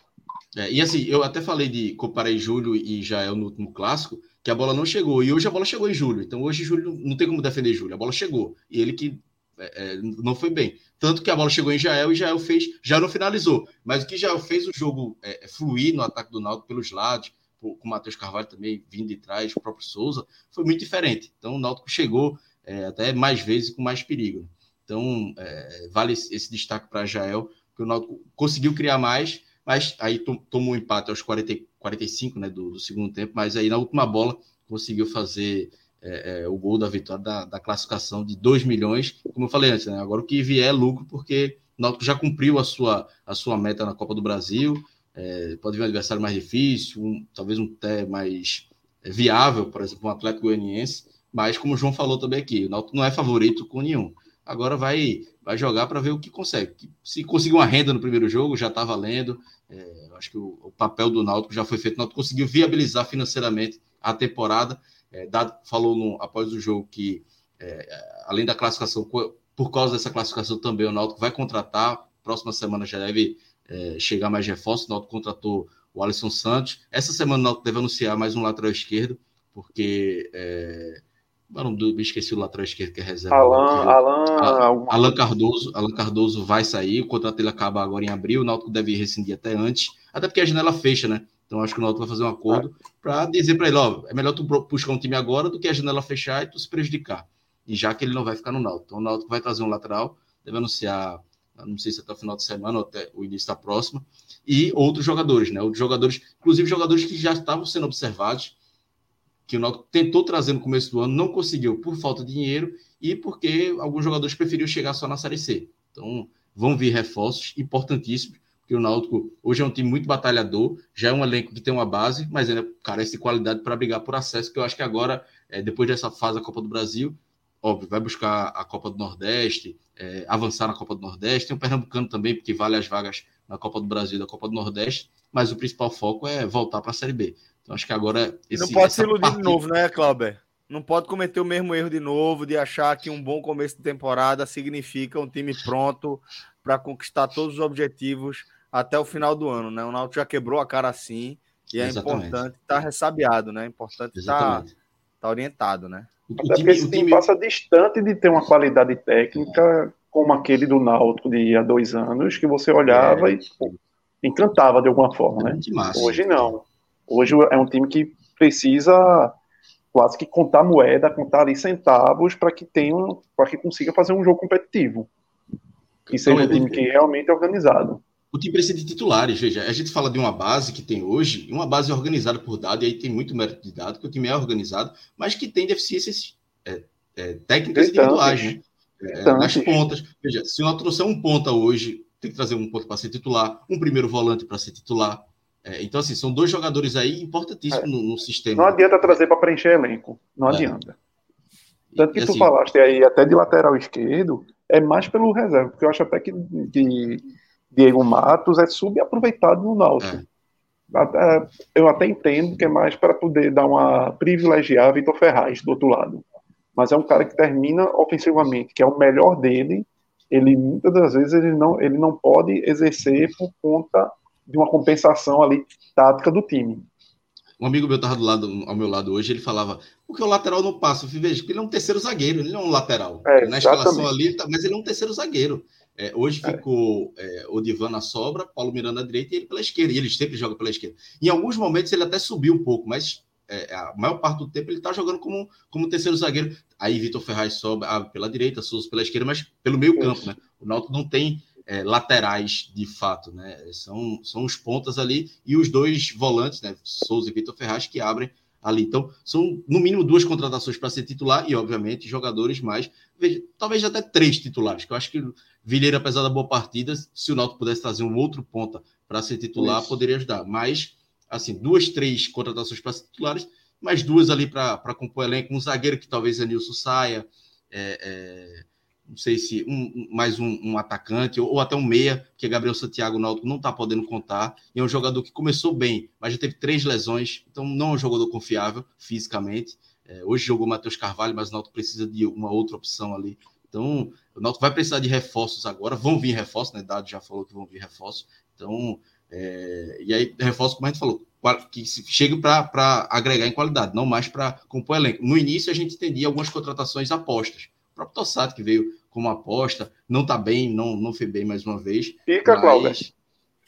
Speaker 5: É, e assim, eu até falei de comparei Júlio e Jael no último clássico, que a bola não chegou. E hoje a bola chegou em Júlio. Então hoje Júlio não tem como defender Júlio. A bola chegou. E ele que é, é, não foi bem. Tanto que a bola chegou em Jael e Jael fez, já não finalizou. Mas o que Jael fez o jogo é, é fluir no ataque do Náutico pelos lados, com o Matheus Carvalho também vindo de trás, o próprio Souza, foi muito diferente. Então o Náutico chegou é, até mais vezes com mais perigo. Então é, vale esse destaque para Jael, que o Náutico conseguiu criar mais, mas aí tomou um empate aos 40, 45 né, do, do segundo tempo, mas aí na última bola conseguiu fazer é, é, o gol da vitória da, da, classificação de 2 milhões, como eu falei antes, né? Agora o que vier é lucro, porque o Náutico já cumpriu a sua, a sua meta na Copa do Brasil, é, pode vir um adversário mais difícil, um, talvez um até mais viável, por exemplo, um Atlético Goianiense, mas como o João falou também aqui, o Náutico não é favorito com nenhum. Agora vai, vai jogar para ver o que consegue. Se conseguir uma renda no primeiro jogo, já está valendo. É, acho que o, o, papel do Náutico já foi feito. O Náutico conseguiu viabilizar financeiramente a temporada é, Dado falou no, após o jogo que, é, além da classificação, por causa dessa classificação também, o Náutico vai contratar. Próxima semana já deve é, chegar mais reforços. O Náutico contratou o Alisson Santos. Essa semana o Náutico deve anunciar mais um lateral esquerdo, porque é, Não, do, esqueci o lateral esquerdo que é reserva.
Speaker 4: Alan, Alan,
Speaker 5: Alan Cardoso. Alan Cardoso vai sair, o contrato dele acaba agora em abril, o Náutico deve rescindir até antes, até porque a janela fecha, né? Então acho que o Náutico vai fazer um acordo é. para dizer para ele, ó, é melhor tu buscar um time agora do que a janela fechar e tu se prejudicar. E já que ele não vai ficar no Náutico. Então o Náutico vai trazer um lateral, deve anunciar, não sei se até o final de semana ou até o início da próxima, e outros jogadores, né? Outros jogadores, inclusive jogadores que já estavam sendo observados, que o Náutico tentou trazer no começo do ano, não conseguiu por falta de dinheiro e porque alguns jogadores preferiram chegar só na Série C. Então, vão vir reforços importantíssimos, porque o Náutico hoje é um time muito batalhador, já é um elenco que tem uma base, mas ainda carece de qualidade para brigar por acesso, que eu acho que agora, é, depois dessa fase da Copa do Brasil, óbvio, vai buscar a Copa do Nordeste, é, avançar na Copa do Nordeste, tem o Pernambucano também, porque vale as vagas na Copa do Brasil e da Copa do Nordeste, mas o principal foco é voltar para a Série B. Então acho que agora.
Speaker 1: Esse, não pode se iludir partida... de novo, né, Clauber? Não pode cometer o mesmo erro de novo, de achar que um bom começo de temporada significa um time pronto para conquistar todos os objetivos até o final do ano, né? O Náutico já quebrou a cara assim e é Exatamente. importante estar tá ressabiado, né? É importante estar tá, tá orientado, né?
Speaker 4: Até porque esse time, time passa distante de ter uma qualidade técnica como aquele do Náutico de há dois anos, que você olhava é. e pô, encantava de alguma forma, é né? Hoje não. Hoje é um time que precisa quase que contar moeda, contar ali centavos para que tenha, para que consiga fazer um jogo competitivo. Que seja um time que realmente é organizado.
Speaker 5: O time precisa de titulares, veja, a gente fala de uma base que tem hoje, uma base organizada por dado, e aí tem muito mérito de dado, que o time é organizado, mas que tem deficiências é, é, técnicas individuais, né? é, nas pontas. Veja, se o trouxer um ponta hoje, tem que trazer um ponto para ser titular, um primeiro volante para ser titular, é, então, assim, são dois jogadores aí importantíssimos é. no, no, sistema.
Speaker 4: Não adianta trazer para preencher elenco. Não é. adianta. Tanto que e, tu assim, falaste aí até de lateral esquerdo, é mais pelo reserva, porque eu acho até que, que Diego Matos é subaproveitado no Náutico. É. Eu até entendo que é mais para poder dar uma privilegiar Vitor Ferraz do outro lado. Mas é um cara que termina ofensivamente, que é o melhor dele. Ele muitas das vezes ele não, ele não pode exercer por conta de uma compensação ali tática do time.
Speaker 5: Um amigo meu estava do lado, ao meu lado hoje, ele falava, porque o lateral não passa, eu vejo que ele é um terceiro zagueiro, ele não é um lateral. É, Na escalação ali, tá, mas ele é um terceiro zagueiro. É, hoje ficou é, o Divan na sobra, Paulo Miranda na direita e ele pela esquerda. E ele sempre joga pela esquerda. Em alguns momentos ele até subiu um pouco, mas é, a maior parte do tempo ele está jogando como, como terceiro zagueiro. Aí Vitor Ferraz sobe ah, pela direita, Souza pela esquerda, mas pelo meio campo, né? O Náutico não tem é, laterais de fato, né? São, são os pontas ali e os dois volantes, né? Souza e Vitor Ferraz, que abrem ali. Então, são no mínimo duas contratações para ser titular e, obviamente, jogadores mais. Veja, talvez até três titulares, que eu acho que Vilheira, apesar da boa partida, se o Náutico pudesse trazer um outro ponta para ser titular, Isso. poderia ajudar. Mas, assim, duas, três contratações para ser titulares, mais duas ali para compor elenco. Um zagueiro que talvez Anilson saia. É, é não sei se um, mais um, um, atacante ou, ou, até um meia, que Gabriel Santiago Náutico não está podendo contar. E é um jogador que começou bem, mas já teve três lesões, então não é um jogador confiável fisicamente. É, hoje jogou Matheus Carvalho, mas o Náutico precisa de uma outra opção ali. Então, o Náutico vai precisar de reforços agora. Vão vir reforços, né? Dado já falou que vão vir reforços. Então, é, e aí, reforços, como a gente falou, que chegue para agregar em qualidade, não mais para compor elenco. No início, a gente entendia algumas contratações apostas próprio Tossato, que veio como aposta, não tá bem, não, não foi bem mais uma vez.
Speaker 4: Fica, mas... Cláudio.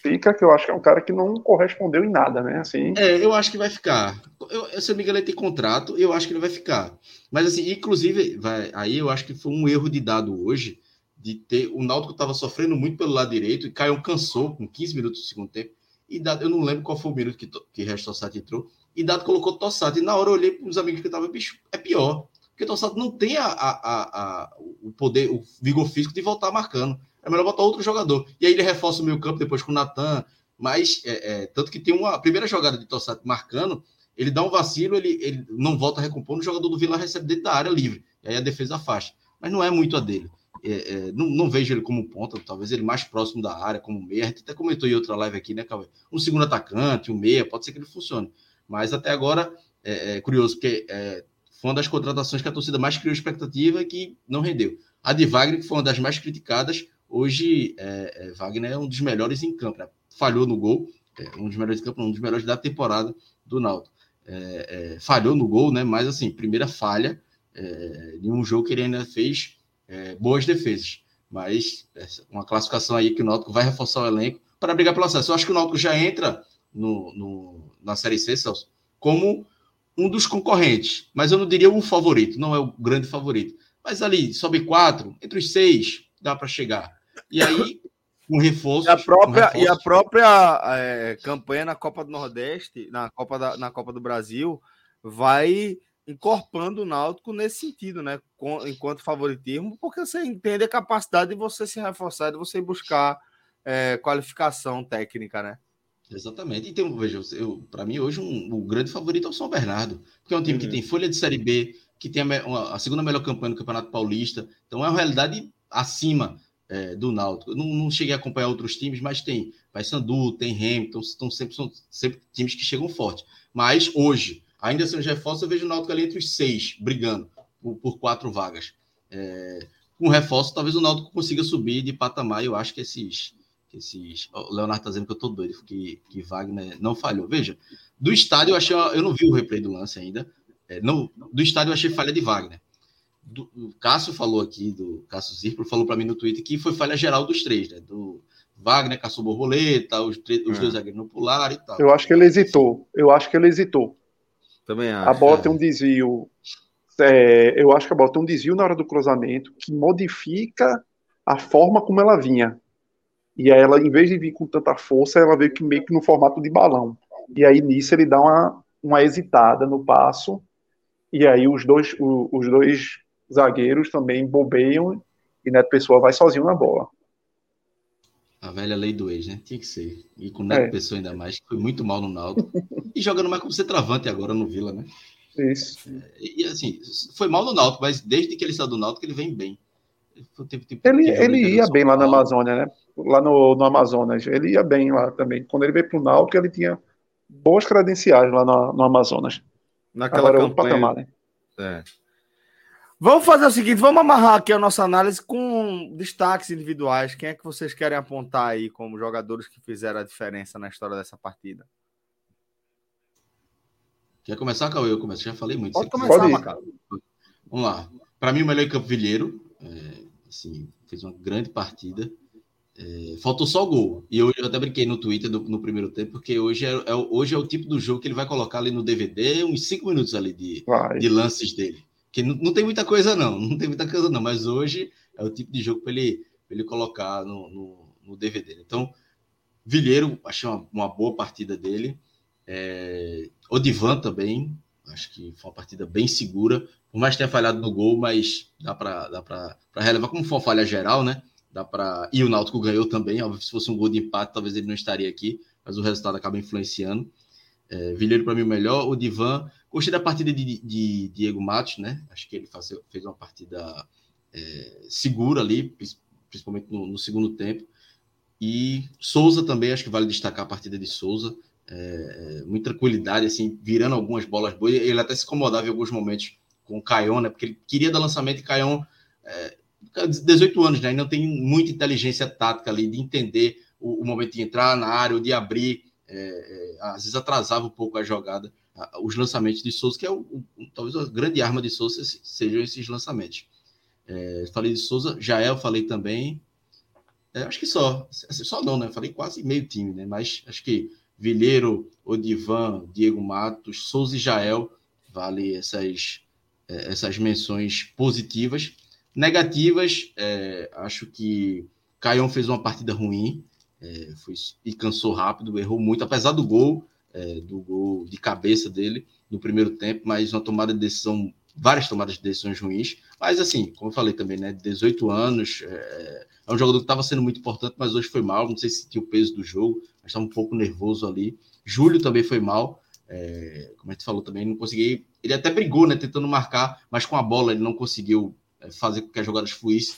Speaker 4: Fica, que eu acho que é um cara que não correspondeu em nada, né? Assim...
Speaker 5: É, eu acho que vai ficar. Eu, se eu me engano, ele tem contrato, eu acho que ele vai ficar. Mas, assim, inclusive, vai, aí eu acho que foi um erro de dado hoje, de ter. O Náutico estava sofrendo muito pelo lado direito e Caio cansou com 15 minutos do segundo tempo. E dado, eu não lembro qual foi o minuto que, que Resto Tossati entrou. E dado colocou Tossati. E na hora eu olhei para os amigos que estavam, bicho, é pior. Porque o não tem a, a, a, o poder, o vigor físico de voltar marcando. É melhor botar outro jogador. E aí ele reforça o meio campo depois com o Natan. Mas, é, é, tanto que tem uma primeira jogada de Tossado marcando, ele dá um vacilo, ele, ele não volta a recompor, o jogador do Vila recebe dentro da área livre. E aí a defesa afasta. Mas não é muito a dele. É, é, não, não, vejo ele como ponta, talvez ele mais próximo da área, como meia. A gente até comentou em outra live aqui, né, Cauê? Um segundo atacante, um meia, pode ser que ele funcione. Mas até agora é, é curioso, porque é, foi uma das contratações que a torcida mais criou expectativa e que não rendeu. A de Wagner, que foi uma das mais criticadas, hoje é, é, Wagner é um dos melhores em campo. Né? Falhou no gol, é, um dos melhores em campo, um dos melhores da temporada do Náutico. É, é, falhou no gol, né? Mas assim, primeira falha é, em um jogo que ele ainda fez boas defesas. Mas uma classificação aí que o Náutico vai reforçar o elenco para brigar pelo acesso. Eu acho que o Náutico já entra no, no, na Série C, Celso, como um dos concorrentes, mas eu não diria um favorito, não é o grande favorito. Mas ali, sobe quatro, entre os seis, dá para chegar. E aí, um reforço.
Speaker 1: E a própria, e a própria é, campanha na Copa do Nordeste, na Copa, da, na Copa do Brasil, vai incorporando o Náutico nesse sentido, né? Com, enquanto favoritismo, porque você entende a capacidade de você se reforçar, de você buscar é, qualificação técnica, né?
Speaker 5: Exatamente. E tem, veja, para mim hoje um, o grande favorito é o São Bernardo, porque é um time uhum. que tem folha de Série B, que tem a, uma, a, segunda melhor campanha no Campeonato Paulista, então é uma realidade acima é, do Náutico. Eu não, não, cheguei a acompanhar outros times, mas tem Paysandu, tem Hamilton, estão sempre, são sempre times que chegam forte. Mas hoje, ainda sendo reforço, eu vejo o Náutico ali entre os seis, brigando por, por quatro vagas. É, com reforço, talvez o Náutico consiga subir de patamar, eu acho que esses esses. O Leonardo tá dizendo que eu tô doido, que, que Wagner não falhou. Veja, do estádio eu achei. Eu não vi o replay do lance ainda. É, não, do estádio eu achei falha de Wagner. Do, o Cássio falou aqui, do Cássio Zirplo, falou para mim no Twitter que foi falha geral dos três, né? Do Wagner caçou borboleta, os, os é. dois zagueiros não pularam e tal.
Speaker 4: Eu acho que ele hesitou. Eu acho que ele hesitou.
Speaker 1: Também acho.
Speaker 4: A bola é. tem um desvio. É, eu acho que a bola tem um desvio na hora do cruzamento que modifica a forma como ela vinha. E aí ela, em vez de vir com tanta força, ela veio que meio que no formato de balão. E aí nisso ele dá uma, uma hesitada no passo. E aí os dois, o, os dois zagueiros também bobeiam e Neto Pessoa vai sozinho na bola.
Speaker 5: A velha lei do ex, né? Tinha que ser. E com o Neto é. Pessoa ainda mais, que foi muito mal no Naldo. e jogando mais como centroavante agora no Vila, né?
Speaker 4: Isso.
Speaker 5: É, e assim, foi mal no Náutico, mas desde que ele saiu do Náutico ele vem bem.
Speaker 4: Ele, ele ia bem lá na Amazônia, né? Lá no, no Amazonas. Ele ia bem lá também. Quando ele veio para o Náutico, ele tinha boas credenciais lá no, no Amazonas.
Speaker 1: Naquela Agora, campanha... patamar, né? É. Vamos fazer o seguinte, vamos amarrar aqui a nossa análise com destaques individuais. Quem é que vocês querem apontar aí como jogadores que fizeram a diferença na história dessa partida?
Speaker 5: Quer começar, Cauê? Eu começo. Já falei muito.
Speaker 1: Pode começar, Macau.
Speaker 5: Vamos lá. Para mim, o melhor em campo Vilheiro. É, assim, fez uma grande partida. É, faltou só o gol. E eu, eu até brinquei no Twitter do, no primeiro tempo, porque hoje é, é, hoje é o tipo do jogo que ele vai colocar ali no DVD, uns cinco minutos ali de, de lances dele. Que não, não, tem muita coisa, não. Não tem muita coisa, não. Mas hoje é o tipo de jogo para ele, ele colocar no, no, no, DVD. Então, Vilheiro, achei uma, uma boa partida dele. É, Odivan também, acho que foi uma partida bem segura. Por mais que tenha falhado no gol, mas dá para dá relevar como foi uma falha geral, né? Dá para E o Náutico ganhou também. Óbvio, se fosse um gol de empate, talvez ele não estaria aqui, mas o resultado acaba influenciando. É, Vilheiro, para mim, o melhor. O Divan, gostei da partida de, de Diego Matos, né? Acho que ele faz, fez uma partida é, segura ali, principalmente no, no, segundo tempo. E Souza também, acho que vale destacar a partida de Souza. É, é muita tranquilidade, assim, virando algumas bolas boas. Ele até se incomodava em alguns momentos com o Caion, né? Porque ele queria dar lançamento e Caion, é, 18 anos, né? Ainda tem muita inteligência tática ali de entender o, o momento de entrar na área ou de abrir. É, é, às vezes atrasava um pouco a jogada, a, os lançamentos de Souza, que é o, o, talvez a grande arma de Souza sejam esses lançamentos. É, falei de Souza, Jael falei também. É, acho que só, assim, só não, né? Falei quase meio time, né? Mas acho que Vilheiro, Odivan, Diego Matos, Souza e Jael vale essas é, essas menções positivas. Negativas, é, acho que Caion fez uma partida ruim é, foi, e cansou rápido, errou muito, apesar do gol, é, do gol de cabeça dele no primeiro tempo, mas uma tomada de decisão, várias tomadas de decisões ruins. Mas assim, como eu falei também, né, 18 anos, é, é um jogador que estava sendo muito importante, mas hoje foi mal. Não sei se tinha o peso do jogo, mas estava um pouco nervoso ali. Júlio também foi mal. É, como a gente falou também, não consegui. Ele até brigou, né, tentando marcar, mas com a bola ele não conseguiu fazer com que as jogadas fluíssem,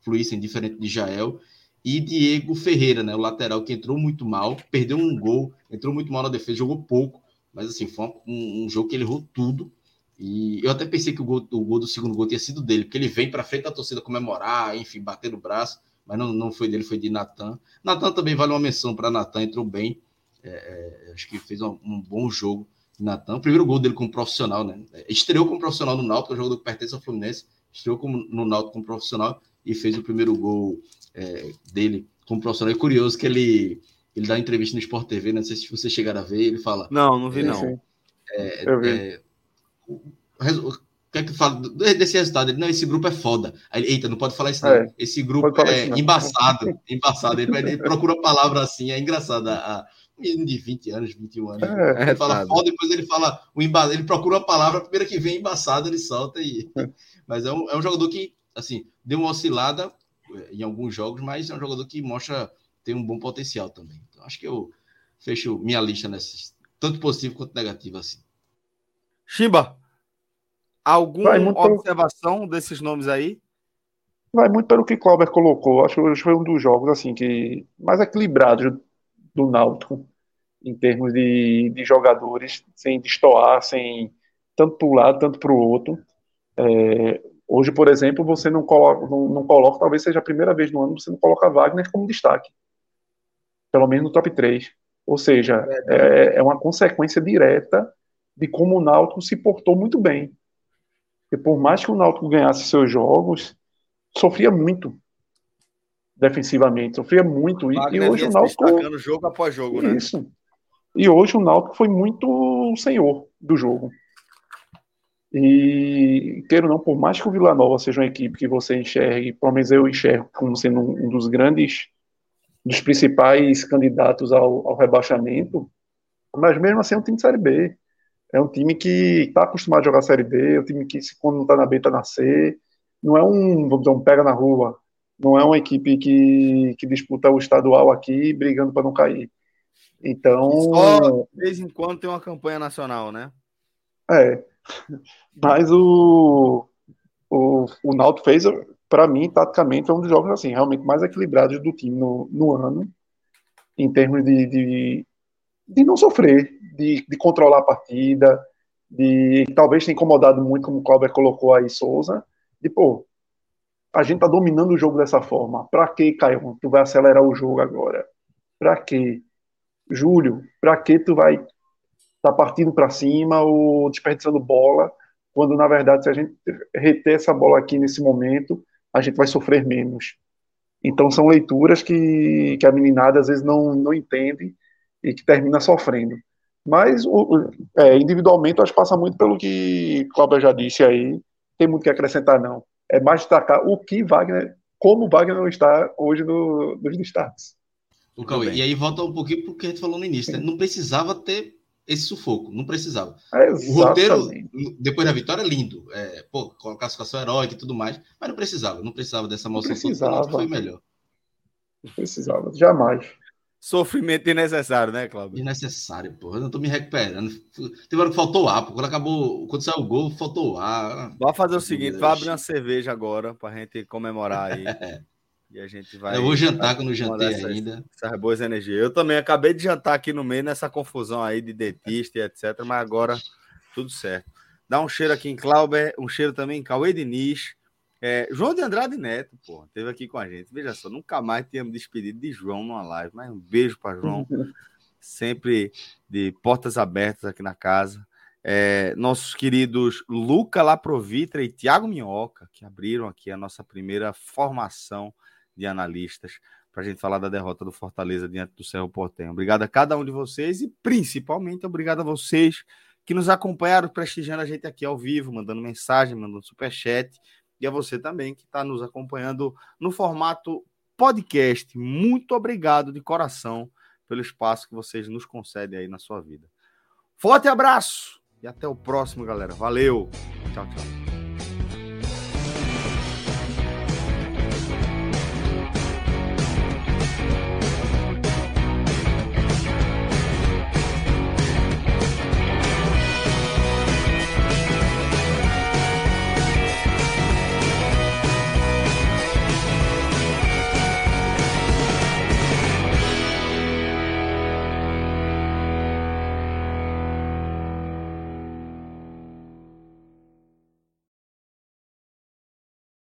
Speaker 5: fluíssem diferente de Jael. E Diego Ferreira, né, o lateral que entrou muito mal, perdeu um gol, entrou muito mal na defesa, jogou pouco, mas assim, foi um, um jogo que ele errou tudo. E eu até pensei que o gol, o gol do segundo gol tinha sido dele, porque ele vem para frente da torcida comemorar, enfim, bater no braço, mas não, não foi dele, foi de Natan. Natan também vale uma menção para Natan, entrou bem, é, é, acho que fez um, um, bom jogo Natan. O primeiro gol dele como profissional, né? Estreou como profissional no Náutico, jogador que pertence ao Fluminense, estreou como, no Náutico como profissional e fez o primeiro gol é, dele como profissional. É curioso que ele, ele dá entrevista no Sport TV, né? não sei se vocês chegaram a ver, ele fala...
Speaker 1: Não, não vi é, não.
Speaker 5: É, Eu vi. É, o, o, que é que fala desse resultado? Ele, não, esse grupo é foda. Aí, eita, não pode falar isso, não. É, esse grupo é embaçado, embaçado. Ele, ele procura a palavra assim, é engraçado. A, de 20 anos, 21 anos. É, ele fala foda, depois ele fala o emba... ele procura a palavra, a primeira que vem embaçado, ele solta e. Mas é um, é um jogador que, assim, deu uma oscilada eh, em alguns jogos, mas é um jogador que mostra tem um bom potencial também. Então, acho que eu fecho minha lista nesses, tanto positivo quanto negativo, assim.
Speaker 1: Chimba, alguma observação pelo... desses nomes aí?
Speaker 4: Vai muito pelo que Cláudio colocou. Acho que hoje foi um dos jogos assim que mais equilibrados do Náutico em termos de, de jogadores, sem destoar, sem tanto para um lado, tanto para o outro. É, hoje, por exemplo, você não coloca, não, não, coloca, talvez seja a primeira vez no ano, você não coloca Wagner como destaque. Pelo menos no top 3. Ou seja, é, é uma consequência direta de como o Náutico se portou muito bem. E por mais que o Náutico ganhasse seus jogos, sofria muito defensivamente, sofria muito. E, e hoje o Náutico.
Speaker 1: jogo após jogo, né?
Speaker 4: Isso. E hoje o Náutico foi muito senhor do jogo. E queiro não, por mais que o Vila Nova seja uma equipe que você enxergue, pelo menos eu enxergo como sendo um dos grandes, dos principais candidatos ao, ao rebaixamento, mas mesmo assim é um time de Série B. É um time que está acostumado a jogar Série B, é um time que, quando não está na B, está na C. Não é um, vamos dizer, um pega na rua. Não é uma equipe que, que disputa o estadual aqui brigando para não cair. Então.
Speaker 1: Só de vez em quando tem uma campanha nacional, né?
Speaker 4: É. Mas o, o, o Náutico fez, para mim, taticamente, é um dos jogos assim, realmente mais equilibrados do time no, no ano, em termos de, de, de não sofrer, de, de controlar a partida, de talvez ter incomodado muito, como o Cláudio colocou aí, Souza, de pô, a gente tá dominando o jogo dessa forma. Pra que, Caio? Tu vai acelerar o jogo agora? Pra que? Júlio, pra que tu vai tá partindo para cima ou desperdiçando bola, quando na verdade se a gente reter essa bola aqui nesse momento, a gente vai sofrer menos. Então são leituras que, que a meninada às vezes não, não entende e que termina sofrendo. Mas o, é, individualmente eu acho que passa muito pelo que Cláudio já disse aí, tem muito que acrescentar não. É mais destacar o que Wagner, como Wagner não está hoje no, nos destaques.
Speaker 5: O Cauê, e aí volta um pouquinho porque a gente falou no início, né? Não precisava ter esse sufoco, não precisava.
Speaker 4: É
Speaker 5: o roteiro, depois da vitória, é lindo. É, pô, com a classificação heróica e tudo mais, mas não precisava, não precisava dessa moção. Não
Speaker 4: precisava.
Speaker 5: foi melhor.
Speaker 4: Não precisava, jamais.
Speaker 1: Sofrimento desnecessário, né, Cláudio?
Speaker 5: Desnecessário, porra. Eu não tô me recuperando. Teve hora que faltou ar, pô. Quando acabou, quando saiu o gol, faltou ar.
Speaker 1: Vai fazer o seguinte: vai abrir uma cerveja agora pra gente comemorar aí. E a gente vai.
Speaker 5: Eu vou jantar quando jantei essas, ainda.
Speaker 1: Essas boas energias. Eu também acabei de jantar aqui no meio nessa confusão aí de dentista e etc. Mas agora tudo certo. Dá um cheiro aqui em Clauber, um cheiro também em Cauê Diniz. É, João de Andrade Neto, pô, esteve aqui com a gente. Veja só, nunca mais tínhamos despedido de João numa live, mas um beijo para João. Sempre de portas abertas aqui na casa. É, nossos queridos Luca Laprovitra e Tiago Minhoca, que abriram aqui a nossa primeira formação de analistas para a gente falar da derrota do Fortaleza diante do Cerro Portenho. Obrigado a cada um de vocês e principalmente obrigado a vocês que nos acompanharam prestigiando a gente aqui ao vivo, mandando mensagem, mandando superchat e a você também que está nos acompanhando no formato podcast. Muito obrigado de coração pelo espaço que vocês nos concedem aí na sua vida. Forte abraço e até o próximo, galera. Valeu. Tchau, tchau.